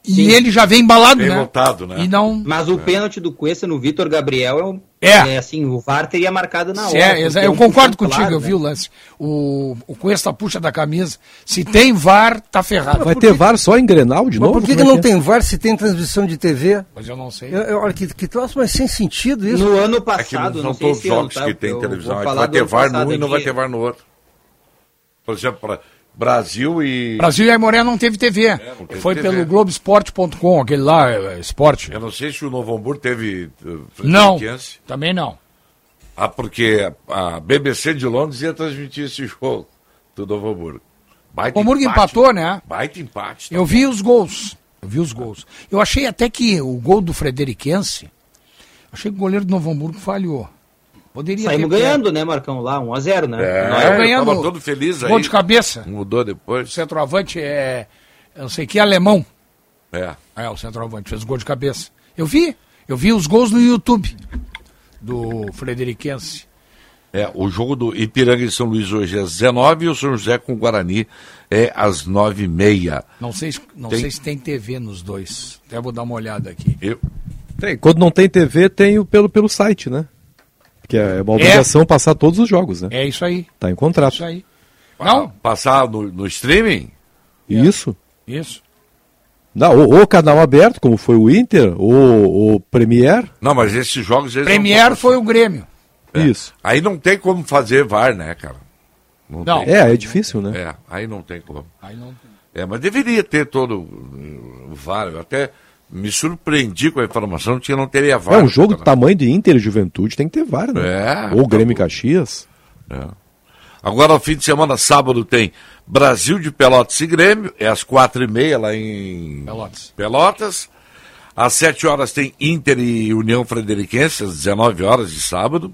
e Sim. ele já vem embalado, vem né? Montado, né? E não... Mas o é. pênalti do Cuesta no Vitor Gabriel é, um... é. é assim, o VAR teria marcado na hora. É, é eu um concordo contigo, claro, eu né? vi o lance. O, o Cuesta puxa da camisa. Se tem VAR, tá ferrado. Vai ter VAR só em Grenal de Mas novo? por que, que é não é? tem VAR se tem transmissão de TV? Mas eu não sei. Olha, que, que troço, mas sem sentido isso. No ano passado, é não, não são todos os jogos tá? que tem televisão. Vai ter VAR num e não vai ter VAR no outro. Por exemplo, para Brasil e. Brasil e Aimoré não teve TV. É, não teve Foi TV. pelo Globoesporte.com, aquele lá, é, esporte. Eu não sei se o Novo Hamburgo teve. Uh, não. Também não. Ah, porque a BBC de Londres ia transmitir esse jogo do Novo Hamburgo. Baita o Hamburgo empate, empatou, né? Baita empate. Tá eu vi os gols. Eu vi os gols. Eu achei até que o gol do Frederiquense. Achei que o goleiro do Novo Hamburgo falhou. Poderia Saímos ganhando, né, Marcão? Lá, 1x0, né? É, Nós ganhando. Tava todo feliz aí. Gol de cabeça. Mudou depois. O centroavante é. Eu não sei que, alemão. É. É, o centroavante fez gol de cabeça. Eu vi. Eu vi os gols no YouTube do Frederiquense. É, o jogo do Ipiranga e São Luís hoje é às 19 e o São José com o Guarani é às 9h30. Não sei, não tem... sei se tem TV nos dois. Até vou dar uma olhada aqui. Eu... Tem. Quando não tem TV, tem o pelo, pelo site, né? Que é uma obrigação é. passar todos os jogos, né? É isso aí. Tá em contrato. Isso aí. Não? Passar no, no streaming? Isso. Isso. Não, ou, ou, canal aberto, como foi o Inter, ou o Premier. Não, mas esses jogos. Premier foi o Grêmio. É. Isso. Aí não tem como fazer VAR, né, cara? Não. não. É, é difícil, né? É, aí não tem como. Aí não tem. É, mas deveria ter todo o VAR. Eu até me surpreendi com a informação que não teria VAR. É um jogo do tamanho de Inter e Juventude, tem que ter VAR, né? É. Ou Grêmio e Caxias. É. Agora, no fim de semana, sábado, tem Brasil de Pelotas e Grêmio, é às quatro e meia lá em Pelotas. Pelotas. Às sete horas tem Inter e União Frederiquense, às 19 horas de sábado.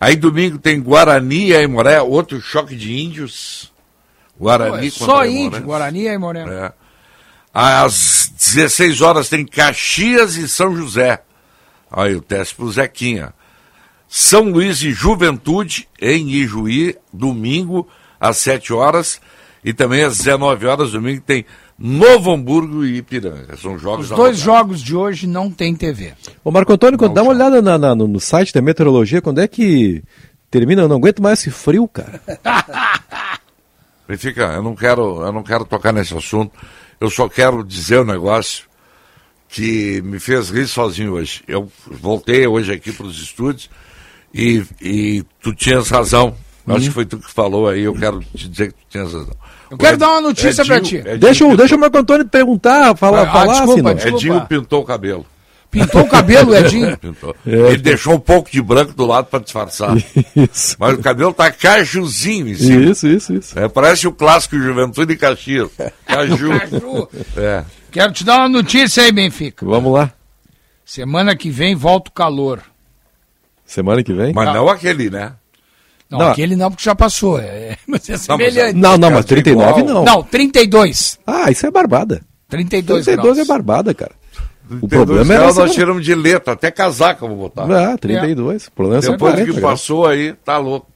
Aí domingo tem Guarani e Aimoré, outro choque de índios. Guarani Pô, é Só índio, Guarani e Aimoré. É. Às 16 horas tem Caxias e São José. Aí o teste pro Zequinha. São Luís e Juventude, em Ijuí, domingo, às 7 horas. E também às 19 horas, domingo, tem Novo Hamburgo e Ipiranga. São jogos Os dois jogos de hoje não tem TV. Ô Marco Antônio, não, dá uma olhada na, na, no site da meteorologia, quando é que termina? Eu não aguento mais esse frio, cara. Fica, eu não quero, eu não quero tocar nesse assunto. Eu só quero dizer um negócio que me fez rir sozinho hoje. Eu voltei hoje aqui para os estúdios e, e tu tinhas razão. Uhum. Acho que foi tu que falou aí, eu quero te dizer que tu tinhas razão. Eu quero dar uma notícia para ti. Edinho deixa, deixa o Marco Antônio perguntar, falar, ah, falar desculpa, assim, desculpa. Edinho pintou o cabelo. Pintou o cabelo, Edinho? É. Ele deixou um pouco de branco do lado para disfarçar. Isso. Mas o cabelo tá cajuzinho em cima. Isso, isso, isso. É, parece o clássico Juventude e Caxias. Caju. Caju. É. Quero te dar uma notícia aí, Benfica. Vamos lá. Semana que vem volta o calor. Semana que vem? Mas não aquele, né? Não, não, aquele não, porque já passou. É, mas é semelhante. Não, não, mas 39 não. Não, 32. Ah, isso é barbada. 32 32 graus. é barbada, cara. O problema é. Nós tiramos de letra, até casaca eu vou botar. Ah, 32. É. O problema é Depois 40, que passou aí, tá louco.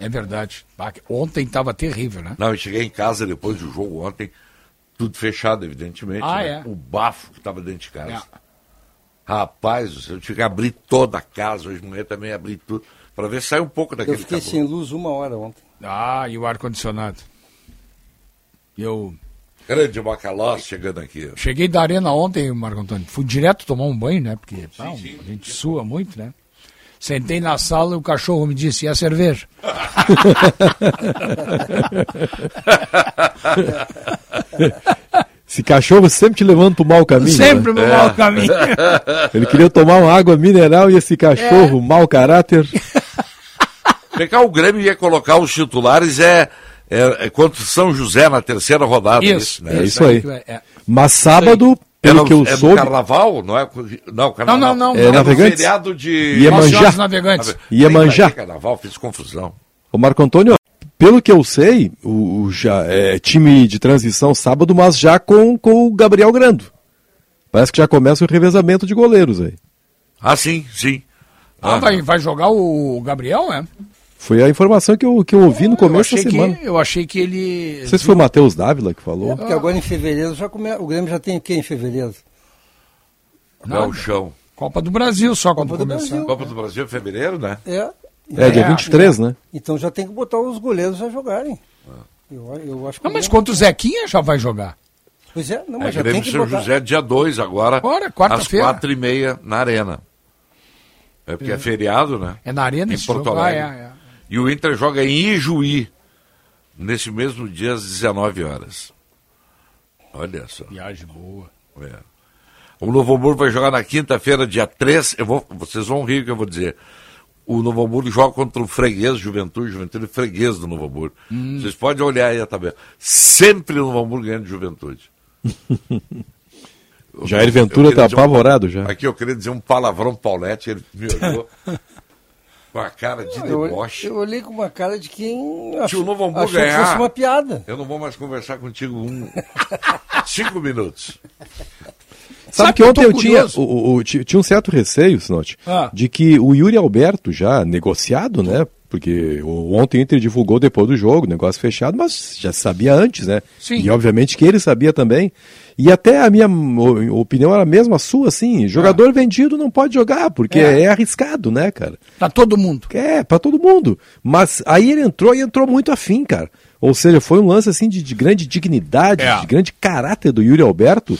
É verdade. Ontem estava terrível, né? Não, eu cheguei em casa depois do jogo ontem, tudo fechado, evidentemente. Ah, né? é? O bafo que estava dentro de casa. É. Rapaz, eu tive que abrir toda a casa, hoje manhã também abri tudo, para ver se sai um pouco daquele Eu fiquei calor. sem luz uma hora ontem. Ah, e o ar-condicionado. Eu. Grande Macalós chegando aqui. Cheguei da arena ontem, Marco Antônio. Fui direto tomar um banho, né? Porque sim, pá, sim, a gente sua muito, né? Sentei na sala e o cachorro me disse: e a cerveja? Esse cachorro sempre te levando pro mau caminho. Sempre né? pro é. mau caminho. Ele queria tomar uma água mineral e esse cachorro, é. mau caráter. Pegar o Grêmio ia colocar os titulares é, é, é contra São José na terceira rodada. Isso, né? é isso aí. É. Mas sábado, pelo é que eu é soube... carnaval, não é? Não, carnaval. Não, não, não. É, é navegantes. feriado de... Iemanjá. Navegantes. Iemanjá. carnaval, fiz confusão. O Marco Antônio, pelo que eu sei, o, o já é time de transição sábado, mas já com, com o Gabriel Grando. Parece que já começa o revezamento de goleiros aí. Ah, sim, sim. Ah, ah. Vai, vai jogar o Gabriel, é? Foi a informação que eu, que eu ouvi no começo da semana. Que, eu achei que ele. Não sei se foi o Matheus Dávila que falou. É porque agora em fevereiro já come... o Grêmio já tem o quê em fevereiro? Não, o chão. Copa do Brasil só quando começar. Copa do Brasil é fevereiro, né? É. É, dia 23, é, né? Então já tem que botar os goleiros a jogarem. Ah. Eu, eu acho que não, mas contra o Zequinha já vai jogar. Pois é, não, é, mas é, já tem que São botar... José dia 2 agora, agora quarta às quatro e meia na Arena. É porque é, é feriado, né? É na Arena em Porto jogo. Alegre. Ah, é, é. E o Inter joga em Ijuí, nesse mesmo dia às 19 horas. Olha só. Viagem boa. É. O Novo Hamburgo vai jogar na quinta-feira, dia 3. Eu vou, vocês vão rir o que eu vou dizer o Novo Hamburgo joga contra o freguês, Juventude, Juventude freguês do Novo Hamburgo. Hum. Vocês podem olhar aí a tabela. Sempre o Novo Hamburgo ganhando de Juventude. Jair Ventura está apavorado um, já. Aqui eu queria dizer um palavrão Paulette, ele me olhou com a cara de deboche. Eu, eu, olhei com uma cara de quem Se o Novo Hamburgo ganhar, que fosse uma piada. Eu não vou mais conversar contigo um, cinco minutos. Sabe, Sabe que ontem eu, tinha, o, o, tinha um certo receio, Sinote, ah. de que o Yuri Alberto, já negociado, né? Porque ontem o Inter divulgou depois do jogo, negócio fechado, mas já sabia antes, né? Sim. E obviamente que ele sabia também. E até a minha opinião era a mesma sua, assim, jogador ah. vendido não pode jogar, porque é. é. arriscado, né, cara? Pra todo mundo. É, pra todo mundo. Mas aí ele entrou e entrou muito afim, cara. Ou seja, foi um lance assim de, de grande dignidade, é. de grande caráter do Yuri Alberto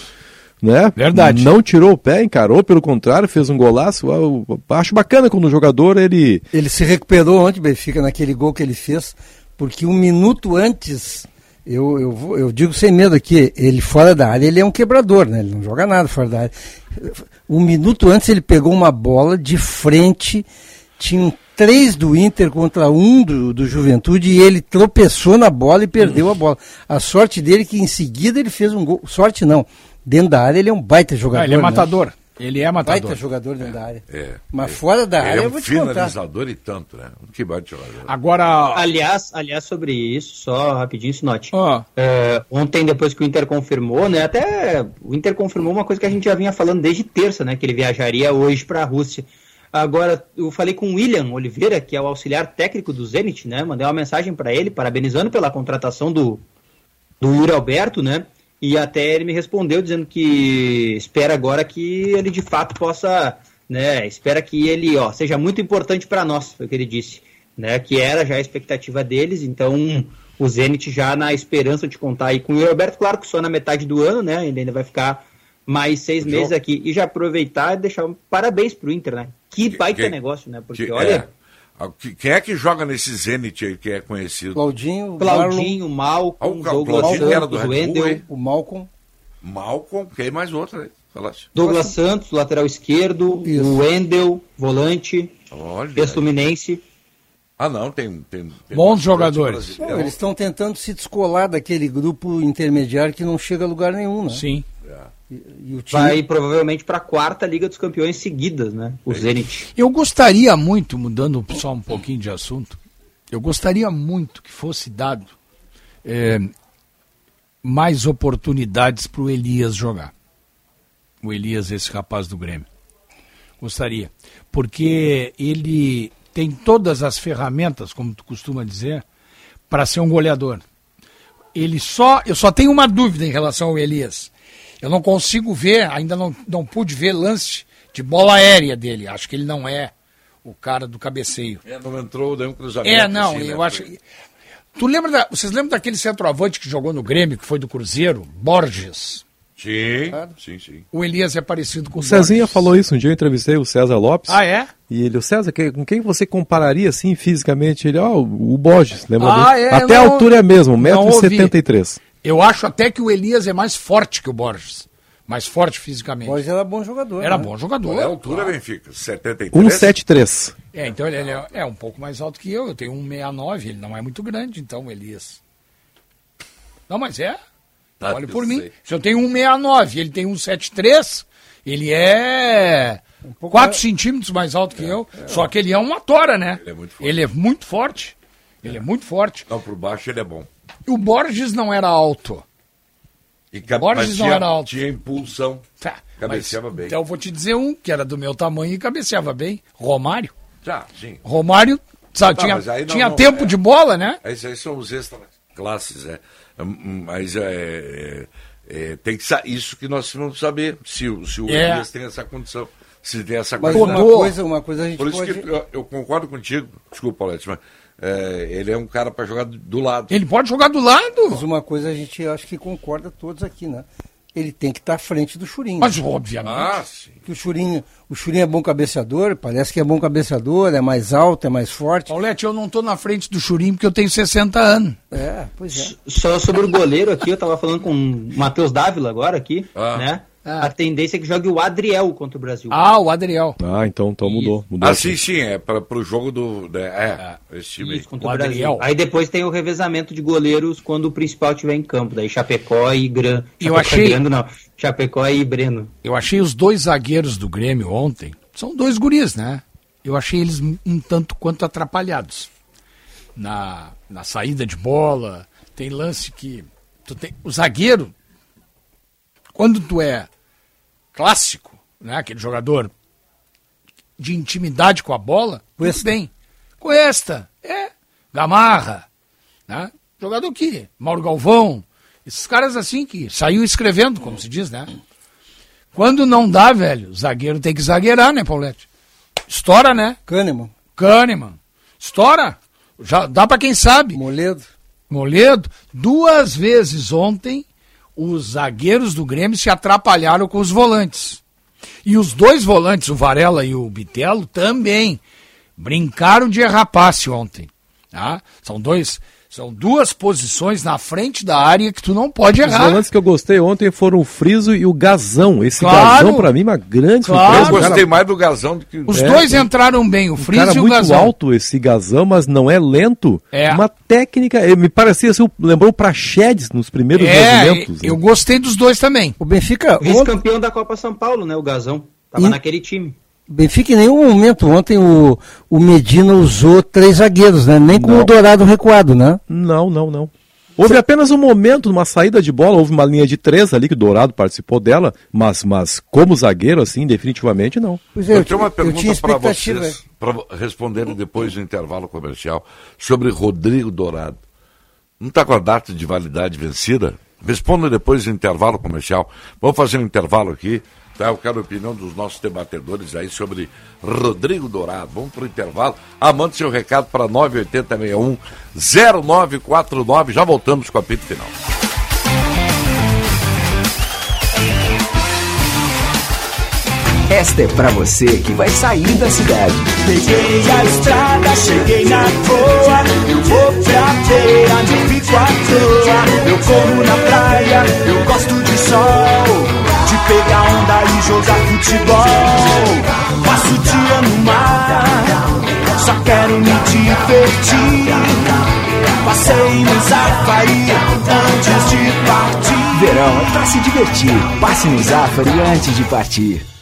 né? Verdade. Não tirou o pé, encarou, pelo contrário, fez um golaço. Eu acho bacana quando o jogador ele. Ele se recuperou ontem, Benfica, naquele gol que ele fez, porque um minuto antes, eu, eu, eu digo sem medo aqui, ele fora da área, ele é um quebrador, né? Ele não joga nada fora da área. Um minuto antes ele pegou uma bola de frente, tinha três do Inter contra um do, do Juventude e ele tropeçou na bola e perdeu a bola. A sorte dele é que em seguida ele fez um gol. Sorte não dentro da área ele é um baita jogador. Ah, ele é né? matador. Né? Ele é matador. Baita jogador dentro é, da área. É, Mas é, fora da área, é um eu vou te finalizador e tanto, né? Que baita jogador. Agora. Aliás, aliás, sobre isso, só rapidinho, Sinote. Oh. É, ontem, depois que o Inter confirmou, né? Até o Inter confirmou uma coisa que a gente já vinha falando desde terça, né? Que ele viajaria hoje para a Rússia. Agora, eu falei com o William Oliveira, que é o auxiliar técnico do Zenit, né? Mandei uma mensagem para ele, parabenizando pela contratação do, do Yuri Alberto, né? E até ele me respondeu dizendo que espera agora que ele de fato possa, né, espera que ele, ó, seja muito importante para nós, foi o que ele disse, né, que era já a expectativa deles, então o Zenit já na esperança de contar aí com o Roberto, claro que só na metade do ano, né, ele ainda vai ficar mais seis meses aqui, e já aproveitar e deixar um parabéns pro Inter, né, que baita que, negócio, né, porque que, olha... É quem é que joga nesse Zenit aí que é conhecido? Claudinho, Claudinho, Malcolm, ah, o Douglas Claudinho Santos, era do Wendel, o Malcolm. Malcolm, quem mais outro aí? Falaste. Douglas Santos, lateral esquerdo, Isso. o Wendel, volante, ex-Fluminense. Ah, não, tem. tem, tem Bons jogadores. Não, eles estão tentando se descolar daquele grupo intermediário que não chega a lugar nenhum, né? Sim. E, e time... Vai provavelmente para a quarta Liga dos Campeões seguidas, né? O é. Zenit. Eu gostaria muito, mudando só um pouquinho de assunto, eu gostaria muito que fosse dado é, mais oportunidades para o Elias jogar. O Elias, esse rapaz do Grêmio. Gostaria. Porque ele tem todas as ferramentas, como tu costuma dizer, para ser um goleador. Ele só. Eu só tenho uma dúvida em relação ao Elias. Eu não consigo ver, ainda não, não pude ver lance de bola aérea dele. Acho que ele não é o cara do cabeceio. É, não entrou, deu um cruzamento. É, não, assim, eu né? acho. Tu lembra da, vocês lembram daquele centroavante que jogou no Grêmio, que foi do Cruzeiro? Borges. Sim, sim, sim. O Elias é parecido com O o Cezinha Borges. falou isso um dia, eu entrevistei o César Lopes. Ah, é? E ele, o César, que- com quem você compararia assim fisicamente? Ele, ó, o Borges, lembra Ah, dele? é, Até a altura é mesmo, não ouvi. 1,73m. Eu acho até que o Elias é mais forte que o Borges. Mais forte fisicamente. Borges era bom jogador. Era né? bom jogador. Qual é a altura, Benfica? 73? 1,73. É, então ele, ele é, é um pouco mais alto que eu. Eu tenho 1,69, ele não é muito grande, então, o Elias. Não, mas é. Tá, Olha eu por mim. sei. Se eu tenho 1,69 e ele tem 1,73, ele é 4 centímetros mais alto que eu. Só que ele é uma tora, né? Ele é muito forte. Ele é muito forte. Ele é muito forte. Não, por baixo ele é bom. O Borges não era alto. E Borges mas não tinha, era alto. Tinha impulsão. Tá, Cabeceava mas- bem. Então eu vou te dizer um que era do meu tamanho e cabeceava bem. Romário. Já, sim. Romário, sabe, Tá, tinha, mas não- tinha não, tempo é. de bola, né? Esses aí são os extra classes, é. Hum, Mas é, é, é, tem que isso que nós vamos saber se, o- se o É. Elias tem essa condição. Se tem essa Mas qualidade. uma coisa, uma coisa a gente Por isso pode... que eu, eu concordo contigo, desculpa, Paulete, mas é, ele é um cara para jogar do- do lado. Ele pode jogar do lado. Mas uma coisa a gente acho que concorda todos aqui, né? Ele tem que estar à frente do Churinho. Mas obviamente. Ah. Que o Churinho, o Churinho é bom cabeceador, parece que é bom cabeceador, é mais alto, é mais forte. Paulete, eu não tô na frente do Churim porque eu tenho 60 anos. É, pois é. Só sobre o goleiro aqui, eu tava falando com o Matheus Dávila agora aqui, Ah. né? A tendência é que jogue o Adriel contra o Brasil. Ah, o Adriel. Ah, então, então mudou. mudou Ah, sim, sim, é para o jogo do. né, é, esse time aí. Isso, contra O o, Brasil. Adriel. Aí depois tem o revezamento de goleiros quando o principal estiver em campo. Daí Chapecó e Gran. Eu Chapecó achei- e Grando, não. Chapecó e Breno. Eu achei os dois zagueiros do Grêmio ontem, são dois guris, né? Eu achei eles um um tanto quanto atrapalhados. Na, na saída de bola, tem lance que. Tu tem, o zagueiro, quando tu é clássico, né? Aquele jogador de intimidade com a bola, Cuesta. tudo bem. Cuesta, é. Gamarra, né? Jogador que, Mauro Galvão, esses caras assim que saiu escrevendo, como se diz, né? Quando não dá, velho, zagueiro tem que zagueirar, né, Paulette? Estoura, né? Kahneman, Kahneman. Estoura. Já dá pra quem sabe. Moledo. Moledo, duas vezes ontem, os zagueiros do Grêmio se atrapalharam com os volantes. E os dois volantes, o Varela e o Bitelo, também brincaram de errar passe ontem. Tá? São dois, são duas posições na frente da área que tu não pode Os errar. volantes que eu gostei ontem foram o Friso e o Gazão. Esse Claro. Gazão, pra mim, uma grande Claro. surpresa. Eu cara- gostei mais do Gazão do que Os É, dois entraram bem, o Friso cara e o muito Gazão. alto esse Gazão, mas não é lento. É. Uma técnica, eh, me parecia assim, lembrou o Praxedes nos primeiros É, movimentos. né? eu gostei dos dois também. O Benfica, ontem, Vice-campeão da Copa São Paulo, né? O Gazão. Tava E- naquele time. Benfica em nenhum momento ontem o, o Medina usou três zagueiros, né? Nem com Não. o Dourado recuado, né? Não, não, não. Houve apenas um momento, uma saída de bola, houve uma linha de três ali que o Dourado participou dela, mas, mas como zagueiro, assim, definitivamente não. Pois é, Eu eu, tenho uma tinha pergunta para vocês, para responderem depois do intervalo comercial, sobre Rodrigo Dourado. Não está com a data de validade vencida? Responda depois do intervalo comercial. Vamos fazer um intervalo aqui. Tá? Eu quero a opinião dos nossos debatedores aí sobre Rodrigo Dourado. Vamos para o intervalo. Ah, seu recado para 98061 0949. Já voltamos com a apito final. Esta é pra você que vai sair da cidade. Peguei a estrada, cheguei na boa. Eu vou pra feira onde fico à toa. Eu corro na praia, eu gosto de sol. De pegar onda e jogar futebol. Passo o dia no mar, só quero me divertir. Passei no Zafari antes de partir. Verão é pra se divertir. Passe no Zafari antes de partir.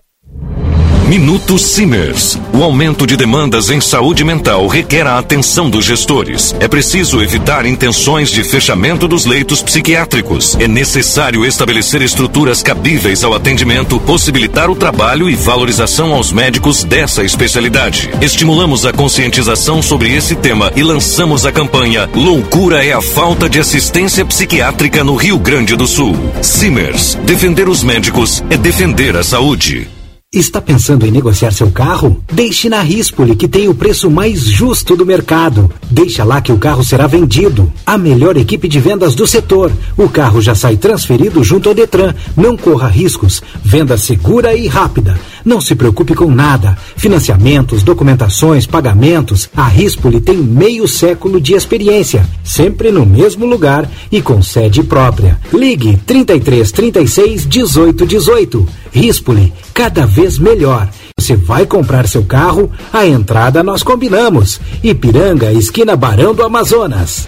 Minuto Simers. O aumento de demandas em saúde mental requer a atenção dos gestores. É preciso evitar intenções de fechamento dos leitos psiquiátricos. É necessário estabelecer estruturas cabíveis ao atendimento, possibilitar o trabalho e valorização aos médicos dessa especialidade. Estimulamos a conscientização sobre esse tema e lançamos a campanha Loucura é a falta de assistência psiquiátrica no Rio Grande do Sul. Simers. Defender os médicos é defender a saúde. Está pensando em negociar seu carro? Deixe na Rispoli, que tem o preço mais justo do mercado. Deixa lá que o carro será vendido. A melhor equipe de vendas do setor. O carro já sai transferido junto ao Detran. Não corra riscos. Venda segura e rápida. Não se preocupe com nada. Financiamentos, documentações, pagamentos. A Rispoli tem meio século de experiência. Sempre no mesmo lugar e com sede própria. Ligue 33 36 18 18. Rispoli, cada vez melhor. Você vai comprar seu carro? A entrada nós combinamos. Ipiranga, esquina Barão do Amazonas.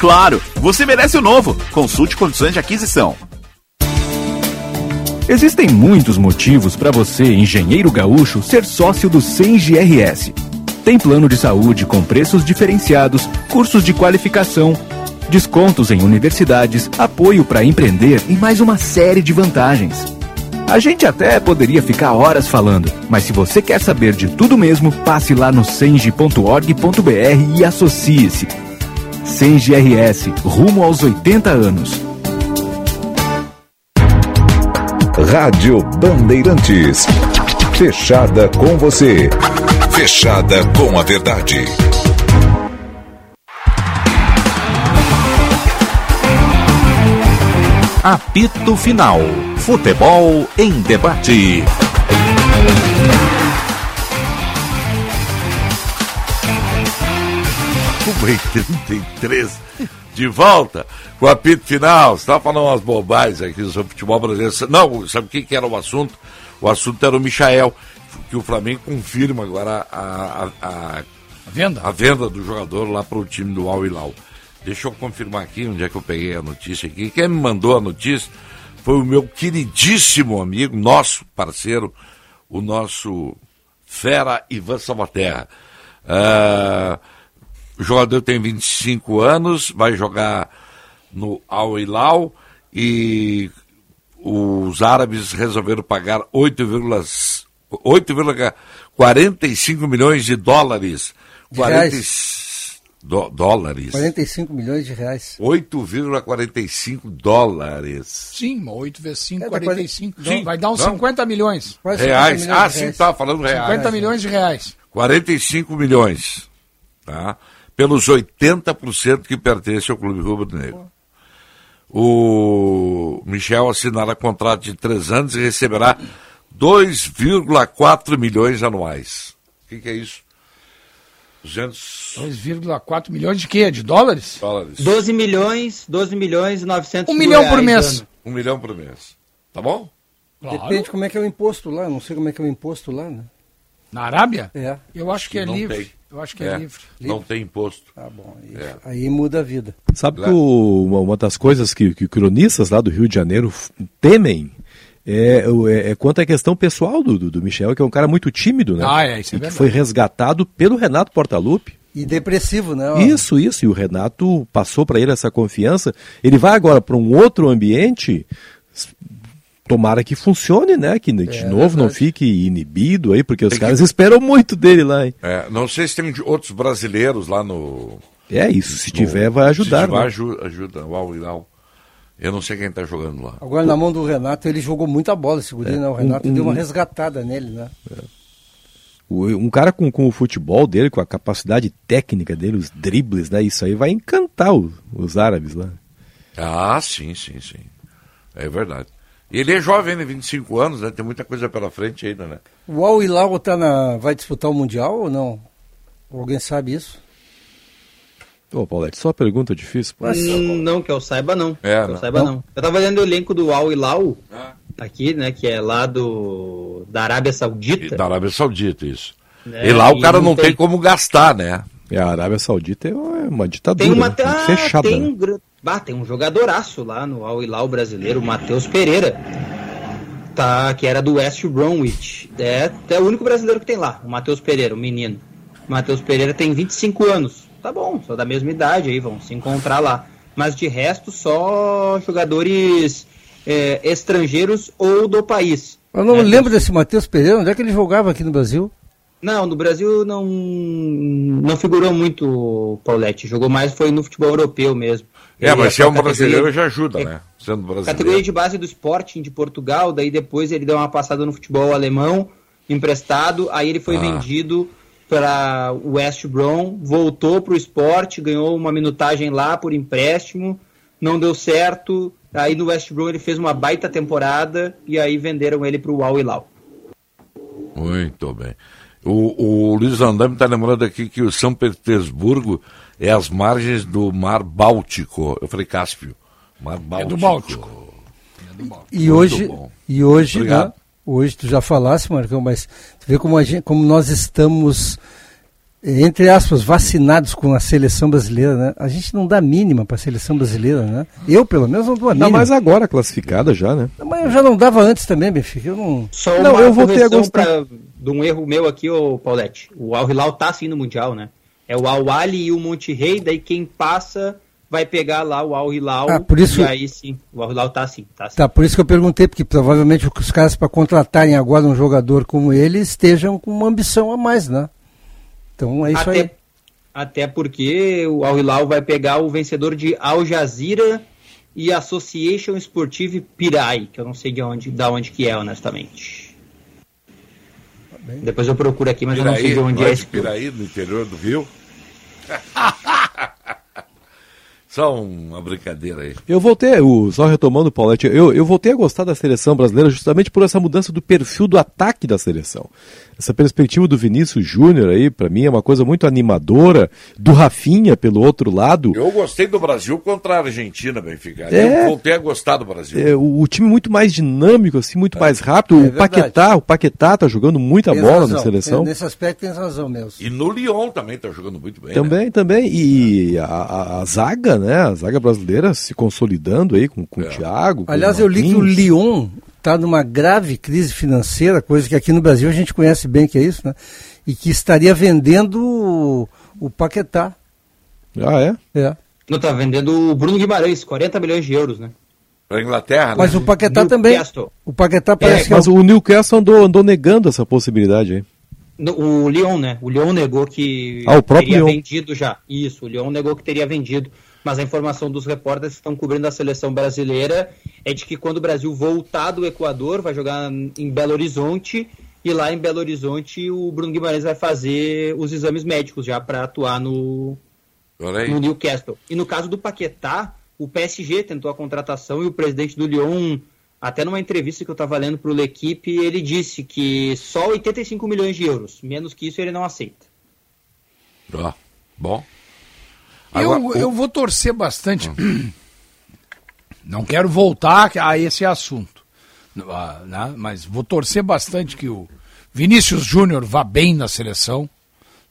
Claro, você merece o novo. Consulte condições de aquisição. Existem muitos motivos para você, engenheiro gaúcho, ser sócio do CENGRS. Tem plano de saúde com preços diferenciados, cursos de qualificação, descontos em universidades, apoio para empreender e mais uma série de vantagens. A gente até poderia ficar horas falando, mas se você quer saber de tudo mesmo, passe lá no senge.org.br e associe-se. CENGRS, rumo aos 80 anos. Rádio Bandeirantes. Fechada com você. Fechada com a verdade. Apito Final. Futebol em debate. Uma e 33 de volta com o apito final. Você estava falando umas bobagens aqui sobre futebol brasileiro. Não, sabe o que, que era o assunto? O assunto era o Michael, que o Flamengo confirma agora a, a, a, a venda? a venda do jogador lá para o time do Al Hilal. Deixa eu confirmar aqui onde é que eu peguei a notícia aqui. Quem me mandou a notícia foi o meu queridíssimo amigo, nosso parceiro, o nosso fera Ivan Salvaterra. Uh, o jogador tem 25 anos, vai jogar no Al Hilal e os árabes resolveram pagar 8,45 milhões de dólares. De 40, do, dólares. 45 milhões de reais. 8,45 dólares. Sim, 8 vezes 5, É, 45. Sim. Vai dar uns Não. 50 milhões. Quase Reais. 50 milhões Ah, sim, reais. tá falando reais. 50 milhões de reais. 45 milhões. Tá? Pelos 80% que pertence ao Clube Rubro Negro. O Michel assinará contrato de três anos e receberá 2,4 milhões anuais. O que, que é isso? 200 2,4 milhões de quê? De dólares? dólares. 12 milhões, 12 milhões e 900 Um mil milhão por mês. ano. Um milhão por mês. Tá bom? Depende como é que é o imposto lá. Não sei como é que é o imposto lá, né? Na Arábia? É. Eu acho que é Não livre. tem. Eu acho que é, livre. Não tem imposto. Tá bom. Aí, É. aí muda a vida. Sabe que o- uma, uma das coisas que, que cronistas lá do Rio de Janeiro temem é, é, é quanto à questão pessoal do, do, do Michel, que é um cara muito tímido, né? Ah, é, isso é e que verdade. foi resgatado pelo Renato Portaluppi. E depressivo, né? Isso, isso. E o Renato passou para ele essa confiança. Ele vai agora para um outro ambiente tomara que funcione, né? Que de É, novo não verdade. fique inibido aí, porque os Tem caras que- esperam muito dele lá, hein? É, não sei se tem outros brasileiros lá no. É isso, se no- tiver, vai ajudar, Se tiver, né? ajuda, ajuda. Uau, uau. Eu não sei quem está jogando lá. Agora na mão do Renato, ele jogou muita bola esse guri, É, né? O Renato um- deu uma um- resgatada nele, né? O- Um cara com, com o futebol dele, com a capacidade técnica dele, os dribles, né? Isso aí vai encantar o- os árabes lá. Ah, sim, sim, sim. É verdade. E ele é jovem, né? 25 anos, né? Tem muita coisa pela frente ainda, né? O Al Hilal tá na... vai disputar o Mundial ou não? Alguém sabe isso? Ô, Paulette, só uma pergunta difícil. pô. Hum, não, que eu saiba não. É, que eu não. saiba Não? não. Eu tava lendo o elenco do Al Hilal aqui, né, que é lá do da Arábia Saudita. Da Arábia Saudita, isso. É, e lá o cara não tem... tem- como gastar, né? E a Arábia Saudita é uma ditadura, Tem uma né? ah, fechada. tem né? Um, gra- ah, tem um jogadoraço lá no Al Hilal brasileiro, o Matheus Pereira. Tá, que era do West Bromwich. É, é o único brasileiro que tem lá, o Matheus Pereira, o menino. O Matheus Pereira tem 25 anos. Tá bom, só da mesma idade aí, vão se encontrar lá. Mas de resto, só jogadores é, estrangeiros ou do país. Eu não É, lembro desse Matheus Pereira, onde é que ele jogava aqui no Brasil? Não, no Brasil não, não figurou muito, Paulette. Jogou mais foi no futebol europeu mesmo. É, mas se é um categoria- brasileiro já ajuda, né? Sendo Categoria brasileiro. de base do Sporting de Portugal, daí depois ele deu uma passada no futebol alemão, emprestado, aí ele foi Ah. vendido para o West Brom, voltou para o Sport, ganhou uma minutagem lá por empréstimo, não deu certo, aí no West Brom ele fez uma baita temporada e aí venderam ele para o Al Hilal. Muito bem. O, o Luiz Andame está lembrando aqui que o São Petersburgo é às margens do Mar Báltico. Eu falei Cáspio. Mar Báltico. do Báltico. E Muito hoje, bom. e hoje, Obrigado. né, hoje tu já falasse, Marcão, mas tu vê como, a gente, como nós estamos, eh, entre aspas, vacinados com a seleção brasileira, né? A gente não dá mínima para a seleção brasileira, né? Eu, pelo menos, não dou a Não, mínima. mas agora classificada já, né? Mas eu já não dava antes também, Benfica. Eu não. Só Não, uma eu voltei a gostar. pra- de um erro meu aqui, ô Paulette. O Al Hilal tá sim no Mundial, né? É o Al Ali e o Monte Rei, daí quem passa vai pegar lá o Al Hilal. Ah, por isso- E aí sim, o Al Hilal tá sim, tá sim. Tá, por isso que eu perguntei, porque provavelmente os caras, para contratarem agora um jogador como ele, estejam com uma ambição a mais, né? Então é isso até, aí. até porque o Al Hilal vai pegar o vencedor de Al Jazeera e Association Sportive Pirai, que eu não sei de onde, da onde que é, honestamente. Depois eu procuro aqui, mas eu não sei Piraí, de onde é é esse Piraí, no interior do Rio? Só uma brincadeira aí. Eu voltei, só retomando Paulette, eu, eu voltei a gostar da seleção brasileira justamente por essa mudança do perfil do ataque da seleção. Essa perspectiva do Vinícius Júnior aí, para mim, é uma coisa muito animadora. Do Rafinha, pelo outro lado. Eu gostei do Brasil contra a Argentina, Benfica. É. Eu voltei a gostar do Brasil. É, o, o time muito mais dinâmico, assim, muito mais rápido. o verdade. Paquetá, o Paquetá tá jogando muita Tens bola razão. na seleção. Nesse aspecto tens razão mesmo. E no Lyon também tá jogando muito bem. né? Também, também. E a, a- a zaga, né? A zaga brasileira se consolidando aí com, com o Thiago. com Aliás, o eu li que o. Lyon está numa grave crise financeira, coisa que aqui no Brasil a gente conhece bem que é isso, né? E que estaria vendendo o, o Paquetá. Ah, é? É. Não tá vendendo o Bruno Guimarães, 40 milhões de euros, né? Pra Inglaterra, Mas né? o Paquetá também. Newcastle. O Paquetá parece que é Mas o Newcastle andou, andou negando essa possibilidade aí. No- O Lyon, né? O Lyon negou que Ah, o próprio teria Lyon. vendido já. Isso, o Lyon negou que teria vendido. Mas a informação dos repórteres que estão cobrindo a seleção brasileira é de que quando o Brasil voltar do Equador, vai jogar em Belo Horizonte. E lá em Belo Horizonte, o Bruno Guimarães vai fazer os exames médicos já para atuar no, no Newcastle. E no caso do Paquetá, o PSG tentou a contratação e o presidente do Lyon, até numa entrevista que eu estava lendo para o L'Equipe, ele disse que só 85 milhões de euros, menos que isso ele não aceita. Ó, bom. Eu, Agora, o- eu vou torcer bastante. Não quero voltar a esse assunto, ah, né? mas vou torcer bastante que o Vinícius Júnior vá bem na seleção,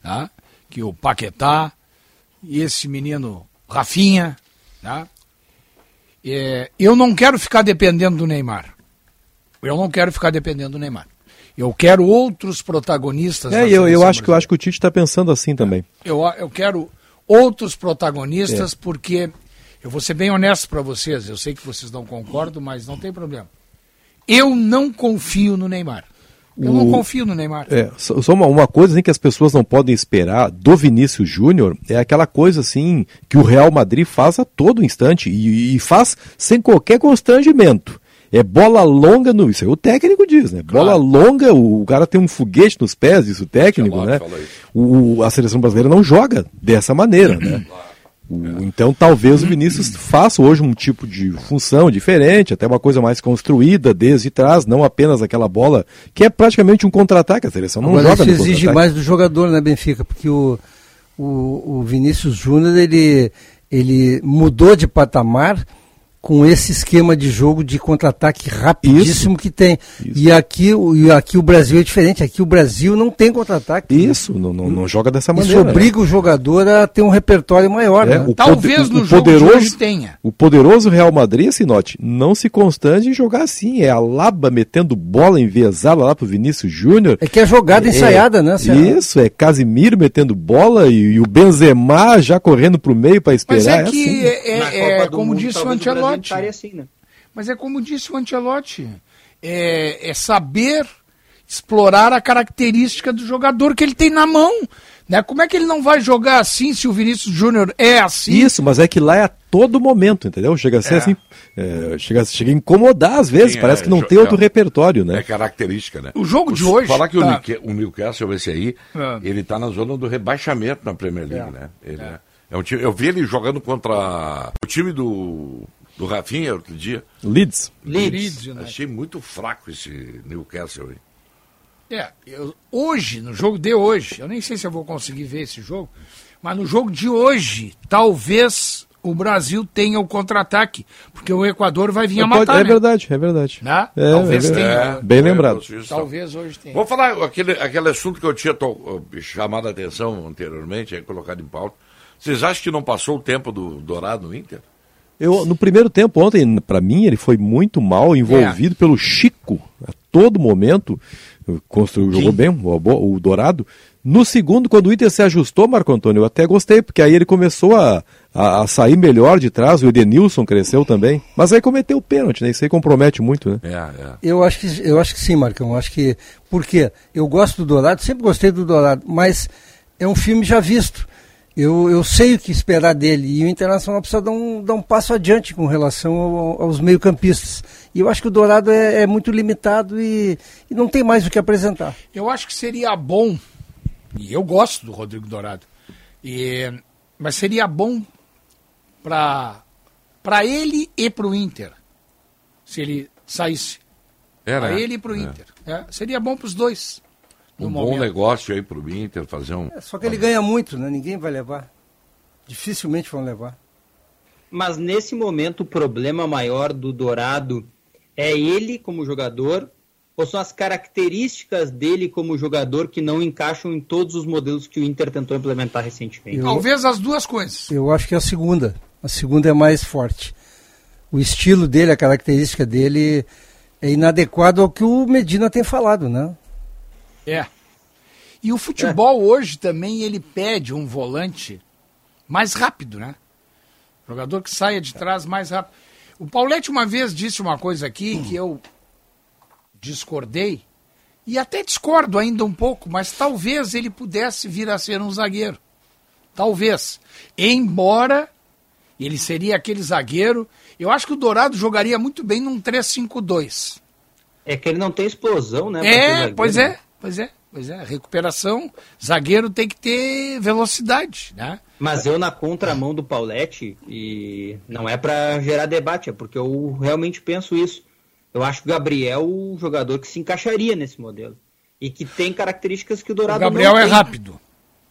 né? que o Paquetá e esse menino Rafinha. Né? É, eu não quero ficar dependendo do Neymar. Eu não quero ficar dependendo do Neymar. Eu quero outros protagonistas. É, eu, eu acho que eu acho que o Tite está pensando assim também. eu, eu quero outros É. protagonistas, porque eu vou ser bem honesto para vocês, eu sei que vocês não concordam, mas não tem problema. Eu não confio no Neymar. Eu o... não confio no Neymar. É, só uma, uma coisa assim, que as pessoas não podem esperar do Vinícius Júnior é aquela coisa assim que o Real Madrid faz a todo instante e, e faz sem qualquer constrangimento. É bola longa no. Isso aí o técnico diz, né? Bola claro. longa, o, o, cara tem um foguete nos pés, isso o técnico, né? O, a seleção brasileira não joga dessa maneira, né? O, então talvez o Vinícius faça hoje um tipo de função diferente, até uma coisa mais construída desde trás, não apenas aquela bola que é praticamente um contra-ataque. A seleção não Agora joga isso exige mais do jogador, né, Benfica? Porque o, o, o Vinícius Júnior ele, ele mudou de patamar com esse esquema de jogo de contra-ataque rapidíssimo Isso. que tem. Isso. E aqui, e aqui o Brasil é diferente. Aqui o Brasil não tem contra-ataque. Isso, né? não, não, não, joga dessa maneira. Isso obriga né? o jogador a ter um repertório maior. É, né? Talvez no o jogo poderoso, tenha. O poderoso Real Madrid, Sinote, não se constrange em jogar assim. É a Laba metendo bola enviesada lá pro Vinícius Júnior. É que é jogada é, ensaiada, né? Isso, é Casimiro metendo bola e, e, o Benzema já correndo pro meio para esperar. Mas é, é que, assim. é, é, é como disse o Ancelotti, Ancelotti. Assim, né? Mas é como disse o Ancelotti, é, é, saber explorar a característica do jogador que ele tem na mão. Né? Como é que ele não vai jogar assim se o Vinícius Júnior é assim? Isso, mas é que lá é a todo momento, entendeu? Chega a ser é. assim, é, chega, chega a incomodar às vezes, Sim, parece é, que não tem outro é. repertório, né? É característica, né? O jogo de hoje... Falar que tá. o, Newcastle, esse aí, é. ele está na zona do rebaixamento na Premier League, né? Ele é. É um time, eu vi ele jogando contra o time do, do Rafinha outro dia. Leeds. Leeds. Leeds Achei muito fraco esse Newcastle aí. É, eu, hoje, no jogo de hoje, eu nem sei se eu vou conseguir ver esse jogo, mas no jogo de hoje, talvez o Brasil tenha o contra-ataque, porque o Equador vai vir a matar. É né? verdade, é verdade. Né? É, talvez é tenha. É, bem lembrado. Talvez hoje tenha. Vou falar aquele, aquele assunto que eu tinha to, chamado a atenção anteriormente, aí colocado em pauta vocês acham que não passou o tempo do Dourado no Inter? Eu, no primeiro tempo, ontem, para mim, ele foi muito mal envolvido é. pelo Chico. A todo momento, construiu, jogou bem o, o, Dourado. No segundo, quando o Inter se ajustou, Marco Antônio, eu até gostei, porque aí ele começou a, a, a sair melhor de trás, o Edenilson cresceu também. Mas aí cometeu o pênalti, né? Isso aí compromete muito, né? É, é. Eu, acho que, eu acho que sim, Marcão. Eu acho que. Por quê? Eu gosto do Dourado, sempre gostei do Dourado, mas é um filme já visto eu, eu sei o que esperar dele e o Internacional precisa dar um, dar um passo adiante com relação ao, aos meio-campistas. E eu acho que o Dourado é, é muito limitado e, e, não tem mais o que apresentar. Eu acho que seria bom, e eu gosto do Rodrigo Dourado, e, mas seria bom para ele e para o Inter, se ele saísse. Para ele e para o é. Inter. É, seria bom para os dois um bom negócio aí para o Inter fazer um. É, só que ele ganha muito, né? Ninguém vai levar. Dificilmente vão levar. Mas nesse momento o problema maior do Dourado é ele como jogador ou são as características dele como jogador que não encaixam em todos os modelos que o Inter tentou implementar recentemente? Eu, Talvez as duas coisas. Eu acho que é a segunda. A segunda é mais forte. O estilo dele, a característica dele é inadequado ao que o Medina tem falado, né? É. E o futebol é. hoje também ele pede um volante mais rápido, né? Jogador que saia de trás mais rápido. O Paulette uma vez disse uma coisa aqui que eu discordei e até discordo ainda um pouco, mas talvez ele pudesse vir a ser um zagueiro. Talvez. Embora ele seria aquele zagueiro, eu acho que o Dourado jogaria muito bem num 3-5-2. É que ele não tem explosão, né? É, pois é. Pois é, pois é. Recuperação, zagueiro tem que ter velocidade, né? Mas eu na contramão do Paulette, e não é para gerar debate, é porque eu realmente penso isso. Eu acho que o Gabriel o jogador que se encaixaria nesse modelo. E que tem características que o Dourado o Gabriel não é tem. rápido.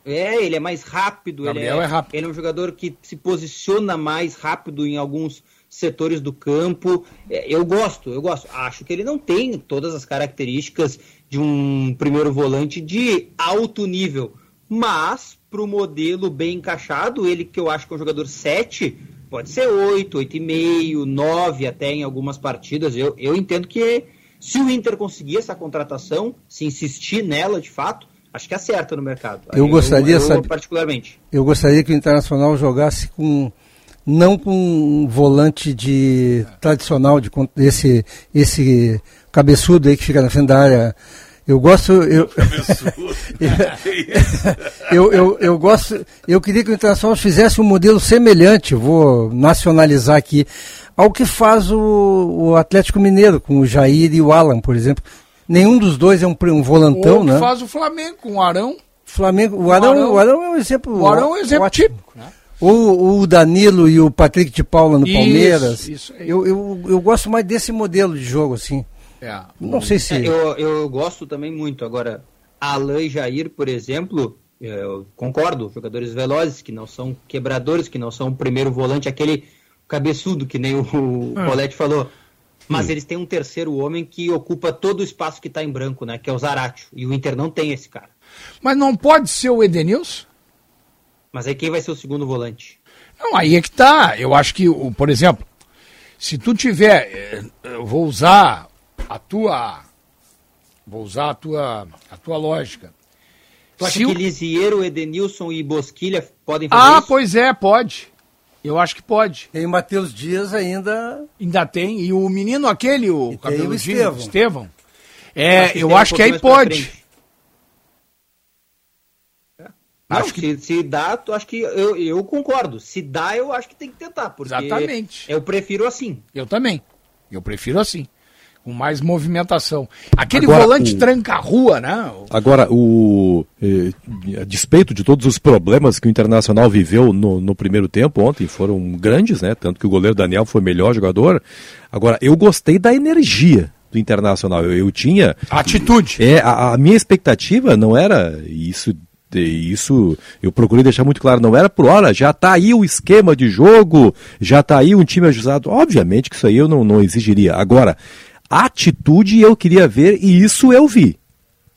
É, ele é mais rápido. Gabriel ele é, é rápido. Ele é um jogador que se posiciona mais rápido em alguns setores do campo. É, eu gosto, eu gosto. Acho que ele não tem todas as características de um primeiro volante de alto nível, mas para o modelo bem encaixado, ele que eu acho que é um jogador 7, pode ser 8, 8,5, 9 até em algumas partidas. Eu, eu entendo que se o Inter conseguir essa contratação, se insistir nela de fato, acho que acerta no mercado. Eu gostaria, eu, eu, particularmente. Eu gostaria que o Internacional jogasse com não com um volante de tradicional de esse esse cabeçudo aí que fica na frente da área. Eu gosto. Eu, eu, eu, eu, gosto. Eu queria que o Internacional fizesse um modelo semelhante, vou nacionalizar aqui, ao que faz o, o Atlético Mineiro, com o Jair e o Alan, por exemplo. Nenhum dos dois é um, um volantão, Ou né? faz o Flamengo com o Arão. Flamengo, o Arão, o Arão, o Arão é um exemplo. O Arão é um exemplo ótimo. típico. Né? Ou o Danilo e o Patrick de Paula no Isso, Palmeiras. isso aí. eu, eu, eu gosto mais desse modelo de jogo, assim. É. Não sei se. É, eu, eu gosto também muito. Agora, Alain Jair, por exemplo, eu concordo, jogadores velozes, que não são quebradores, que não são o primeiro volante, aquele cabeçudo, que nem o, É. Paulette falou. Mas Hum. eles têm um terceiro homem que ocupa todo o espaço que está em branco, né? Que é o Zaratio. E o Inter não tem esse cara. Mas não pode ser o Edenilson? Mas aí quem vai ser o segundo volante? Não, aí é que tá. Eu acho que, o- por exemplo, se tu tiver. eh, Eu vou usar a tua. Vou usar a tua, a tua lógica. Tu acha Se que o- Lisiero, Edenilson e Bosquilha podem fazer Ah, isso? pois é, pode. Eu acho que pode. Tem o Matheus Dias ainda. Ainda tem. E o menino aquele, o tem o cabeludinho, Estevão. Estevão. Eu É, acho que eu tem um acho que aí pode. Não, se, se dá, tu acho que eu, eu concordo. Se dá, eu acho que tem que tentar, porque Exatamente. eu prefiro assim. Eu também. Eu prefiro assim. Com mais movimentação. Aquele Agora, volante o- tranca-rua, né? Agora, o, eh, a despeito de todos os problemas que o Internacional viveu no, no primeiro tempo ontem, foram grandes, né? Tanto que o goleiro Daniel foi o melhor jogador. Agora, eu gostei da energia do Internacional. Eu, eu tinha. Atitude. É, a, a minha expectativa não era isso. Isso eu procurei deixar muito claro, não era por hora, já tá aí o esquema de jogo, já tá aí um time ajustado. Obviamente que isso aí eu não, não exigiria. Agora, atitude eu queria ver e isso eu vi.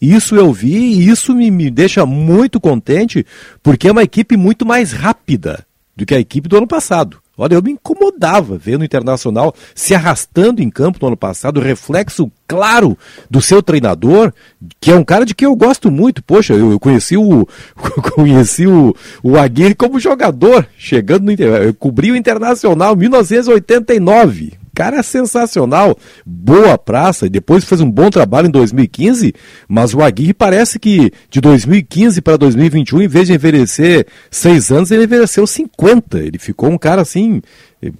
Isso eu vi e isso me, me deixa muito contente, porque é uma equipe muito mais rápida do que a equipe do ano passado. Olha, eu me incomodava vendo o Internacional se arrastando em campo no ano passado, reflexo claro do seu treinador, que é um cara de quem eu gosto muito. Poxa, eu, eu conheci o conheci o, o Aguirre como jogador, chegando no eu cobri o Internacional em 1989 cara é sensacional, boa praça, e depois fez um bom trabalho em 2015, mas o Aguirre parece que de 2015 para 2021, em vez de envelhecer seis anos, ele envelheceu 50. Ele ficou um cara assim, eh,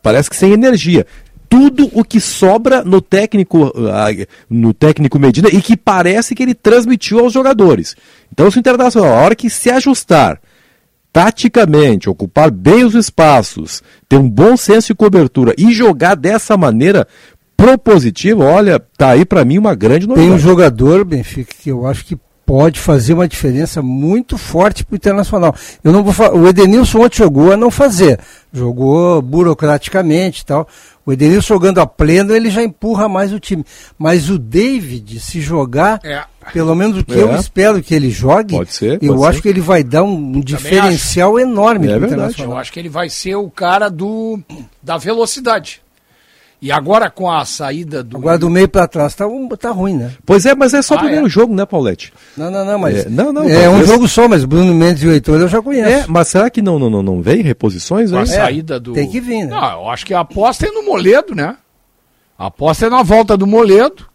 parece que sem energia. Tudo o que sobra no técnico, ah, no técnico Medina e que parece que ele transmitiu aos jogadores. Então, se o Internacional, a hora que se ajustar, taticamente, ocupar bem os espaços, ter um bom senso de cobertura e jogar dessa maneira propositiva, olha, tá aí para mim uma grande Tem novidade. um jogador, Benfica, que eu acho que pode fazer uma diferença muito forte para o Internacional. Eu não vou falar, o Edenilson ontem jogou a não fazer, jogou burocraticamente e tal. O Edenilson jogando a pleno, ele já empurra mais o time. Mas o David, se jogar, É. pelo menos o que É. eu espero que ele jogue, Pode ser, eu pode acho ser. que ele vai dar um, um diferencial enorme É verdade. Internacional. Eu acho que ele vai ser o cara do da velocidade. E agora com a saída do. Agora do meio para trás tá, um- tá ruim, né? Pois é, mas é só o Ah, primeiro é? jogo, né, Paulette? Não, não, não, mas É, não, não, é um jogo só, mas Bruno Mendes e o Heitor eu já conheço. É, mas será que não, não, não, não vem reposições com a aí? saída do. tem que vir, né? Não, eu acho que a aposta é no Moledo, né? A aposta é na volta do Moledo.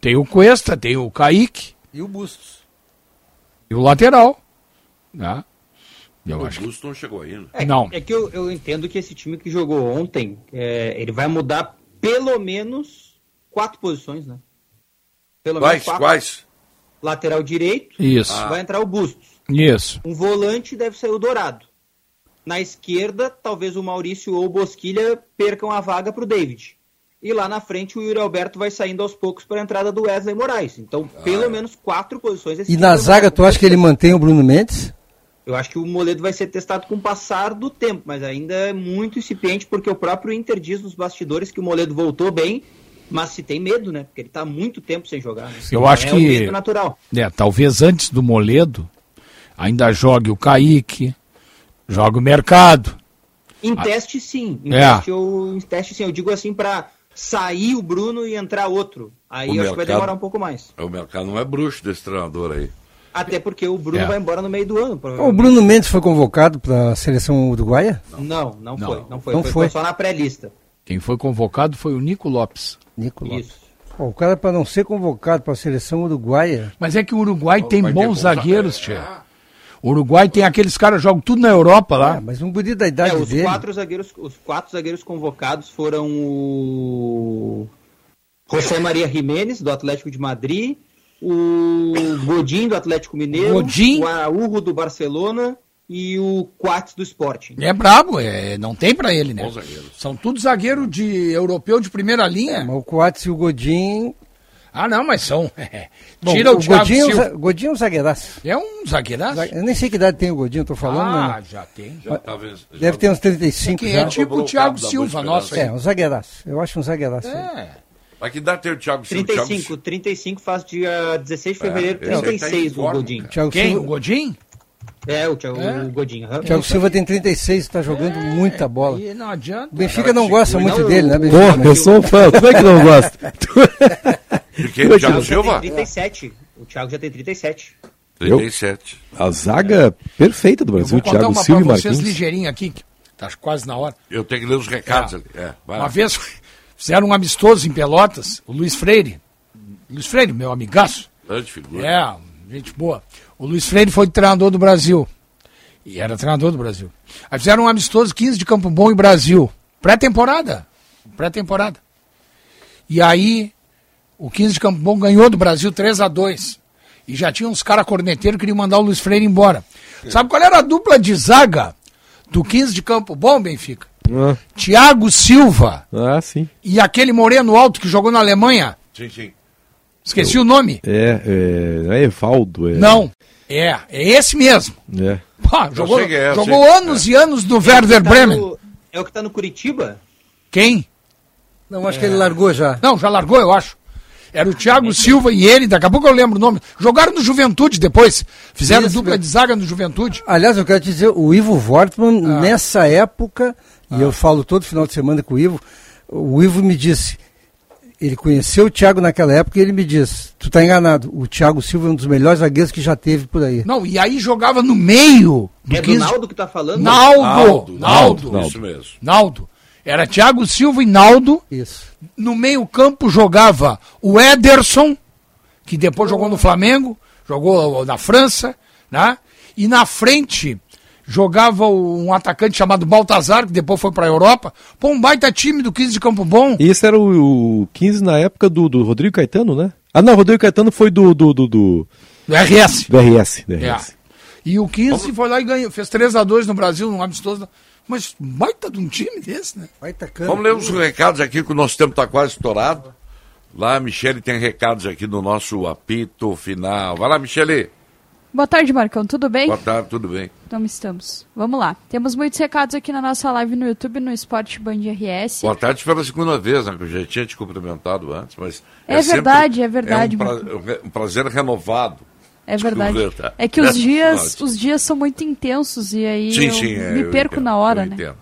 Tem o Cuesta, tem o Kaique E o Bustos. e o lateral. Né? Eu o acho que. Busto não chegou ainda. É, Não. é que eu, eu entendo que esse time que jogou ontem, é, ele vai mudar pelo menos quatro posições, né? Pelo Quais? menos quatro. Quais? Lateral direito, Isso. vai entrar o Bustos. Isso. Um volante deve sair o Dourado. Na esquerda, talvez o Maurício ou o Bosquilha percam a vaga para o David. E lá na frente, o Yuri Alberto vai saindo aos poucos para a entrada do Wesley Moraes. Então, pelo menos quatro posições. esse E na zaga, tu acha que ele mantém o Bruno Mendes? Eu acho que o Moledo vai ser testado com o passar do tempo, mas ainda é muito incipiente, porque o próprio Inter diz nos bastidores que o Moledo voltou bem, mas se tem medo, né? Porque ele tá há muito tempo sem jogar. né? Eu acho é que- um medo natural. É, talvez antes do Moledo ainda jogue o Kaique, jogue o Mercado. Em teste, sim. Em, É. teste, eu, em teste, sim. Eu digo assim para sair o Bruno e entrar outro. Aí O acho que vai mercado- demorar um pouco mais. O mercado não é bruxo desse treinador aí. Até porque o Bruno É. vai embora no meio do ano. O. Bruno Mendes foi convocado para a seleção uruguaia? Não, não, Não. foi. Não foi. Não foi, foi. foi só na pré-lista. Quem foi convocado foi o Nico Lopes. Nicolau. Isso. Pô, o cara para não ser convocado para a seleção uruguaia. Mas é que o Uruguai tem bons zagueiros, Tchê. O Uruguai tem aqueles caras que jogam tudo na Europa lá. É, mas um guri da idade É, os, dele. quatro zagueiros, os quatro zagueiros convocados foram o José Maria Jiménez, do Atlético de Madrid, o Godin, do Atlético Mineiro, Godin. o Araújo, do Barcelona e o Quats, do Sporting. É brabo, é, não tem pra ele, né? São tudo zagueiro de europeu de primeira linha. Mas o Coates e o Godin. Ah, não, mas são. Bom, Tira o, o Thiago Godinho, é um Silva. Godinho é um zagueiraço. É um zagueiraço? Eu nem sei que idade tem o Godinho, eu tô falando. Ah, né? já tem. Já talvez- já- Deve ter uns 35 Que já. é tipo o Thiago Silva, nosso. É, um zagueiraço. Eu acho um zagueiraço. É. Mas que dá ter o Thiago Silva? Thiago 35, 35 faz dia 16 de fevereiro, É, esse aí tá 36 o forma, Godin. cara. Thiago Quem? Silva- O Godin? É, o, Thiago, É? o Godin. aham. Thiago Silva tem 36, está jogando muita bola. E não adianta. O Benfica não gosta muito Não, dele, né, Benfica? Pô, eu sou um fã, tu é que não gosta. De quem? O Thiago Silva? tem 37. O Thiago já tem 37. 37. A zaga perfeita do Eu Brasil, Thiago Silva e pra vocês Marquinhos. ligeirinho aqui, que tá quase na hora. Eu tenho que ler os recados É. ali. É, vai Uma lá. vez fizeram um amistoso em Pelotas, o Luiz Freire. Luiz Freire, meu amigaço. Grande figura. É, gente boa. O Luiz Freire foi treinador do Brasil. E era treinador do Brasil. Aí fizeram um amistoso 15 de Campo Bom em Brasil. Pré-temporada. Pré-temporada. E aí, o 15 de Campo Bom ganhou do Brasil 3 a 2 E já tinha uns caras corneteiros que queriam mandar o Luiz Freire embora. Sabe qual era a dupla de zaga do 15 de Campo Bom, Benfica? Ah, Thiago Silva ah, sim. e aquele moreno alto que jogou na Alemanha. Sim, sim. Esqueci o nome. É, é, não é Evaldo. É, Não. É, é esse mesmo. É. Pá, jogou é, eu jogou anos e anos no Werder Tá Bremen. no- é o que tá no Curitiba? Quem? Não, acho que ele largou já. Não, já largou, eu acho. Era o Thiago Silva e ele, daqui a pouco eu lembro o nome. Jogaram no Juventude depois. Fizeram Isso, dupla meu. de zaga no Juventude. Aliás, eu quero te dizer, o Ivo Wortmann, Ah. nessa época, e eu falo todo final de semana com o Ivo, o Ivo me disse, ele conheceu o Thiago naquela época e ele me disse, tu tá enganado, o Thiago Silva é um dos melhores zagueiros que já teve por aí. Não, e aí jogava no meio do É do 15 de- Naldo que tá falando? Naldo, Naldo, Naldo, Isso mesmo. Naldo. Era Thiago Silva e Naldo. Isso. No meio-campo jogava o Ederson, que depois jogou no Flamengo, jogou na França, né? E na frente jogava um atacante chamado Baltazar, que depois foi para a Europa. Pô, um baita time do 15 de Campo Bom. E esse era o, o 15 na época do, do Rodrigo Caetano, né? Ah, não, o Rodrigo Caetano foi do. do, do, do, Do RS. do RS. Do É. RS. E o 15 foi lá e ganhou, fez 3 a 2 no Brasil, num amistoso. Mas baita de um time desse, né? Baita cana. Vamos ler os recados aqui, que o nosso tempo está quase estourado. Lá, Michele tem recados aqui no nosso apito final. Vai lá, Michele. Boa tarde, Marcão. Tudo bem? Boa tarde, tudo bem? Então estamos. Vamos lá. Temos muitos recados aqui na nossa live no YouTube, no Esporte Band RS. Boa tarde pela segunda vez, né? Eu já tinha te cumprimentado antes, mas. É sempre- verdade, é verdade, É um, pra- um prazer renovado. É verdade. Desculpa? É que os dias, Nossa. os dias são muito intensos e aí Sim, sim, é, me perco entendo, na hora, né?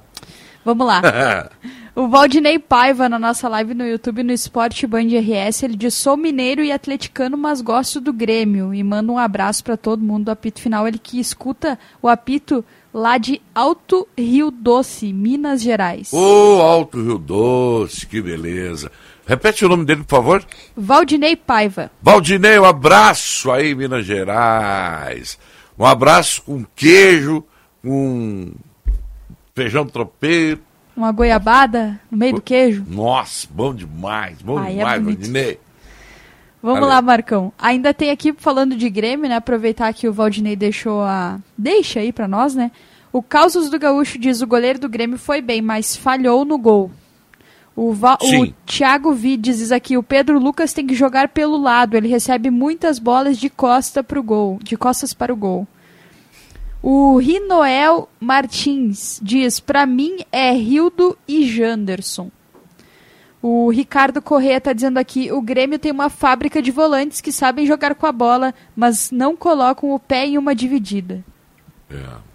Vamos lá. O Valdinei Paiva, na nossa live no YouTube, no Esporte Band RS, ele diz: Sou mineiro e atleticano, mas gosto do Grêmio. E manda um abraço para todo mundo do apito final. Ele que escuta o apito lá de Alto Rio Doce, Minas Gerais. Ô, Alto Rio Doce, que beleza. Repete o nome dele, por favor. Valdinei Paiva. Valdinei, um abraço aí, Minas Gerais. Um abraço com queijo, com feijão tropeiro. Uma goiabada no meio do queijo. Nossa, bom demais, bom Ai, é demais, bonito. Valdinei. Vamos Valeu. lá, Marcão. Ainda tem aqui, falando de Grêmio, né? Aproveitar que o Valdinei deixou a. Deixa aí pra nós, né? O Causos do Gaúcho diz: o goleiro do Grêmio foi bem, mas falhou no gol. O, Va- o. Thiago Vides diz aqui: o Pedro Lucas tem que jogar pelo lado. Ele recebe muitas bolas de costa pro gol, de costas para o gol. O Rinoel Martins diz: pra mim é Rildo e Janderson. O Ricardo Corrêa está dizendo aqui: o Grêmio tem uma fábrica de volantes que sabem jogar com a bola, mas não colocam o pé em uma dividida. É.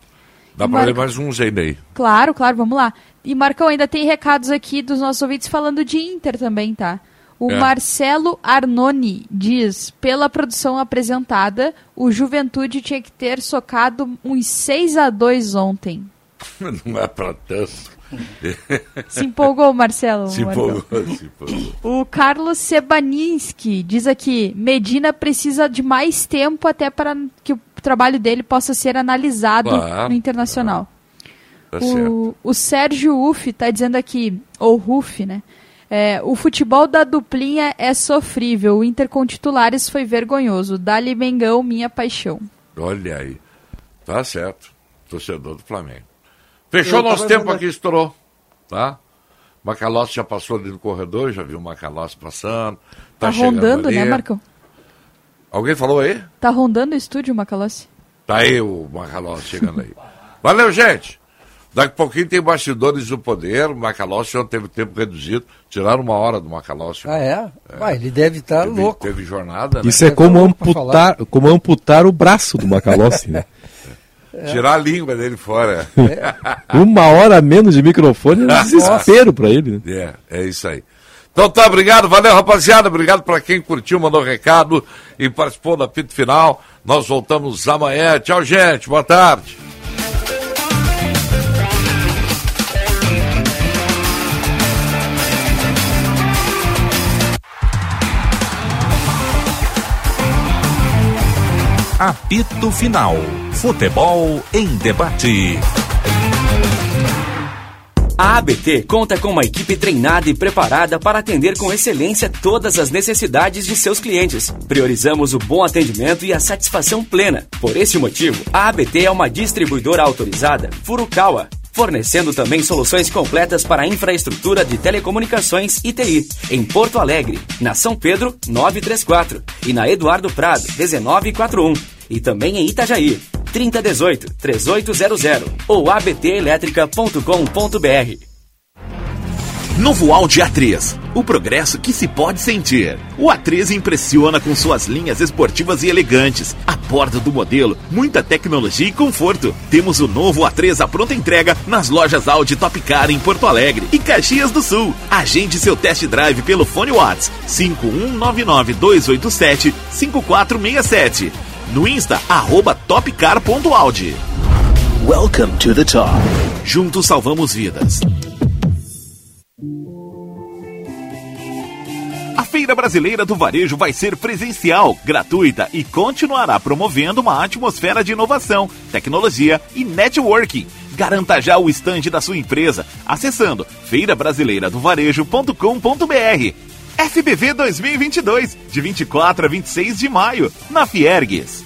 Dá pra ler mais uns ainda aí. Claro, claro, vamos lá. E Marcão, ainda tem recados aqui dos nossos ouvintes falando de Inter também, tá? O É. Marcelo Arnoni diz: pela produção apresentada, o Juventude tinha que ter socado uns 6 a 2 ontem. Não é pra tanto. Se empolgou, Marcelo. Se empolgou, se empolgou. O Carlos Sebaninski diz aqui: Medina precisa de mais tempo até para que o trabalho dele possa ser analisado no internacional. Tá o, o Sérgio Uff está dizendo aqui, ou Ruff, né? É, o futebol da duplinha é sofrível. O Inter com titulares foi vergonhoso. Dali Mengão, minha paixão. Olha aí. Tá certo. Torcedor do Flamengo. Fechou Eu nosso tempo vendo- aqui, estourou. Tá? Macalossi já passou ali no corredor, já viu o Macalossi passando. Tá, Tá, rondando, ali. né, Marcão? Alguém falou aí? Tá rondando o estúdio, Macalossi? Tá aí o Macalossi chegando aí. Valeu, gente! Daqui a pouquinho tem bastidores do poder. O Macalossi já teve tempo reduzido. Tiraram uma hora do Macalossi. Ah, é? Vai, ele deve estar Teve, louco. teve jornada, né? Isso é como amputar, como amputar o braço do Macalossi, né? Tirar a língua dele fora. Uma hora menos de microfone é um desespero pra ele. Né? É, é isso aí. Então tá, obrigado, valeu rapaziada, obrigado para quem curtiu, mandou recado e participou da pito final. Nós voltamos amanhã. Tchau, gente, boa tarde. Apito Final. Futebol em debate. A ABT conta com uma equipe treinada e preparada para atender com excelência todas as necessidades de seus clientes. Priorizamos o bom atendimento e a satisfação plena. Por esse motivo, a ABT é uma distribuidora autorizada Furukawa, fornecendo também soluções completas para a infraestrutura de telecomunicações e TI, em Porto Alegre, na São Pedro 934 e na Eduardo Prado 1941 e também em Itajaí 3018 3800 ou abtelétrica.com.br. Novo Audi A3, o progresso que se pode sentir. O A3 impressiona com suas linhas esportivas e elegantes. A bordo do modelo, muita tecnologia e conforto. Temos o novo A3 à pronta entrega nas lojas Audi Top Car em Porto Alegre e Caxias do Sul. Agende seu test drive pelo fone Whats 51992875467. No Insta, arroba topcar.audi. Welcome to the top. Juntos salvamos vidas. A Feira Brasileira do Varejo vai ser presencial, gratuita e continuará promovendo uma atmosfera de inovação, tecnologia e networking. Garanta já o estande da sua empresa acessando feirabrasileiradovarejo.com.br. FBV 2022, de 24 a 26 de maio, na Fiergues.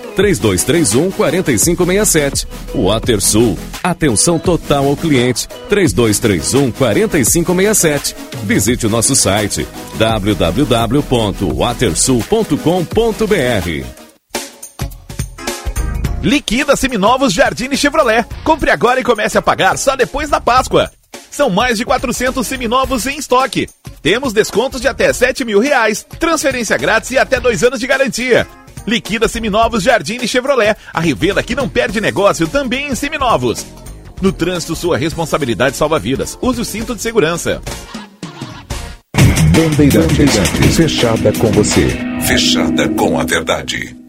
3231 4567. WaterSul. Atenção total ao cliente 3231 4567. Visite o nosso site www.watersul.com.br. Liquida Seminovos Jardine Chevrolet. Compre agora e comece a pagar só depois da Páscoa. São mais de 400 seminovos em estoque. Temos descontos de até 7 mil reais, transferência grátis e até dois anos de garantia. Liquida Seminovos Jardine Chevrolet. A revenda que não perde negócio também em seminovos. No trânsito, sua responsabilidade salva vidas. Use o cinto de segurança. Bandeirantes, fechada com você. Fechada com a verdade.